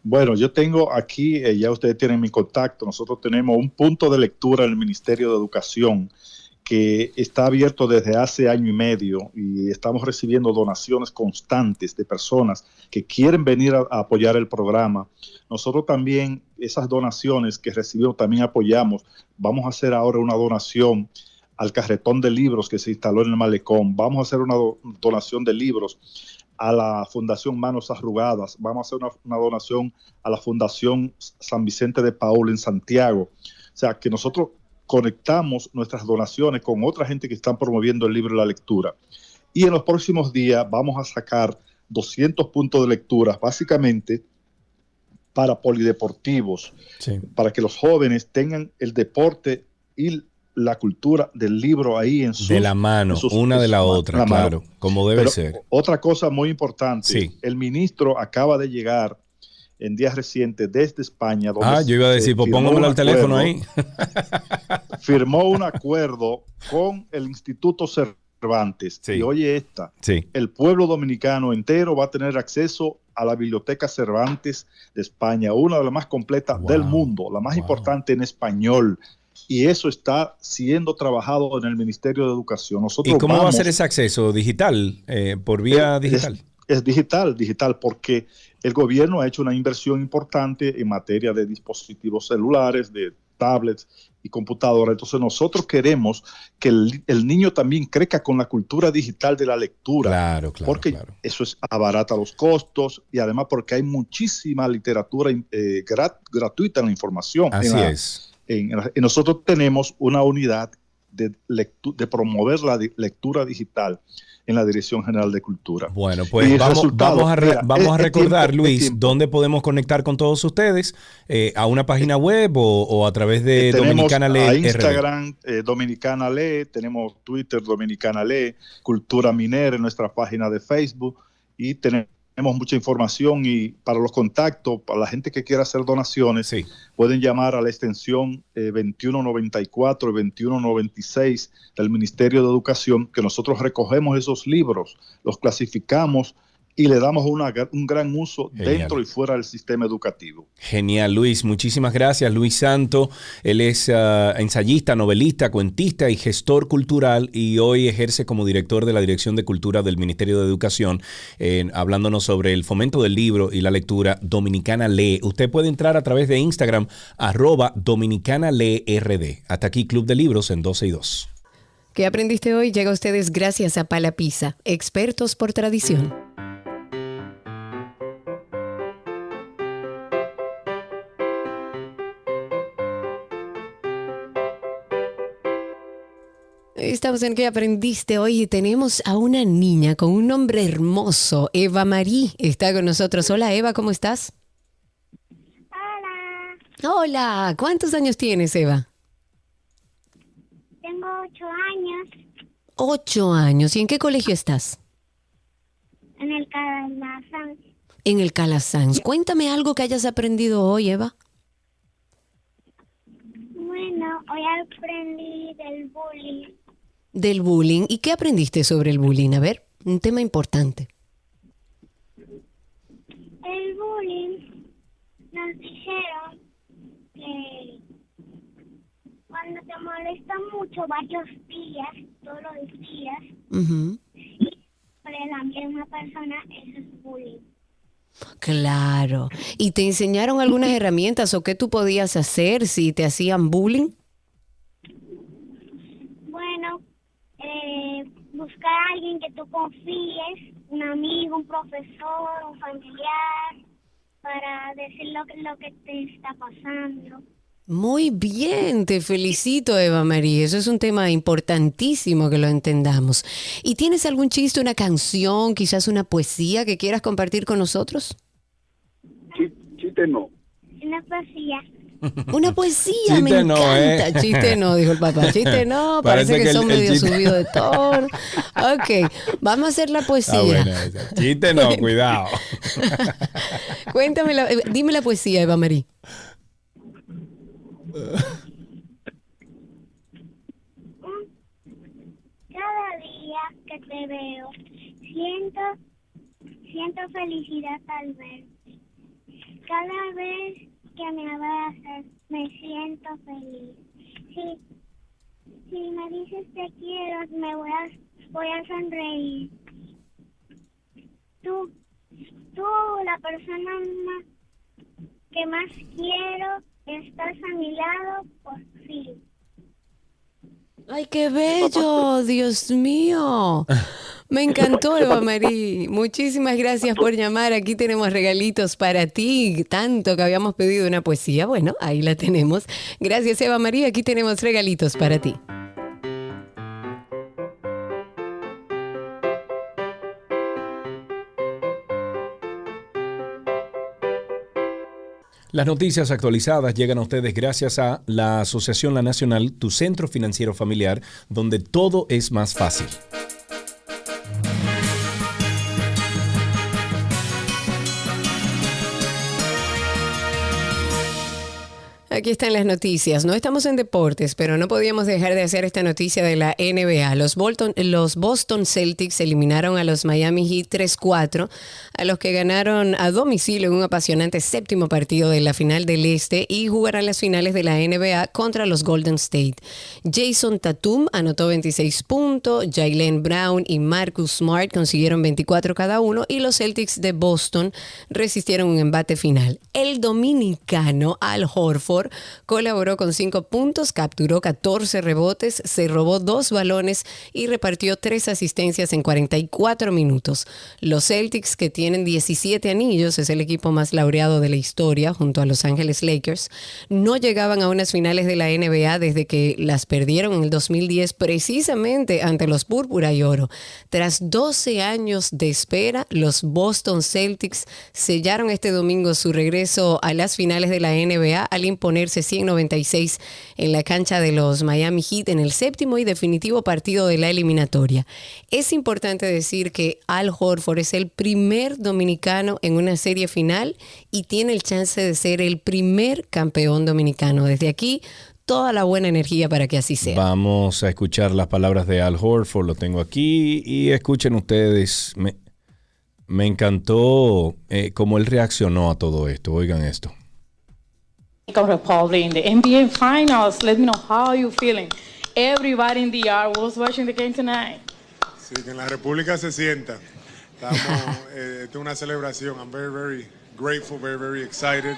Bueno, yo tengo aquí, eh, ya ustedes tienen mi contacto, nosotros tenemos un punto de lectura en el Ministerio de Educación que está abierto desde hace año y medio y estamos recibiendo donaciones constantes de personas que quieren venir a, a apoyar el programa. Nosotros también, esas donaciones que recibimos, también apoyamos. Vamos a hacer ahora una donación al carretón de libros que se instaló en el malecón. Vamos a hacer una donación de libros a la Fundación Manos Arrugadas. Vamos a hacer una, donación a la Fundación San Vicente de Paul en Santiago. O sea, que nosotros conectamos nuestras donaciones con otra gente que están promoviendo el libro y la lectura. Y en los próximos días vamos a sacar 200 puntos de lectura, básicamente para polideportivos, para que los jóvenes tengan el deporte y la cultura del libro ahí en su De la mano, una de la otra, claro, como debe ser. Otra cosa muy importante, el ministro acaba de llegar en días recientes desde España. ah, yo iba a decir, pues póngamelo al teléfono ahí. firmó un acuerdo con el Instituto Cervantes. Y oye esta, el pueblo dominicano entero va a tener acceso a la Biblioteca Cervantes de España, una de las más completas del mundo, la más importante en español y eso está siendo trabajado en el Ministerio de Educación. ¿Y cómo va a ser ese acceso digital, eh, por vía digital? Es, digital, digital, porque el gobierno ha hecho una inversión importante en materia de dispositivos celulares, de tablets y computadoras. Entonces nosotros queremos que el, niño también crezca con la cultura digital de la lectura. Claro, claro. Porque eso es abarata los costos y además porque hay muchísima literatura eh, gratuita en la información. Así es nosotros tenemos una unidad de, de promover la lectura digital en la Dirección General de Cultura. Bueno, pues vamos, a, vamos a recordar, Luis, dónde podemos conectar con todos ustedes, eh, a una página web o, a través de eh, Dominicana Lee. Instagram eh, Dominicana Lee, tenemos Twitter Dominicana Lee, Cultura Minera en nuestra página de Facebook y tenemos tenemos mucha información y para los contactos, para la gente que quiera hacer donaciones, pueden llamar a la extensión 2194 y 2196 del Ministerio de Educación, que nosotros recogemos esos libros, los clasificamos y le damos un gran uso dentro y fuera del sistema educativo. Genial, Luis. Muchísimas gracias, Luis Santo. Él es ah, ensayista, novelista, cuentista y gestor cultural y hoy ejerce como director de la Dirección de Cultura del Ministerio de Educación, hablándonos sobre el fomento del libro y la lectura Dominicana Lee. Usted puede entrar a través de Instagram, arroba Dominicana Lee RD. Hasta aquí, Club de Libros en 12 y 2. ¿Qué aprendiste hoy? Llega a ustedes gracias a Palapisa, expertos por tradición. Estamos en que aprendiste hoy y tenemos a una niña con un nombre hermoso, Eva Marí, está con nosotros. Hola Eva, ¿cómo estás? Hola. Hola, ¿cuántos años tienes Eva? Tengo ocho años. Ocho años, ¿y en qué colegio estás? En el Calasanz. En el Calasanz. Cuéntame algo que hayas aprendido hoy, Eva. Bueno, hoy aprendí del bullying del bullying. ¿Y qué aprendiste sobre el bullying? A ver, un tema importante. El bullying nos dijeron que cuando te molesta mucho varios días, todos los días, y sobre la misma persona, eso es bullying. Claro. ¿Y te enseñaron algunas herramientas o qué tú podías hacer si te hacían bullying? Eh, buscar a alguien que tú confíes, un amigo, un profesor, un familiar, para decir lo, lo que te está pasando. Muy bien, te felicito Eva María. Eso es un tema importantísimo que lo entendamos. ¿Y tienes algún chiste, una canción, quizás una poesía que quieras compartir con nosotros? Chiste no. Una poesía. Una poesía, me encanta. ¿eh? Chiste no, dijo el papá. Chiste no, parece, que, son medio subidos de tono. Ok, vamos a hacer la poesía. Chiste no, cuidado. Cuéntame, eh, dime la poesía, Eva María. Cada día que te veo, siento, siento felicidad al verte. Cada vez que me abrazas, me siento feliz. Si, si me dices te quiero, me voy a, voy a sonreír. Tú, tú, la persona que más quiero, estás a mi lado por fin. Ay, qué bello, Dios mío. Me encantó, Eva Marí. Muchísimas gracias por llamar. Aquí tenemos regalitos para ti. Tanto que habíamos pedido una poesía. Bueno, ahí la tenemos. Gracias, Eva María. Aquí tenemos regalitos para ti. Las noticias actualizadas llegan a ustedes gracias a la Asociación La Nacional, tu centro financiero familiar, donde todo es más fácil. Aquí están las noticias. No estamos en deportes, pero no podíamos dejar de hacer esta noticia de la NBA. Los, los Boston Celtics eliminaron a los Miami Heat 3-4, a los que ganaron a domicilio en un apasionante séptimo partido de la final del Este y jugarán las finales de la NBA contra los Golden State. Jason Tatum anotó 26 puntos, Jalen Brown y Marcus Smart consiguieron 24 cada uno y los Celtics de Boston resistieron un embate final. El dominicano Al Horford colaboró con 5 puntos, capturó 14 rebotes, se robó dos balones y repartió tres asistencias en 44 minutos. Los Celtics, que tienen 17 anillos, es el equipo más laureado de la historia junto a Los Ángeles Lakers, no llegaban a unas finales de la NBA desde que las perdieron en el 2010 precisamente ante los Púrpura y Oro. Tras 12 años de espera, los Boston Celtics sellaron este domingo su regreso a las finales de la NBA al imponer ponerse 196 en la cancha de los Miami Heat en el séptimo y definitivo partido de la eliminatoria. Es importante decir que Al Horford es el primer dominicano en una serie final y tiene el chance de ser el primer campeón dominicano. Desde aquí, toda la buena energía para que así sea. Vamos a escuchar las palabras de Al Horford, lo tengo aquí, y escuchen ustedes, me, me encantó eh, cómo él reaccionó a todo esto, oigan esto. Republic in the NBA Finals. Let me know how you feeling. Everybody in the yard was watching the game tonight. Sí, que en la República se sienta. Estamos, eh, es una celebración. I'm very, very grateful, very, very excited.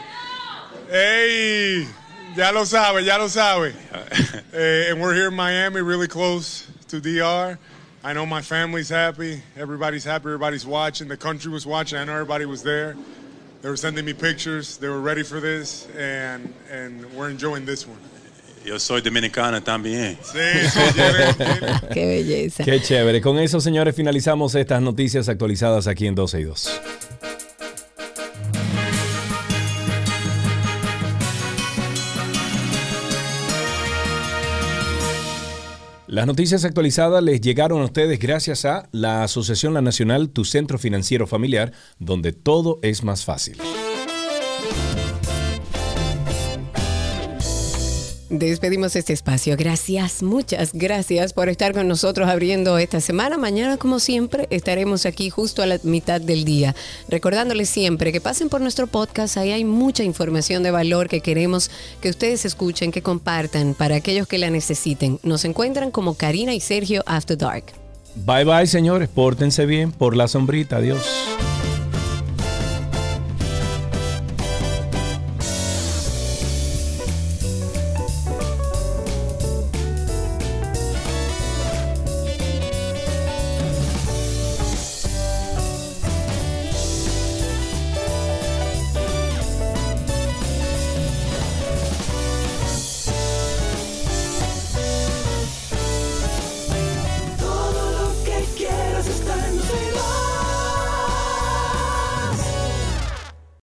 Hey, ya lo sabe, ya lo sabe. uh, and we're here in Miami, really close to DR. I know my family's happy. Everybody's happy. Everybody's watching. The country was watching. I know everybody was there. They were sending me pictures. They were ready for this, and and we're enjoying this one. Yo soy dominicana también. Sí, sí Qué belleza. Qué chévere. Con eso, señores, finalizamos estas noticias actualizadas aquí en 12 y 2. Las noticias actualizadas les llegaron a ustedes gracias a la Asociación La Nacional, tu centro financiero familiar, donde todo es más fácil. Despedimos este espacio. Gracias, muchas gracias por estar con nosotros abriendo esta semana. Mañana, como siempre, estaremos aquí justo a la mitad del día. Recordándoles siempre que pasen por nuestro podcast. Ahí hay mucha información de valor que queremos que ustedes escuchen, que compartan para aquellos que la necesiten. Nos encuentran como Karina y Sergio After Dark. Bye bye, señores. Pórtense bien por la sombrita. Adiós.